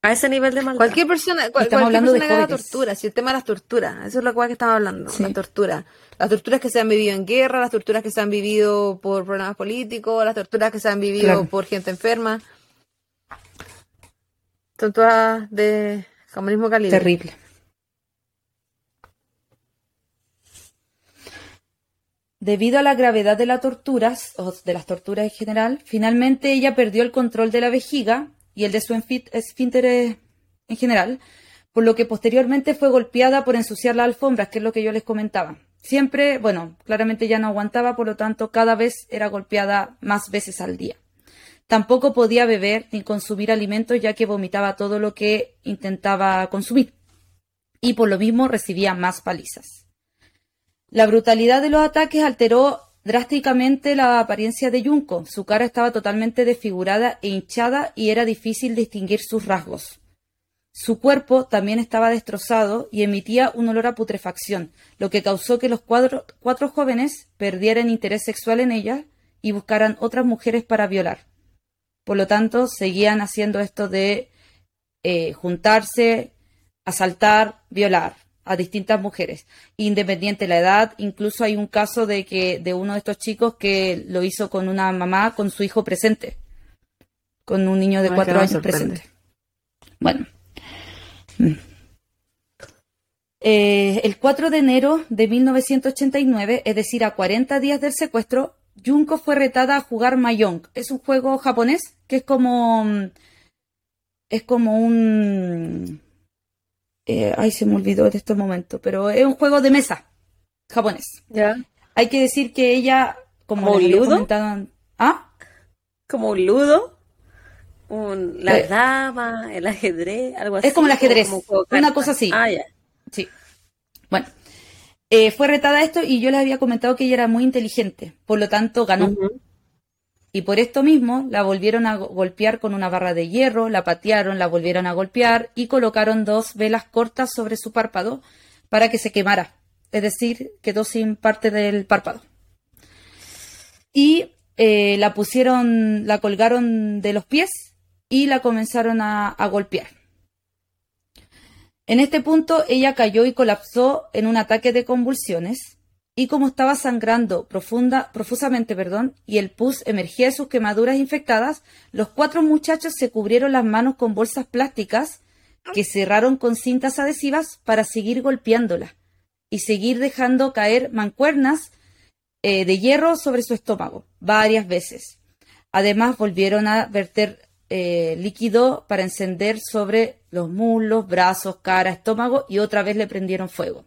A ese nivel de maldad.
Cualquier persona, cualquier hablando persona de que haga tortura, si el tema de las torturas, eso es lo que estamos hablando, la tortura. Las torturas que se han vivido en guerra, las torturas que se han vivido por problemas políticos, las torturas que se han vivido por gente enferma. Son todas de como mismo calibre.
Terrible. Debido a la gravedad de las torturas, o de las torturas en general, finalmente ella perdió el control de la vejiga y el de su esfínter en general, por lo que posteriormente fue golpeada por ensuciar las alfombras, que es lo que yo les comentaba. Siempre, bueno, claramente ya no aguantaba, por lo tanto, cada vez era golpeada más veces al día. Tampoco podía beber ni consumir alimentos ya que vomitaba todo lo que intentaba consumir. Y por lo mismo recibía más palizas. La brutalidad de los ataques alteró drásticamente la apariencia de Junko. Su cara estaba totalmente desfigurada e hinchada y era difícil distinguir sus rasgos. Su cuerpo también estaba destrozado y emitía un olor a putrefacción, lo que causó que los cuatro jóvenes perdieran interés sexual en ella y buscaran otras mujeres para violar. Por lo tanto, seguían haciendo esto de eh, juntarse, asaltar, violar a distintas mujeres, independiente de la edad. Incluso hay un caso de que de uno de estos chicos que lo hizo con una mamá con su hijo presente, con un niño de cuatro años presente. Bueno. Mm. Eh, el 4 de enero de 1989, es decir, a 40 días del secuestro, Junko fue retada a jugar Mahjong. Es un juego japonés que es como. Mm, es como un eh, ay, se me olvidó de estos momentos, pero es un juego de mesa japonés.
Ya.
Hay que decir que ella, como,
un ludo,
¿ah?
Como un ludo, un, la eh, dama, el ajedrez, algo así.
Es como el ajedrez, una cosa así.
Ah, ya.
Sí. Bueno, eh, fue retada esto y yo les había comentado que ella era muy inteligente, por lo tanto ganó y por esto mismo la volvieron a golpear con una barra de hierro, la patearon, la volvieron a golpear y colocaron dos velas cortas sobre su párpado para que se quemara, es decir, quedó sin parte del párpado. Y eh, la pusieron, la colgaron de los pies y la comenzaron a, a golpear. En este punto ella cayó y colapsó en un ataque de convulsiones y como estaba sangrando profunda, profusamente perdón, y el pus emergía de sus quemaduras infectadas, los cuatro muchachos se cubrieron las manos con bolsas plásticas que cerraron con cintas adhesivas para seguir golpeándola y seguir dejando caer mancuernas eh, de hierro sobre su estómago varias veces. Además, volvieron a verter eh, líquido para encender sobre los muslos, brazos, cara, estómago y otra vez le prendieron fuego.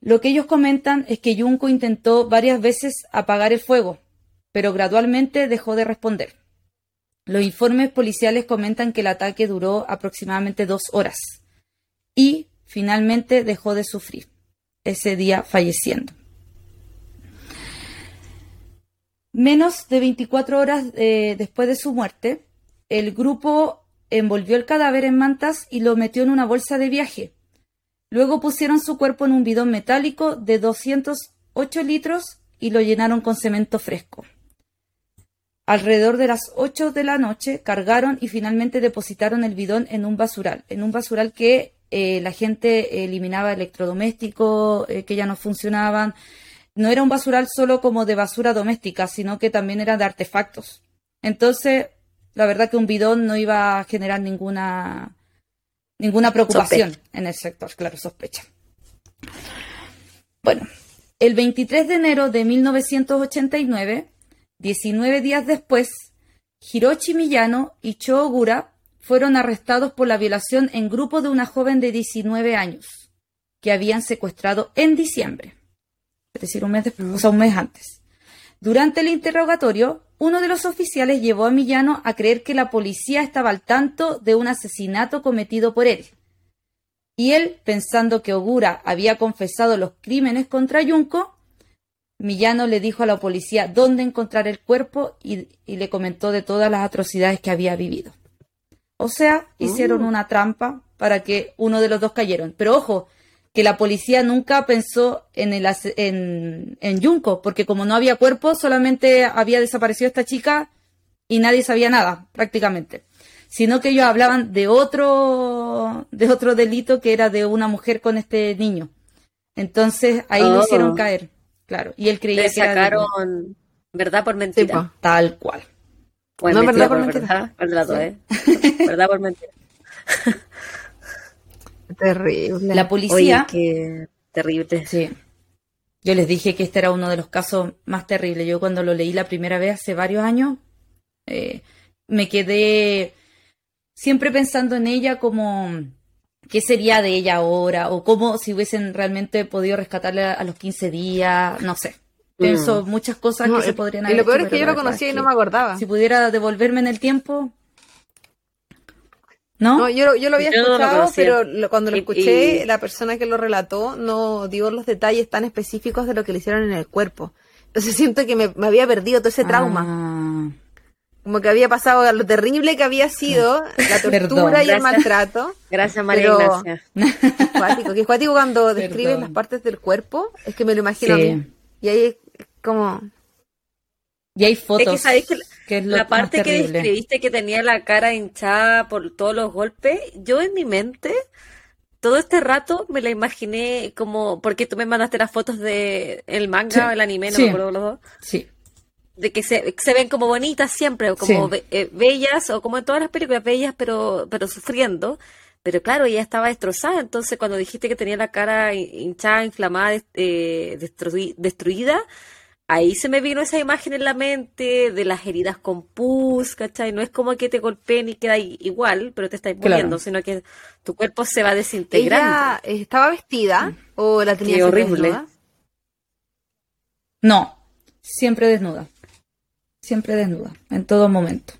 Lo que ellos comentan es que Junko intentó varias veces apagar el fuego, pero gradualmente dejó de responder. Los informes policiales comentan que el ataque duró aproximadamente dos horas y finalmente dejó de sufrir, ese día falleciendo. Menos de 24 horas eh, después de su muerte, el grupo envolvió el cadáver en mantas y lo metió en una bolsa de viaje Luego pusieron su cuerpo en un bidón metálico de 208 litros y lo llenaron con cemento fresco. Alrededor de las 8 de la noche cargaron y finalmente depositaron el bidón en un basural, en un basural que eh, la gente eliminaba electrodomésticos eh, que ya no funcionaban. No era un basural solo como de basura doméstica, sino que también era de artefactos. Entonces, la verdad que un bidón no iba a generar ninguna ninguna preocupación en el sector, claro, sospecha. Bueno, el 23 de enero de 1989, 19 días después, Hiroshi Miyano y Cho Ogura fueron arrestados por la violación en grupo de una joven de 19 años que habían secuestrado en diciembre, es decir, un mes después, o sea, un mes antes. Durante el interrogatorio, uno de los oficiales llevó a Millano a creer que la policía estaba al tanto de un asesinato cometido por él. Y él, pensando que Ogura había confesado los crímenes contra Yunko, Millano le dijo a la policía dónde encontrar el cuerpo y, le comentó de todas las atrocidades que había vivido. O sea, hicieron uh. una trampa para que uno de los dos cayeron. Pero ojo, que la policía nunca pensó en, el, en, en Junco, porque como no había cuerpo, solamente había desaparecido esta chica y nadie sabía nada, prácticamente. Sino que ellos hablaban de otro, de otro delito que era de una mujer con este niño. Entonces ahí lo hicieron oh. caer, claro. Y él creía
que
sacaron
verdad por mentira.
tal cual.
no, verdad por, mentira. Verdad, ¿eh? verdad por mentira.
Terrible.
La policía.
qué terrible.
Sí. Yo les dije que este era uno de los casos más terribles. Yo cuando lo leí la primera vez hace varios años, eh, me quedé siempre pensando en ella como qué sería de ella ahora o cómo si hubiesen realmente podido rescatarla a los 15 días, no sé. Pienso mm. muchas cosas que se podrían haber
Y lo peor es que yo lo conocía y no me acordaba.
Si pudiera devolverme en el tiempo, ¿No?
yo, yo, lo había escuchado, pero cuando lo escuché, la persona que lo relató no dio los detalles tan específicos de lo que le hicieron en el cuerpo. Entonces siento que me, había perdido todo ese trauma. Ah. Como que había pasado lo terrible que había sido la tortura y el maltrato.
Gracias, María Ignacia.
Cuático, que es cuático cuando describes las partes del cuerpo, es que me lo imagino a mí. Y ahí es como...
Y hay fotos.
Es que, que la parte que describiste que tenía la cara hinchada por todos los golpes, yo en mi mente todo este rato me la imaginé como porque tú me mandaste las fotos de el manga o el anime, no me acuerdo los dos.
Sí.
De que se, se ven como bonitas siempre, como eh, bellas, o como en todas las películas, bellas pero, pero sufriendo. Pero claro, ella estaba destrozada, entonces cuando dijiste que tenía la cara hinchada, inflamada, eh, destruida, ahí se me vino esa imagen en la mente de las heridas con pus, ¿cachai? No es como que te golpeen y queda igual, pero te estás muriendo, sino que tu cuerpo se va desintegrando.
¿Ella estaba vestida o la tenía horrible. Desnuda?
No, siempre desnuda. Siempre desnuda, en todo momento.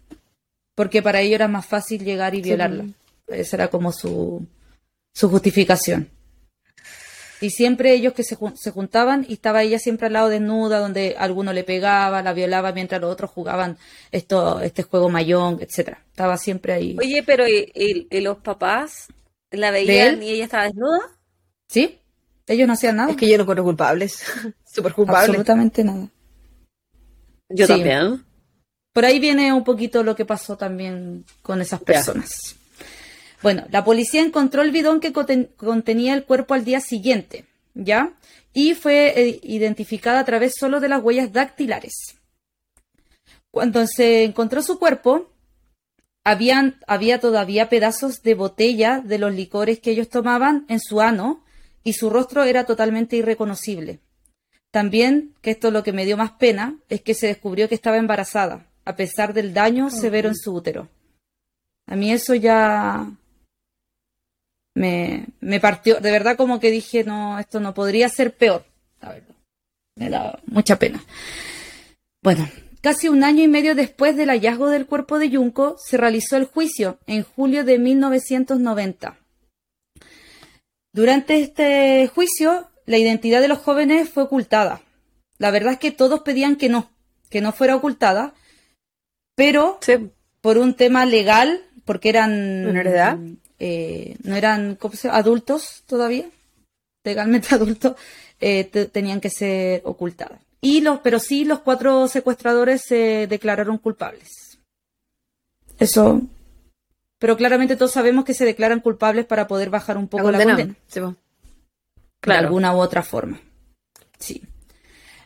Porque para ello era más fácil llegar y violarla. Esa era como su, su justificación. Y siempre ellos que se, se, juntaban y estaba ella siempre al lado desnuda, donde alguno le pegaba, la violaba, mientras los otros jugaban esto, este juego mayón, etcétera. Estaba siempre ahí.
Oye, pero ¿y, los papás la veían y ella estaba desnuda?
Sí, ellos no hacían nada.
Es que yo no encuentro culpables. Súper culpables.
Absolutamente nada.
Yo también.
Por ahí viene un poquito lo que pasó también con esas personas. Bueno, la policía encontró el bidón que contenía el cuerpo al día siguiente, ¿ya? Y fue eh, identificada a través solo de las huellas dactilares. Cuando se encontró su cuerpo, habían, había todavía pedazos de botella de los licores que ellos tomaban en su ano y su rostro era totalmente irreconocible. También, que esto es lo que me dio más pena, es que se descubrió que estaba embarazada, a pesar del daño severo en su útero. A mí eso ya me, me partió, de verdad como que dije, no, esto no podría ser peor. La verdad. Me da mucha pena. Bueno, casi un año y medio después del hallazgo del cuerpo de Junco, se realizó el juicio en julio de 1990. Durante este juicio, la identidad de los jóvenes fue ocultada. La verdad es que todos pedían que no, que no fuera ocultada, pero por un tema legal, porque eran
edad?
Eh, no eran adultos todavía, legalmente adultos, eh, tenían que ser ocultadas. Y los, pero sí los cuatro secuestradores se declararon culpables. Eso. Pero claramente todos sabemos que se declaran culpables para poder bajar un poco la, condena.
claro.
De alguna u otra forma. Sí.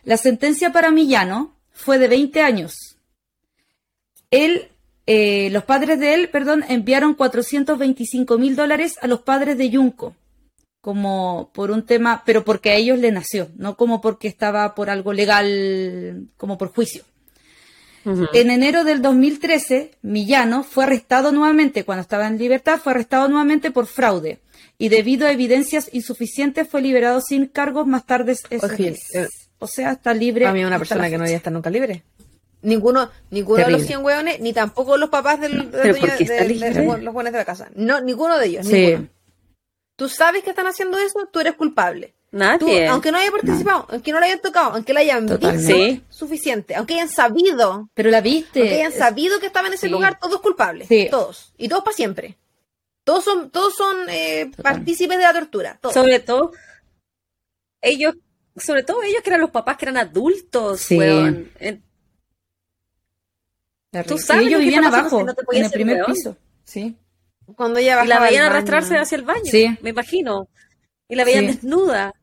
La sentencia para Millano fue de 20 años. Él eh, los padres de él, perdón, enviaron 425 mil dólares a los padres de Junco, como por un tema, pero porque a ellos le nació, no como porque estaba por algo legal, como por juicio. En enero del 2013, Millano fue arrestado nuevamente, cuando estaba en libertad, fue arrestado nuevamente por fraude y debido a evidencias insuficientes fue liberado sin cargos más tarde ese eh, O sea, está libre.
A mí una persona que no debía estar nunca libre. Ninguno, ninguno de los 100 hueones, ni tampoco los papás del, de, los buenos de la casa. No, ninguno de ellos. Sí. Tú sabes que están haciendo eso, tú eres culpable.
Nadie.
aunque no haya participado, aunque no lo hayan tocado, aunque la hayan visto, suficiente. Aunque hayan sabido.
Pero la viste.
Aunque hayan sabido que estaba en ese lugar, todos culpables. Todos. Y todos para siempre. Todos son, todos son eh, partícipes de la tortura.
Sobre todo, ellos, sobre todo ellos que eran los papás que eran adultos, sí.
Tú sabes ellos vivían abajo, en el primer piso. Sí.
Cuando ella y la veían arrastrarse hacia el baño, sí. me imagino. Y la veían desnuda.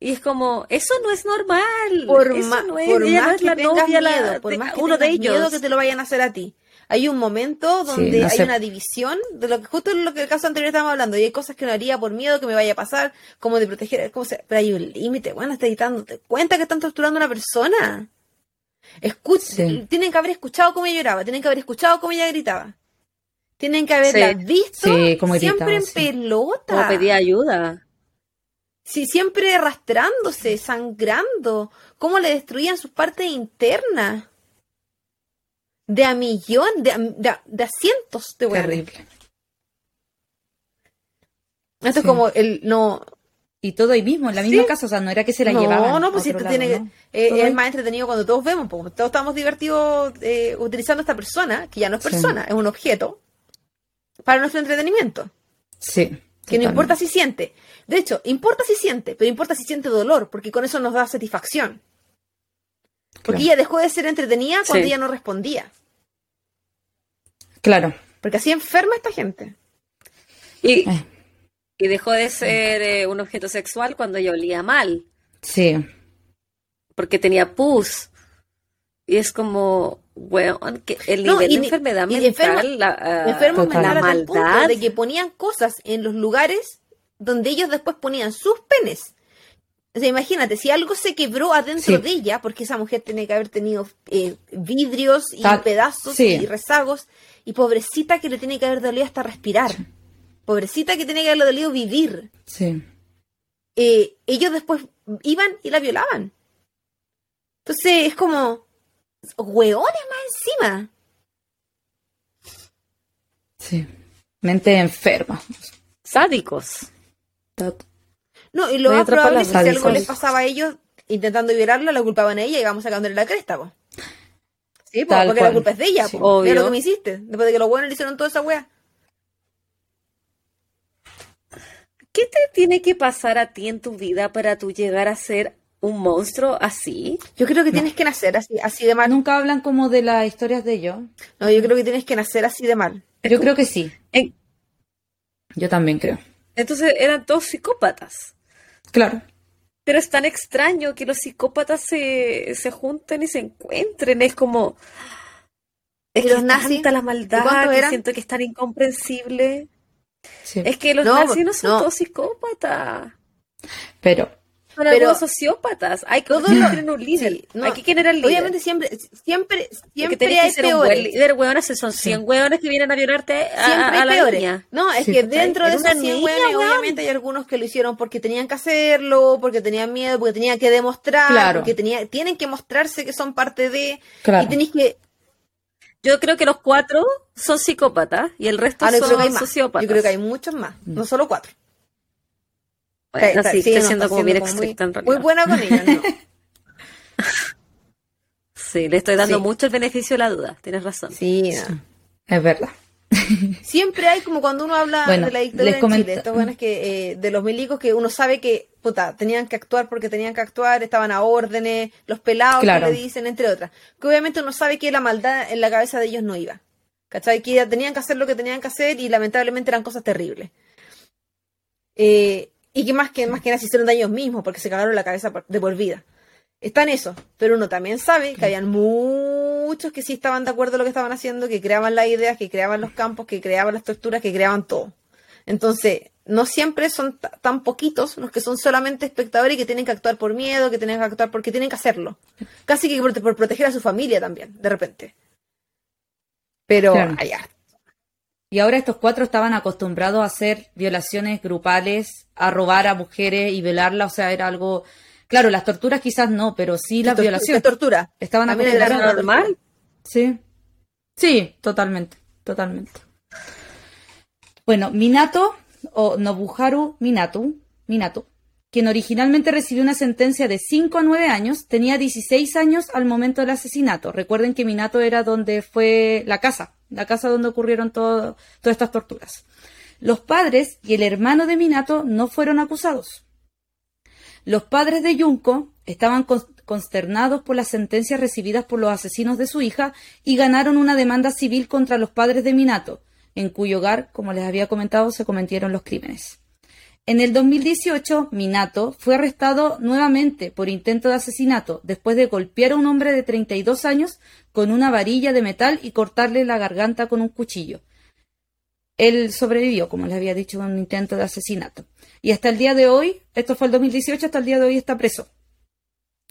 Y es como, eso no es normal.
Por,
eso
no es, por más que la novia, miedo, por más que uno de ellos. miedo que te lo vayan a hacer a ti. Hay un momento donde hay una división de lo que justo en lo que el caso anterior estábamos hablando. Y hay cosas que no haría por miedo que me vaya a pasar, como de proteger, como sea, pero hay un límite. Bueno, estás dándote cuenta que están torturando a una persona. Escucha, tienen que haber escuchado cómo ella lloraba, tienen que haber escuchado cómo ella gritaba. Tienen que haberla visto siempre en pelota.
Como pedía ayuda.
Sí, siempre arrastrándose, sangrando. Cómo le destruían sus partes internas. De a millón, de, de, a cientos de
Terrible.
Esto es como el no.
Y todo ahí mismo, en la misma casa, o sea, no era que se la no, llevaban.
No, no, pues esto tiene que. Eh, es más entretenido cuando todos vemos, porque todos estamos divertidos eh, utilizando a esta persona, que ya no es persona, es un objeto, para nuestro entretenimiento.
Sí.
Que no importa si siente. De hecho, importa si siente, pero importa si siente dolor, porque con eso nos da satisfacción. Porque ella dejó de ser entretenida cuando ella no respondía.
Claro.
Porque así enferma esta gente.
Y, eh. Y dejó de ser eh, un objeto sexual cuando ella olía mal.
Sí.
Porque tenía pus. Y es como, bueno, que el nivel de enfermedad mental, la,
la maldad. de que ponían cosas en los lugares donde ellos después ponían sus penes. O sea, imagínate, si algo se quebró adentro de ella, porque esa mujer tiene que haber tenido eh, vidrios y pedazos y rezagos, y pobrecita que le tiene que haber dolido hasta respirar. Pobrecita que tiene que haberle dolido vivir.
Sí.
Eh, ellos después iban y la violaban. Entonces es como, hueones más encima.
Sí. Mente enferma.
Sádicos.
No, y lo más probable es que si algo les pasaba a ellos intentando violarla, la culpaban a ella y vamos sacándole la cresta, po. Sí, porque la culpa es de ella, po. lo que me hiciste. Después de que los buenos le hicieron toda esa wea.
¿Qué te tiene que pasar a ti en tu vida para tú llegar a ser un monstruo así?
Yo creo que tienes que nacer así, así de mal.
Nunca hablan como de las historias de ellos.
No, yo creo que tienes que nacer así de mal.
Yo creo que sí. Yo también creo.
Entonces eran todos psicópatas.
Claro.
Pero es tan extraño que los psicópatas se, se junten y se encuentren. Es como. Es que los nazis, tanta la maldad que siento que es tan incomprensible. Es que los nazis no son todos psicópatas.
Pero
son pero, sociópatas. Hay que tener un líder. hay que generar líder.
Obviamente siempre, siempre, siempre hay
ser peores. Un buen líder, hueones, son 100 hueones que vienen a violarte a, siempre a la peores. Niña.
No, es que dentro de esos 100 hueones, obviamente hay algunos que lo hicieron porque tenían que hacerlo, porque tenían miedo, porque tenían que demostrar, claro. porque tenía, tienen que mostrarse que son parte de, claro. y tenéis que
yo creo que los cuatro son psicópatas y el resto ah, no, son sociópatas.
Yo creo que hay muchos más, no solo cuatro.
Bueno, sí, estoy siendo como bien estricta
en realidad. Muy buena con ellos, ¿no?
sí, le estoy dando mucho el beneficio de la duda, tienes razón.
Sí,
es verdad.
Siempre hay como cuando uno habla de la dictadura en Chile, esto bueno es que eh, de los milicos que uno sabe que puta, tenían que actuar porque tenían que actuar, estaban a órdenes, los pelados que le dicen, entre otras. Que obviamente uno sabe que la maldad en la cabeza de ellos no iba. ¿Cachai? Que tenían que hacer lo que tenían que hacer y lamentablemente eran cosas terribles. Eh, y que más que más que nada se hicieron daño ellos mismos porque se cagaron la cabeza de por vida. Está en eso, pero uno también sabe que habían muchos que sí estaban de acuerdo con lo que estaban haciendo, que creaban las ideas, que creaban los campos, que creaban las torturas, que creaban todo. Entonces, no siempre son tan poquitos los que son solamente espectadores y que tienen que actuar por miedo, que tienen que actuar porque tienen que hacerlo. Casi que por, proteger a su familia también, de repente. Pero allá.
Y ahora estos cuatro estaban acostumbrados a hacer violaciones grupales, a robar a mujeres y violarlas, o sea, era algo... Claro, las torturas quizás no, pero sí las violaciones.
tortura?
Estaban
acostumbrados. normal?
Sí. Sí, totalmente, totalmente. Bueno, Minato, o Nobuharu Minato, Minato, quien originalmente recibió una sentencia de 5 a 9 años, tenía 16 años al momento del asesinato. Recuerden que Minato era donde fue la casa la casa donde ocurrieron todas estas torturas. Los padres y el hermano de Minato no fueron acusados. Los padres de Junko estaban consternados por las sentencias recibidas por los asesinos de su hija y ganaron una demanda civil contra los padres de Minato, en cuyo hogar, como les había comentado, se cometieron los crímenes. En el 2018, Minato fue arrestado nuevamente por intento de asesinato después de golpear a un hombre de 32 años con una varilla de metal y cortarle la garganta con un cuchillo. Él sobrevivió, como les había dicho, a un intento de asesinato. Y hasta el día de hoy, esto fue el 2018, hasta el día de hoy está preso.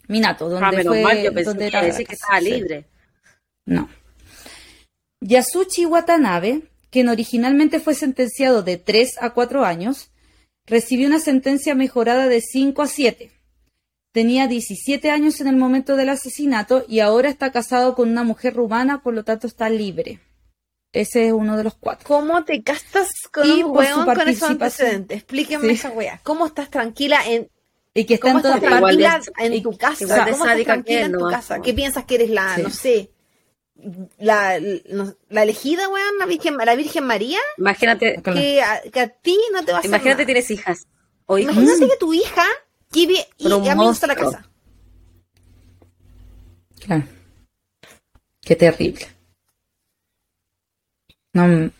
Minato, donde
Ah, menos
fue,
mal, yo pensé
donde
que
era
que estaba libre.
No. Yasuchi Watanabe, quien originalmente fue sentenciado de 3 a 4 años, recibió una sentencia mejorada de 5 a 7. Tenía 17 años en el momento del asesinato y ahora está casado con una mujer rumana, por lo tanto está libre. Ese es uno de los cuatro.
¿Cómo te castas con
Y
un weón con esos antecedentes? Explíquenme
Sí.
esa wea. ¿Cómo estás tranquila en,
Y que está
cómo
en todas partes.
en tu casa?
igual de
¿Cómo estás
que
tranquila
él
en tu
nomás,
casa? ¿Qué piensas que eres la,
Sí.
no sé, la, la, la elegida, weón, la Virgen, la Virgen María?
Imagínate.
Que a, que a ti no te va a hacer
imagínate
nada.
tienes hijas o hijos.
Imagínate que tu hija vive y administra la casa.
Claro. Qué terrible. No,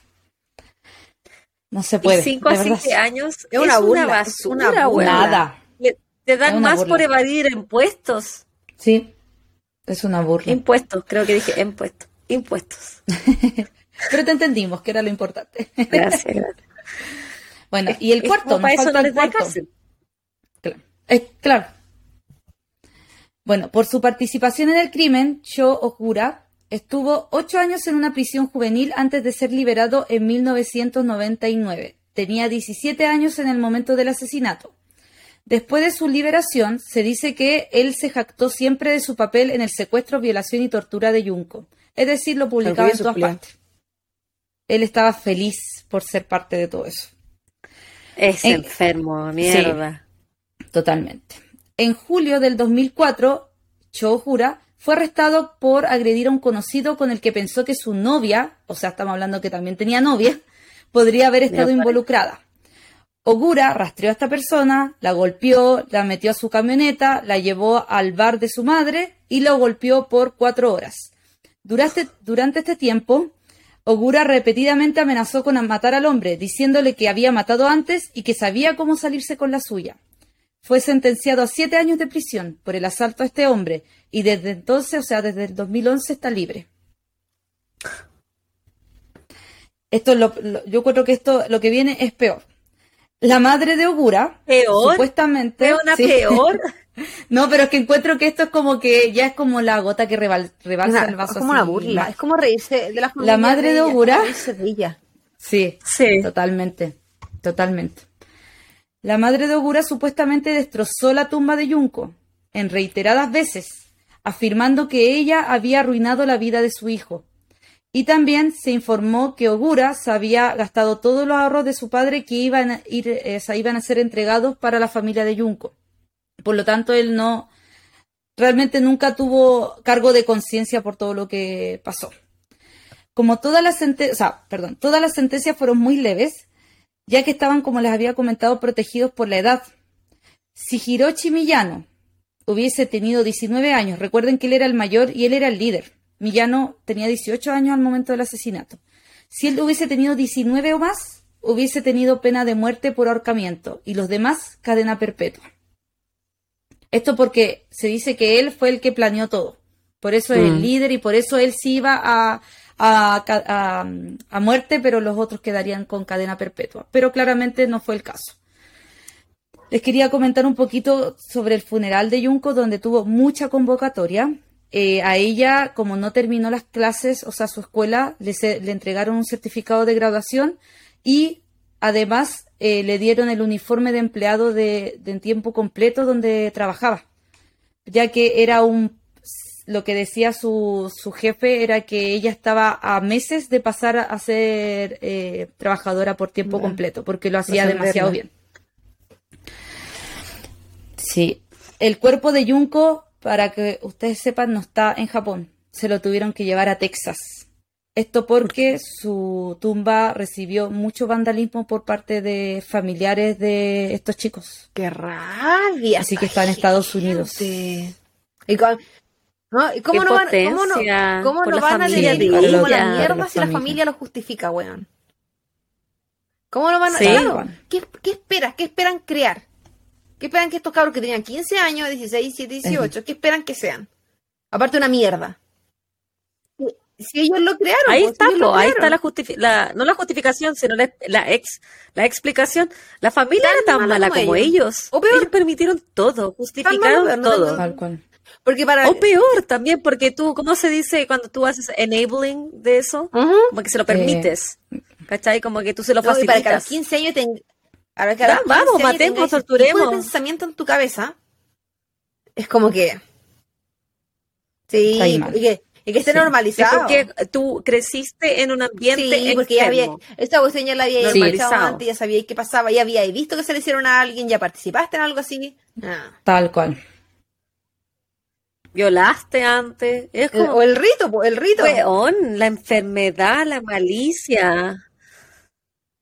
no se puede.
y 5 a
de verdad.
7 años
Es una burla,
basura,
una burla.
Le- Te dan
Es una
más
burla.
por evadir impuestos.
Sí, es una burla.
Impuestos, creo que dije impuestos. Impuestos.
Pero te entendimos, que era lo importante.
Gracias, gracias.
Bueno, y el
Es
cuarto, nos
para eso
falta
no
el cuarto.
cárcel.
Claro. Eh, claro. Bueno, por su participación en el crimen, Sho Okura estuvo ocho años en una prisión juvenil antes de ser liberado en 1999. Tenía 17 años en el momento del asesinato. Después de su liberación, se dice que él se jactó siempre de su papel en el secuestro, violación y tortura de Junko. Es decir, lo publicaba en todas partes. Él estaba feliz por ser parte de todo eso.
Es enfermo, mierda.
Totalmente. En julio del 2004, Cho Jura fue arrestado por agredir a un conocido con el que pensó que su novia, o sea, estamos hablando que también tenía novia, podría haber estado involucrada. Ogura rastreó a esta persona, la golpeó, la metió a su camioneta, la llevó al bar de su madre y lo golpeó por cuatro horas. Durante, durante este tiempo, Ogura repetidamente amenazó con matar al hombre, diciéndole que había matado antes y que sabía cómo salirse con la suya. Fue sentenciado a siete años de prisión por el asalto a este hombre y desde entonces, o sea, desde el 2011 está libre. Esto es lo, lo- yo creo que esto lo que viene es peor. La madre de Ogura,
¿Peor?
supuestamente,
¿Es una
sí.
peor?
No, pero es que encuentro que esto es como que ya es como la gota que rebal- rebalsa
Una-
el vaso.
es como una
así.
burla. Es como reírse de la familia.
madre de
ella,
Ogura.
de ella.
Sí,
Sí.
totalmente, totalmente. La madre de Ogura supuestamente destrozó la tumba de Junko en reiteradas veces, afirmando que ella había arruinado la vida de su hijo. Y también se informó que Ogura se había gastado todos los ahorros de su padre que iban a, ir, eh, iban a ser entregados para la familia de Junko. Por lo tanto, él no realmente nunca tuvo cargo de conciencia por todo lo que pasó. Como todas las sentencias, o sea, perdón, todas las sentencias fueron muy leves, ya que estaban, como les había comentado, protegidos por la edad. Si Hiroshi Miyano hubiese tenido 19 años, recuerden que él era el mayor y él era el líder. Miyano tenía 18 años al momento del asesinato. Si él hubiese tenido 19 o más, hubiese tenido pena de muerte por ahorcamiento y los demás cadena perpetua. Esto porque se dice que él fue el que planeó todo. Por eso es el
Mm.
líder y por eso él sí iba a, a, ca- a- a muerte, pero los otros quedarían con cadena perpetua. Pero claramente no fue el caso. Les quería comentar un poquito sobre el funeral de Junko, donde tuvo mucha convocatoria. Eh, a ella, como no terminó las clases, o sea, su escuela, le, se- le entregaron un certificado de graduación y además eh, le dieron el uniforme de empleado de, tiempo completo donde trabajaba, ya que era un, lo que decía su, su jefe era que ella estaba a meses de pasar a ser eh, trabajadora por tiempo completo, porque lo hacía demasiado bien. Sí, el cuerpo de Junko, para que ustedes sepan, no está en Japón. Se lo tuvieron que llevar a Texas. Esto porque su tumba recibió mucho vandalismo por parte de familiares de estos chicos.
¡Qué rabia!
Así que está en Estados Unidos.
Y, con, ¿no? ¿Y cómo no van, cómo no, cómo no van a
para
como la mierda si la
familia.
familia lo justifica, weón? ¿Cómo no van a...?
Sí.
Claro, ¿qué, ¿Qué esperas? ¿Qué esperan crear? ¿Qué esperan que estos cabros que tenían 15 años, 16, 17, 18, qué esperan que sean? Aparte una mierda. Si ellos lo crearon,
Ahí
pues,
está, po, ahí
crearon.
está la justificación, no la justificación, sino la, la ex, la explicación. La familia
Tan
era tan
mala
mala
como
como
ellos.
ellos.
O peor.
Ellos permitieron todo, justificaron
no
todo.
Porque para...
O peor también, porque tú, ¿cómo se dice cuando tú haces enabling de eso? Como que se lo permites. ¿Cachai? Como que tú se lo
No, y para que a los
facilitas.
15 años ten... para que a
Ya,
los 15
vamos, matemos, torturemos.
tipo de pensamiento en tu cabeza es como que sí y que, y que esté
Sí.
Es
normalizado
porque tú creciste en un ambiente
sí porque ya había esta cuestión ya la había
Normalizado.
antes ya sabía qué pasaba ya había visto que se le hicieron a alguien ya participaste en algo así Ah.
Tal cual.
Violaste antes. Es
El-
como,
o el rito el rito
weón, la enfermedad, la malicia.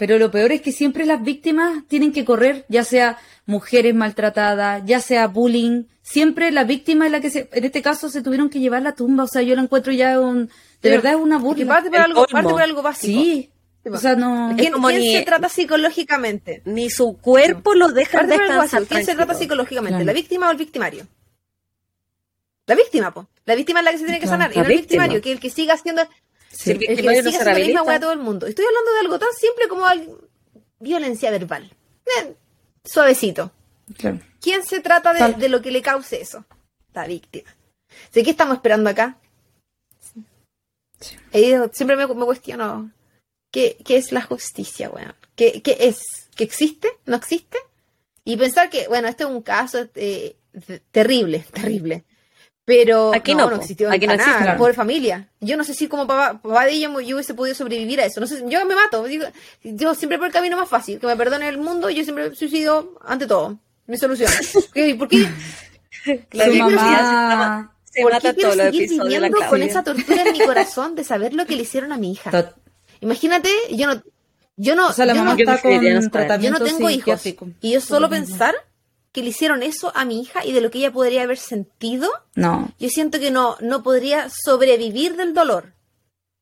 Pero lo peor es que siempre las víctimas tienen que correr, ya sea mujeres maltratadas, ya sea bullying. Siempre la víctima es la que se, en este caso se tuvieron que llevar la tumba. O sea, yo la encuentro ya un, de
Pero-
verdad es una
que
burla.
parte por algo parte por algo básico
Sí. O sea, no.
¿Quién,
como
quién
ni-
se trata psicológicamente?
Ni su cuerpo lo deja
Parte por algo
descansar.
¿Quién se trata psicológicamente?
Claro.
¿La víctima o el victimario? La víctima, po. La víctima es la que se tiene que
Claro,
sanar. Y no el victimario, que el que siga haciendo
Sí.
El
El que
no
sigue la misma hueá a todo el mundo. Estoy hablando de algo tan simple como violencia verbal. Eh, suavecito.
Claro.
¿Quién se trata de, lo que le cause eso? La víctima. ¿De qué estamos esperando acá?
Sí.
Eh, siempre me, me cuestiono. ¿qué, ¿Qué es la justicia, weón? ¿Qué, ¿Qué es? ¿Que existe? ¿No existe? Y pensar que, bueno, este es un caso eh, terrible, terrible. Pero
Aquí
no,
no,
no
po.
existió
Aquí no
existe, claro.
pobre familia. Yo no sé si como papá, papá de ella yo hubiese podido sobrevivir a eso. No sé, yo me mato. Digo, yo siempre por el camino más fácil, que me perdone el mundo, yo siempre suicido ante todo. Mi solución. ¿Qué- ¿Por qué?
La
Su mamá.
Se
¿Por
mata
qué quiero
todos los
seguir
la
viviendo con esa tortura en mi corazón de saber lo que le hicieron a mi hija?
Tot-
Imagínate, yo no, yo no,
O sea, la
yo
mamá
no,
está con
yo tengo hijos. Y yo solo pensar que le hicieron eso a mi hija y de lo que ella podría haber sentido,
No.
yo siento que no, no podría sobrevivir del dolor.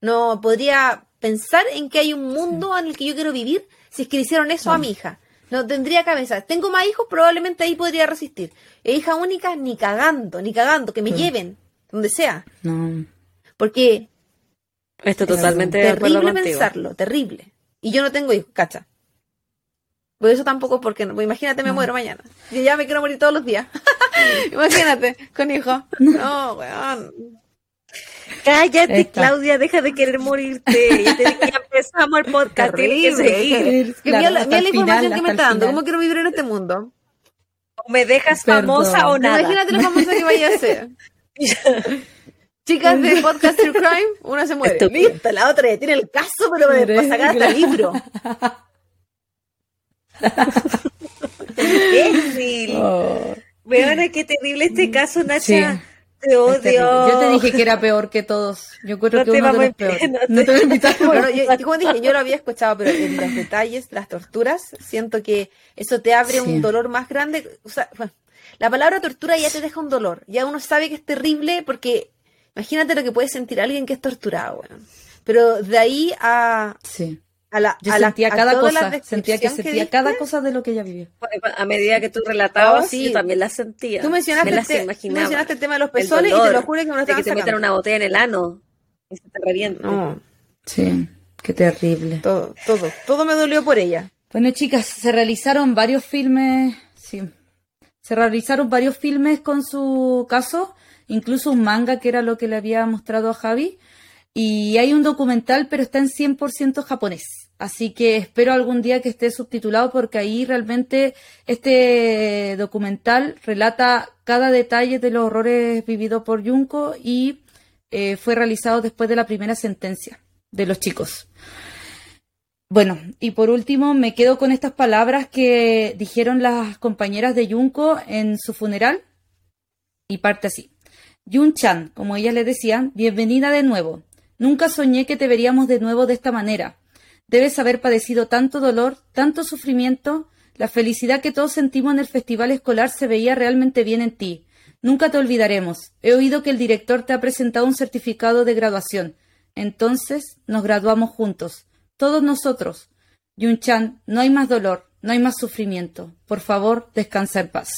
No podría pensar en que hay un mundo en el que yo quiero vivir si es que le hicieron eso a mi hija. No tendría cabeza. Tengo más hijos, probablemente ahí podría resistir. E hija única, ni cagando, ni cagando, que me lleven, donde sea.
No.
Porque
Estoy
Es
totalmente de acuerdo
terrible pensarlo, terrible. Y yo no tengo hijos, cacha. Por eso tampoco, porque no, pues imagínate, me muero mañana. Yo ya me quiero morir todos los días. imagínate, con hijos. No, weón.
Cállate,
Esta.
Claudia, deja de querer morirte. Ya, te- ya empezamos el podcast, tienes que seguir.
Que
Claro,
mira la, mira la información
final,
que me está dando. ¿Cómo quiero vivir en este mundo?
O me dejas
Perdón.
famosa o nada.
Imagínate lo famosa que vaya a ser. Chicas de Podcast True Crime, una se muere. Listo, la otra ya tiene el caso, pero para
Mire,
sacar hasta libro.
Imbécil.
Oh,
Weona, qué terrible este caso, Nacha.
Sí.
Te odio.
Yo te dije que era peor que todos. Yo creo
No
que
te
uno de
vamos a
los peores.
invitar, no
No te voy a invitar.
Bueno, yo, como dije, yo lo había escuchado, pero en los detalles, las torturas, siento que eso te abre
Sí.
un dolor más grande. O sea, bueno, la palabra tortura ya te deja un dolor. Ya uno sabe que es terrible porque imagínate lo que puede sentir alguien que es torturado, weón. Pero de ahí a,
Sí.
A la.
Yo
a la-
sentía
a
cada cosa. Sentía que sentía
diste,
cada cosa de lo que ella vivió.
A medida que tú relatabas,
Oh, sí.
yo también las sentía.
Tú mencionaste,
me las
el te- tú
imaginaba.
mencionaste el tema de los pezones y te lo juro que me lo
de que te metan una botella en el ano y se te reviente.
No,
Sí. Qué terrible.
todo, todo, todo me dolió por ella.
Bueno, chicas, se realizaron varios filmes, sí, se realizaron varios filmes con su caso, incluso un manga que era lo que le había mostrado a Javi, y hay un documental, pero está en 100% japonés. Así que espero algún día que esté subtitulado porque ahí realmente este documental relata cada detalle de los horrores vividos por Junko y eh, fue realizado después de la primera sentencia de los chicos. Bueno, y por último me quedo con estas palabras que dijeron las compañeras de Junko en su funeral y parte así. Yun-chan, como ellas le decían, bienvenida de nuevo. Nunca soñé que te veríamos de nuevo de esta manera. Debes haber padecido tanto dolor, tanto sufrimiento. La felicidad que todos sentimos en el festival escolar se veía realmente bien en ti. Nunca te olvidaremos. He oído que el director te ha presentado un certificado de graduación. Entonces nos graduamos juntos. Todos nosotros. Yun-chan, no hay más dolor, no hay más sufrimiento. Por favor, descansa en paz.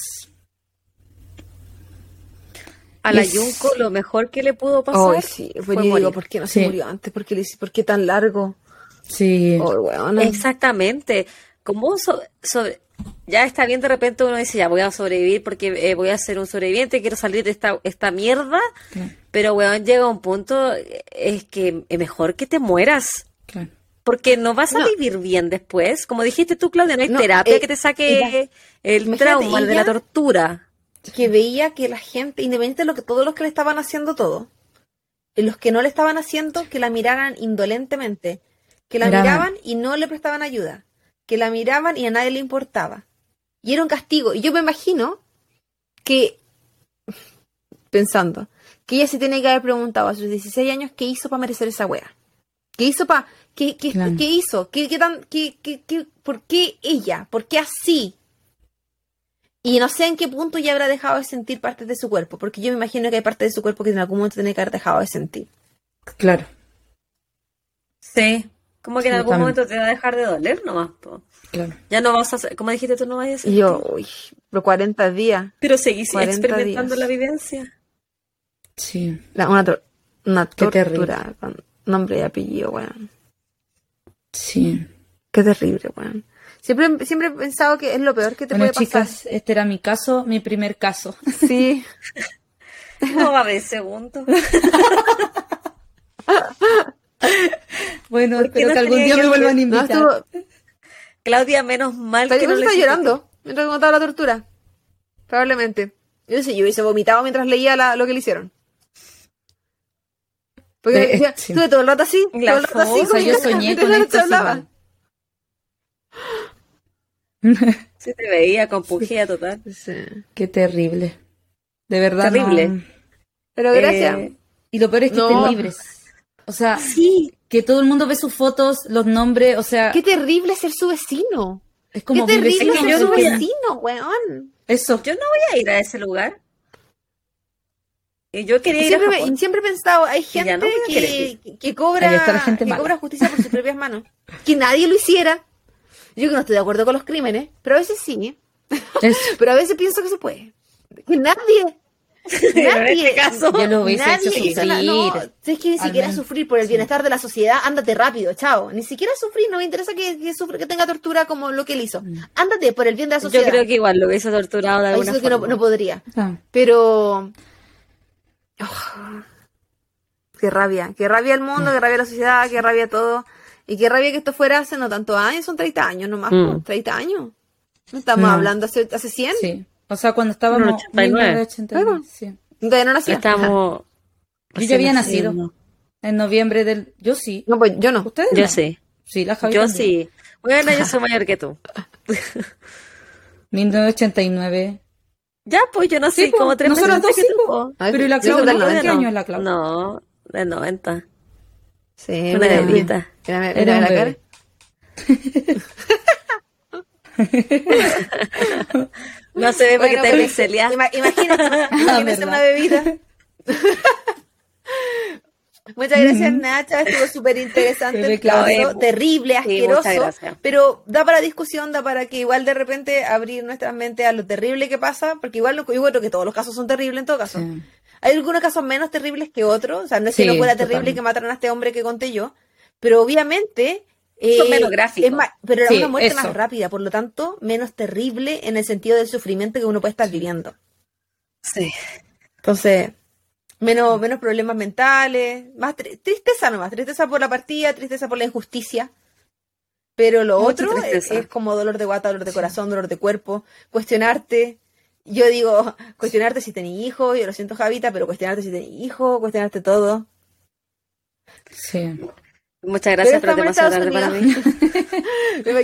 A la
Yes.
Junko lo mejor que le pudo pasar
Ay, sí,
fue
pues digo,
morir.
¿por qué no se
Sí.
murió antes? ¿Por qué, le hice- por qué tan largo?
Sí.
Oh.
Exactamente. Como so- sobre, ya está bien de repente uno dice, ya voy a sobrevivir porque eh, voy a ser un sobreviviente, quiero salir de esta, esta mierda,
Claro,
pero weón, llega un punto, eh, es que es mejor que te mueras,
claro.
porque no vas a
No.
vivir bien después. Como dijiste tú, Claudia, no hay
No,
terapia
eh,
que te saque
ella-
el trauma de la tortura.
que veía que la gente, independientemente de lo que todos los que le estaban haciendo todo, y los que no le estaban haciendo, que la miraran indolentemente, que la
Miraban.
miraban y no le prestaban ayuda, que la miraban y a nadie le importaba. Y era un castigo. Y yo me imagino que, pensando, que ella se tiene que haber preguntado a sus 16 años qué hizo para merecer esa wea. ¿Qué hizo para... ¿Qué, qué,
Claro.
qué hizo? ¿Qué, qué tan, qué, qué- qué- ¿Por qué ella? ¿Por qué así? Y no sé en qué punto ya habrá dejado de sentir partes de su cuerpo, porque yo me imagino que hay partes de su cuerpo que en algún momento tiene que haber dejado de sentir.
Claro,
Sí. Como que en algún
también.
momento te va a dejar de doler nomás. po.
claro.
Ya no vas a hacer, como dijiste tú, no vayas a
Y yo, uy, pero 40 días,
Pero seguís
40
experimentando
días.
la vivencia.
Sí.
la- una, una
Qué
tortura con nombre y apellido, weón.
Sí.
Qué terrible, weón. Siempre, siempre he pensado que es lo peor que te
Bueno,
puede pasar.
chicas, este era mi caso, mi primer caso.
Sí.
No va a haber segundo.
Bueno,
¿Por qué
espero
no
que algún día
que
me vuelvan a
No,
invitar.
estuvo,
Claudia, menos mal que no
está llorando mientras contaba la tortura. Probablemente. Yo no sé, yo hubiese vomitado mientras leía la- lo que le hicieron. Porque
Eh,
decía,
sí.
todo el rato así,
La
todo el rato así,
yo soñé con esto. sí,
hablaba.
Sí, te veía con pujía total.
Sí.
Qué terrible. De verdad.
Terrible.
no.
Pero gracias.
Eh,
Y lo peor es que
No.
estén libres. O sea,
sí,
que todo el mundo ve sus fotos, los nombres, o sea,
Qué terrible ser su vecino.
es como
Qué terrible ser
yo
su
no voy a-
vecino, weón.
Eso.
yo no voy a ir a ese lugar. Y yo quería ir a
Siempre, me-
Japón.
siempre he pensado, hay gente
no
que, que cobra,
gente
que cobra justicia por sus propias manos. Que nadie lo hiciera. Yo que no estoy de acuerdo con los crímenes, pero a veces sí. Pero a veces pienso que se puede. Que nadie.
Pero en
Nadie,
este caso,
Yo lo hubiese
nadie
hecho sufrir.
no, es que ni siquiera
menos,
sufrir por el
sí.
bienestar de la sociedad, ándate rápido, chao. Ni siquiera sufrir, no me interesa que, que sufra, que tenga tortura como lo que él hizo. Ándate por el bien de la
yo
sociedad.
creo que igual lo hubiese torturado de alguna
siento que no, no podría.
Ah,
Pero. Oh, qué rabia. Qué rabia el mundo, qué rabia la sociedad, qué rabia todo. Y qué rabia que esto fuera hace no tantos años, son 30 años nomás.
Mm.
po, 30 años. No estamos
No.
hablando hace, hace 100.
sí. O sea, cuando estábamos
En el 89.
1989, sí.
Todavía no nací.
Estamos.
Yo ya había nacido. En noviembre del. Yo sí.
No, pues yo no.
¿Ustedes?
Yo
no?
sí.
Sí, la Javi
Yo
también.
sí. Bueno, yo soy mayor que tú.
1989.
Ya, pues yo nací
Sí, po,
como tres meses
nosotros dos
antes que tú,
po.
po.
Ay,
Pero ¿y la
del
¿De
90.
qué año es la Claudia?
No, del 90.
Sí,
Una bebita.
Era
la cara.
No se ve porque
Bueno,
está
pero-
pixeleada.
Ima- Imagínate, imagínate una bebida. Muchas gracias, Nacha. Estuvo súper interesante el caso. Terrible, asqueroso. pero da para discusión, da para que igual de repente abrir nuestra mente a lo terrible que pasa. Porque igual lo- yo creo que todos los casos son terribles en todo caso.
Sí.
Hay algunos casos menos terribles que otros. O sea, no es que
Sí,
no fuera terrible
totalmente.
que mataran a este hombre que conté yo. Pero obviamente. Eh,
Son menos gráficos.
es más- pero era
Sí,
una muerte
eso.
más rápida, por lo tanto, menos terrible en el sentido del sufrimiento que uno puede estar viviendo.
Sí.
Entonces, menos, menos problemas mentales, más tri- tristeza nomás, tristeza por la partida, tristeza por la injusticia. Pero lo
Mucha
otro es,
tristeza.
es como dolor de guata, dolor de corazón, dolor de cuerpo, cuestionarte. Yo digo, cuestionarte si tenés hijos, yo lo siento Javita, pero cuestionarte si tenés hijos, cuestionarte todo.
Sí.
Muchas gracias, pero,
Pero en
tarde para mí.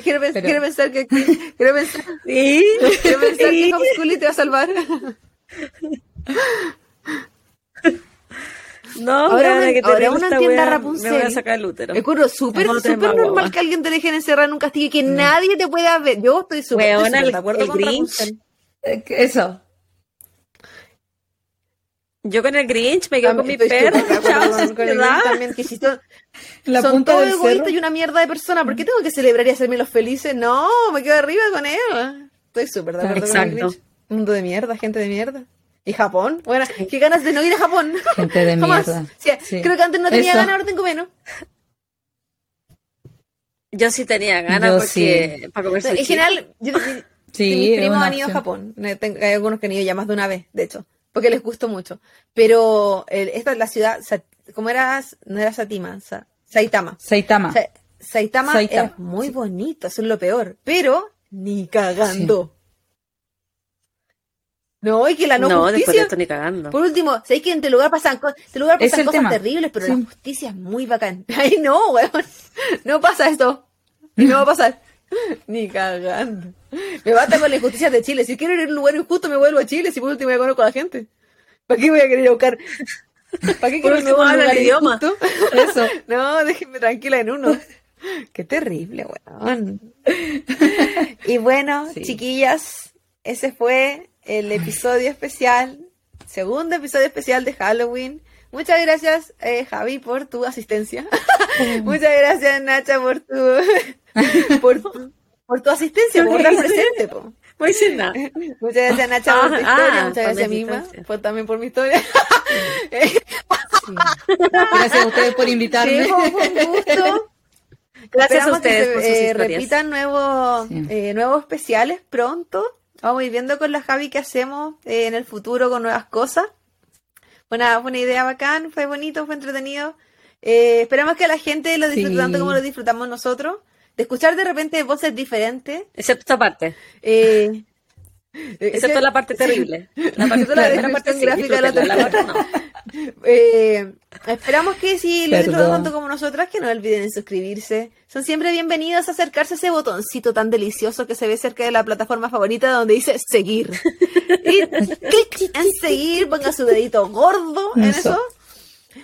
Quiero, pens-
Pero-
quiero pensar que quiero pensar,
Sí.
quiero pensar que Homeschooling te va a salvar.
No,
Ahora una-
que te
ahora
digo
uno
esta
entiende a
wea,
Rapunzel.
Me voy a sacar el útero.
Es curro, súper
te
normal que alguien te dejen encerrar en un castillo y que nadie te pueda ver. Yo estoy súper de acuerdo
el
con
Grinch.
Rapunzel.
Eh, Eso.
Yo con el Grinch me quedo con mi perro. chao,
con- con el
¿verdad?
Grinch también, que si son,
La
son
punta
todos
del
egoístas
cerro.
y una mierda de persona. ¿Por qué tengo que celebrar y hacerme los felices? No, me quedo arriba con él. Estoy súper de acuerdo con el
Exacto.
Grinch. Mundo de mierda, gente de mierda. ¿Y Japón? Bueno, qué ganas de no ir a Japón.
Gente de
Jamás.
mierda.
Sí,
Sí.
Creo que antes no tenía
Eso.
ganas, ahora tengo menos.
Yo sí tenía ganas
Yo
porque para comer
En general, yo,
Sí,
mis primos han ido a. Japón. Tengo- Hay algunos que han ido ya más de una vez, de hecho, porque les gustó mucho. Pero eh, esta es la ciudad, ¿cómo era? No era Satima, Sa- Saitama.
Saitama.
Sa- Saitama,
Saitama,
es muy bonito, eso es lo peor, pero ni cagando. No, y que la no,
No, después de
justicia.
esto ni cagando.
Por último, ¿sabéis que en este lugar pasan, este lugar pasan cosas
tema.
terribles, pero
Sí.
la justicia es muy bacán? Ay, no, weón. No pasa esto. No va a pasar. Ni cagando. Me basta con la injusticia de Chile. Si quiero ir a un lugar injusto, me vuelvo a Chile. Si por último ya conozco a la gente. ¿Para qué voy a querer ir a buscar? ¿Para qué quiero un
último
nuevo
habla el
lugar
idioma.
injusto?
Eso.
No, déjenme tranquila en uno. Qué terrible, weón. Y bueno,
Sí.
chiquillas, ese fue el episodio especial, segundo episodio especial de Halloween. Muchas gracias, eh, Javi, por tu asistencia. Muchas gracias, Nacha, por tu, por, tu- por tu asistencia, por estar presente. po.
Hice nada.
Muchas gracias, Nacha, por tu
Ah,
historia.
ah,
Muchas gracias,
mi
Mima, por, también por mi historia.
Gracias a ustedes por invitarme.
Sí, un gusto.
Gracias a
Esperamos que
ustedes
se,
por sus
eh, repitan nuevos,
Sí.
eh, nuevos especiales pronto. Vamos a ir viendo con la Javi qué hacemos eh, en el futuro con nuevas cosas. Buena, buena idea bacán, fue bonito, fue entretenido. Eh, esperamos que la gente lo disfrute
Sí.
tanto como lo disfrutamos nosotros. De escuchar de repente voces diferentes.
Excepto esta parte.
Eh,
Excepto la parte terrible. La parte,
Excepto la
la primera parte sí,
descripción gráfica de la
la parte no.
Eh, esperamos que si lo disfrutan tanto como nosotras, que no olviden en suscribirse. Son siempre bienvenidos a acercarse a ese botoncito tan delicioso que se ve cerca de la plataforma favorita donde dice seguir. Y clic en seguir, ponga su dedito gordo en
Eso.
eso.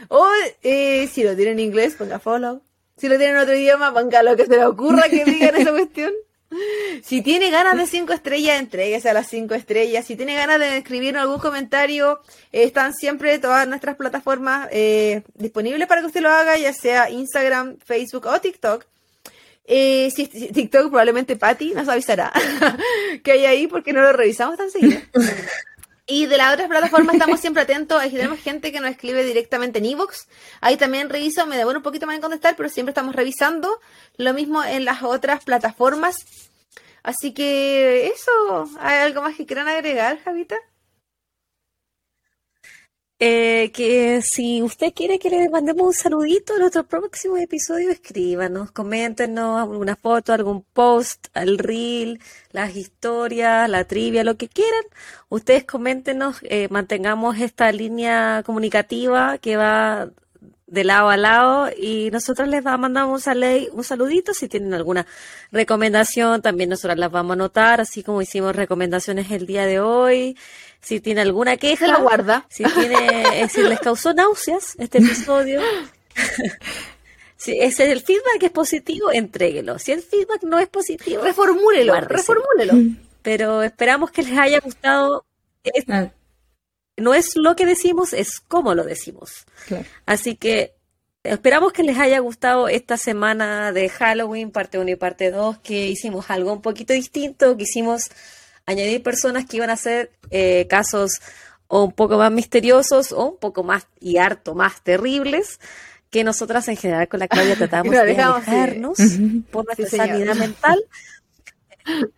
O eh, si lo tiene en inglés, ponga follow. Si lo tiene en otro idioma, ponga lo que se le ocurra que diga en esa cuestión. Si tiene ganas de cinco estrellas, entréguese a las cinco estrellas. Si tiene ganas de escribir algún comentario, eh, están siempre todas nuestras plataformas eh, disponibles para que usted lo haga, ya sea Instagram, Facebook o TikTok. Eh, si, si TikTok, probablemente Patty nos avisará que hay ahí porque no lo revisamos tan seguido. Y de las otras plataformas estamos siempre atentos. Tenemos gente que nos escribe directamente en Evox. Ahí también reviso, me demoro un poquito más en contestar, pero siempre estamos revisando. Lo mismo en las otras plataformas. Así que eso, ¿hay algo más que quieran agregar, Javita?
Eh, que si usted quiere que le mandemos un saludito en nuestro próximo episodio, escríbanos, coméntenos alguna foto, algún post, el reel, las historias, la trivia, lo que quieran. Ustedes coméntenos, eh, mantengamos esta línea comunicativa que va de lado a lado y nosotros les mandamos a ley un saludito si tienen alguna recomendación también nosotros las vamos a anotar así como hicimos recomendaciones el día de hoy si tiene alguna queja
la guarda.
si tiene si les causó náuseas este episodio si ese es el feedback es positivo entréguelo si el feedback no es positivo
Reformúlelo,
Guárdeselo.
reformúlelo.
pero esperamos que les haya gustado no es lo que decimos es cómo lo decimos
claro.
Así que esperamos que les haya gustado esta semana de Halloween, parte 1 y parte 2, que hicimos algo un poquito distinto, quisimos añadir personas que iban a hacer eh, casos o un poco más misteriosos o un poco más y harto más terribles que nosotras en general con la Claudia tratamos de
sí.
alejarnos por nuestra
Sí,
sanidad mental.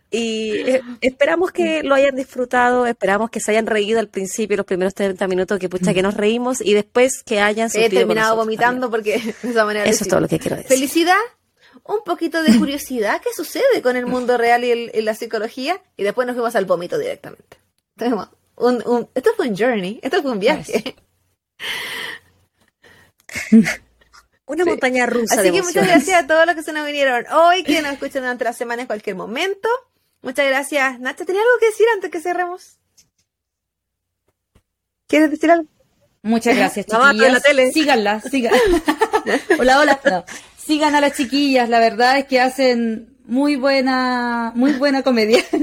Y eh, esperamos que lo hayan disfrutado, esperamos que se hayan reído al principio, los primeros 30 minutos, que pucha que nos reímos y después que hayan
He terminado vomitando porque de esa manera.
Eso es todo lo que quiero decir.
Felicidad, un poquito de curiosidad, ¿qué sucede con el mundo real y, el- y la psicología? Y después nos fuimos al vómito directamente. Tenemos un- un- esto fue un journey, esto fue un viaje.
Una
Sí.
montaña rusa
Así
de
que muchas gracias a todos los que se nos vinieron hoy, que nos escuchan durante la semana en cualquier momento. Muchas gracias. Nacha, ¿tenía algo que decir antes que cerremos? ¿Quieres decir algo?
Muchas gracias, chiquillas.
la tele.
Síganla, sigan. hola, hola. No. Sigan a las chiquillas, la verdad es que hacen muy buena, muy buena comedia.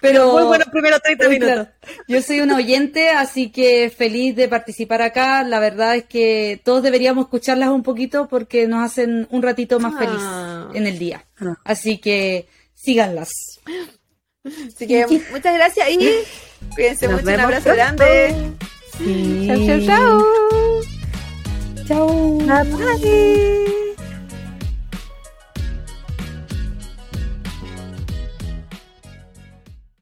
Pero
Muy buenos primeros 30
Uy,
minutos.
Yo soy una oyente, así que feliz de participar acá. La verdad es que todos deberíamos escucharlas un poquito porque nos hacen un ratito más feliz
Ah.
en el día.
Ah.
Así que síganlas.
Así que muchas gracias y cuídense
Nos
mucho. Un abrazo
pronto.
grande.
Sí.
Chau, chau, Ciao.
Bye
bye.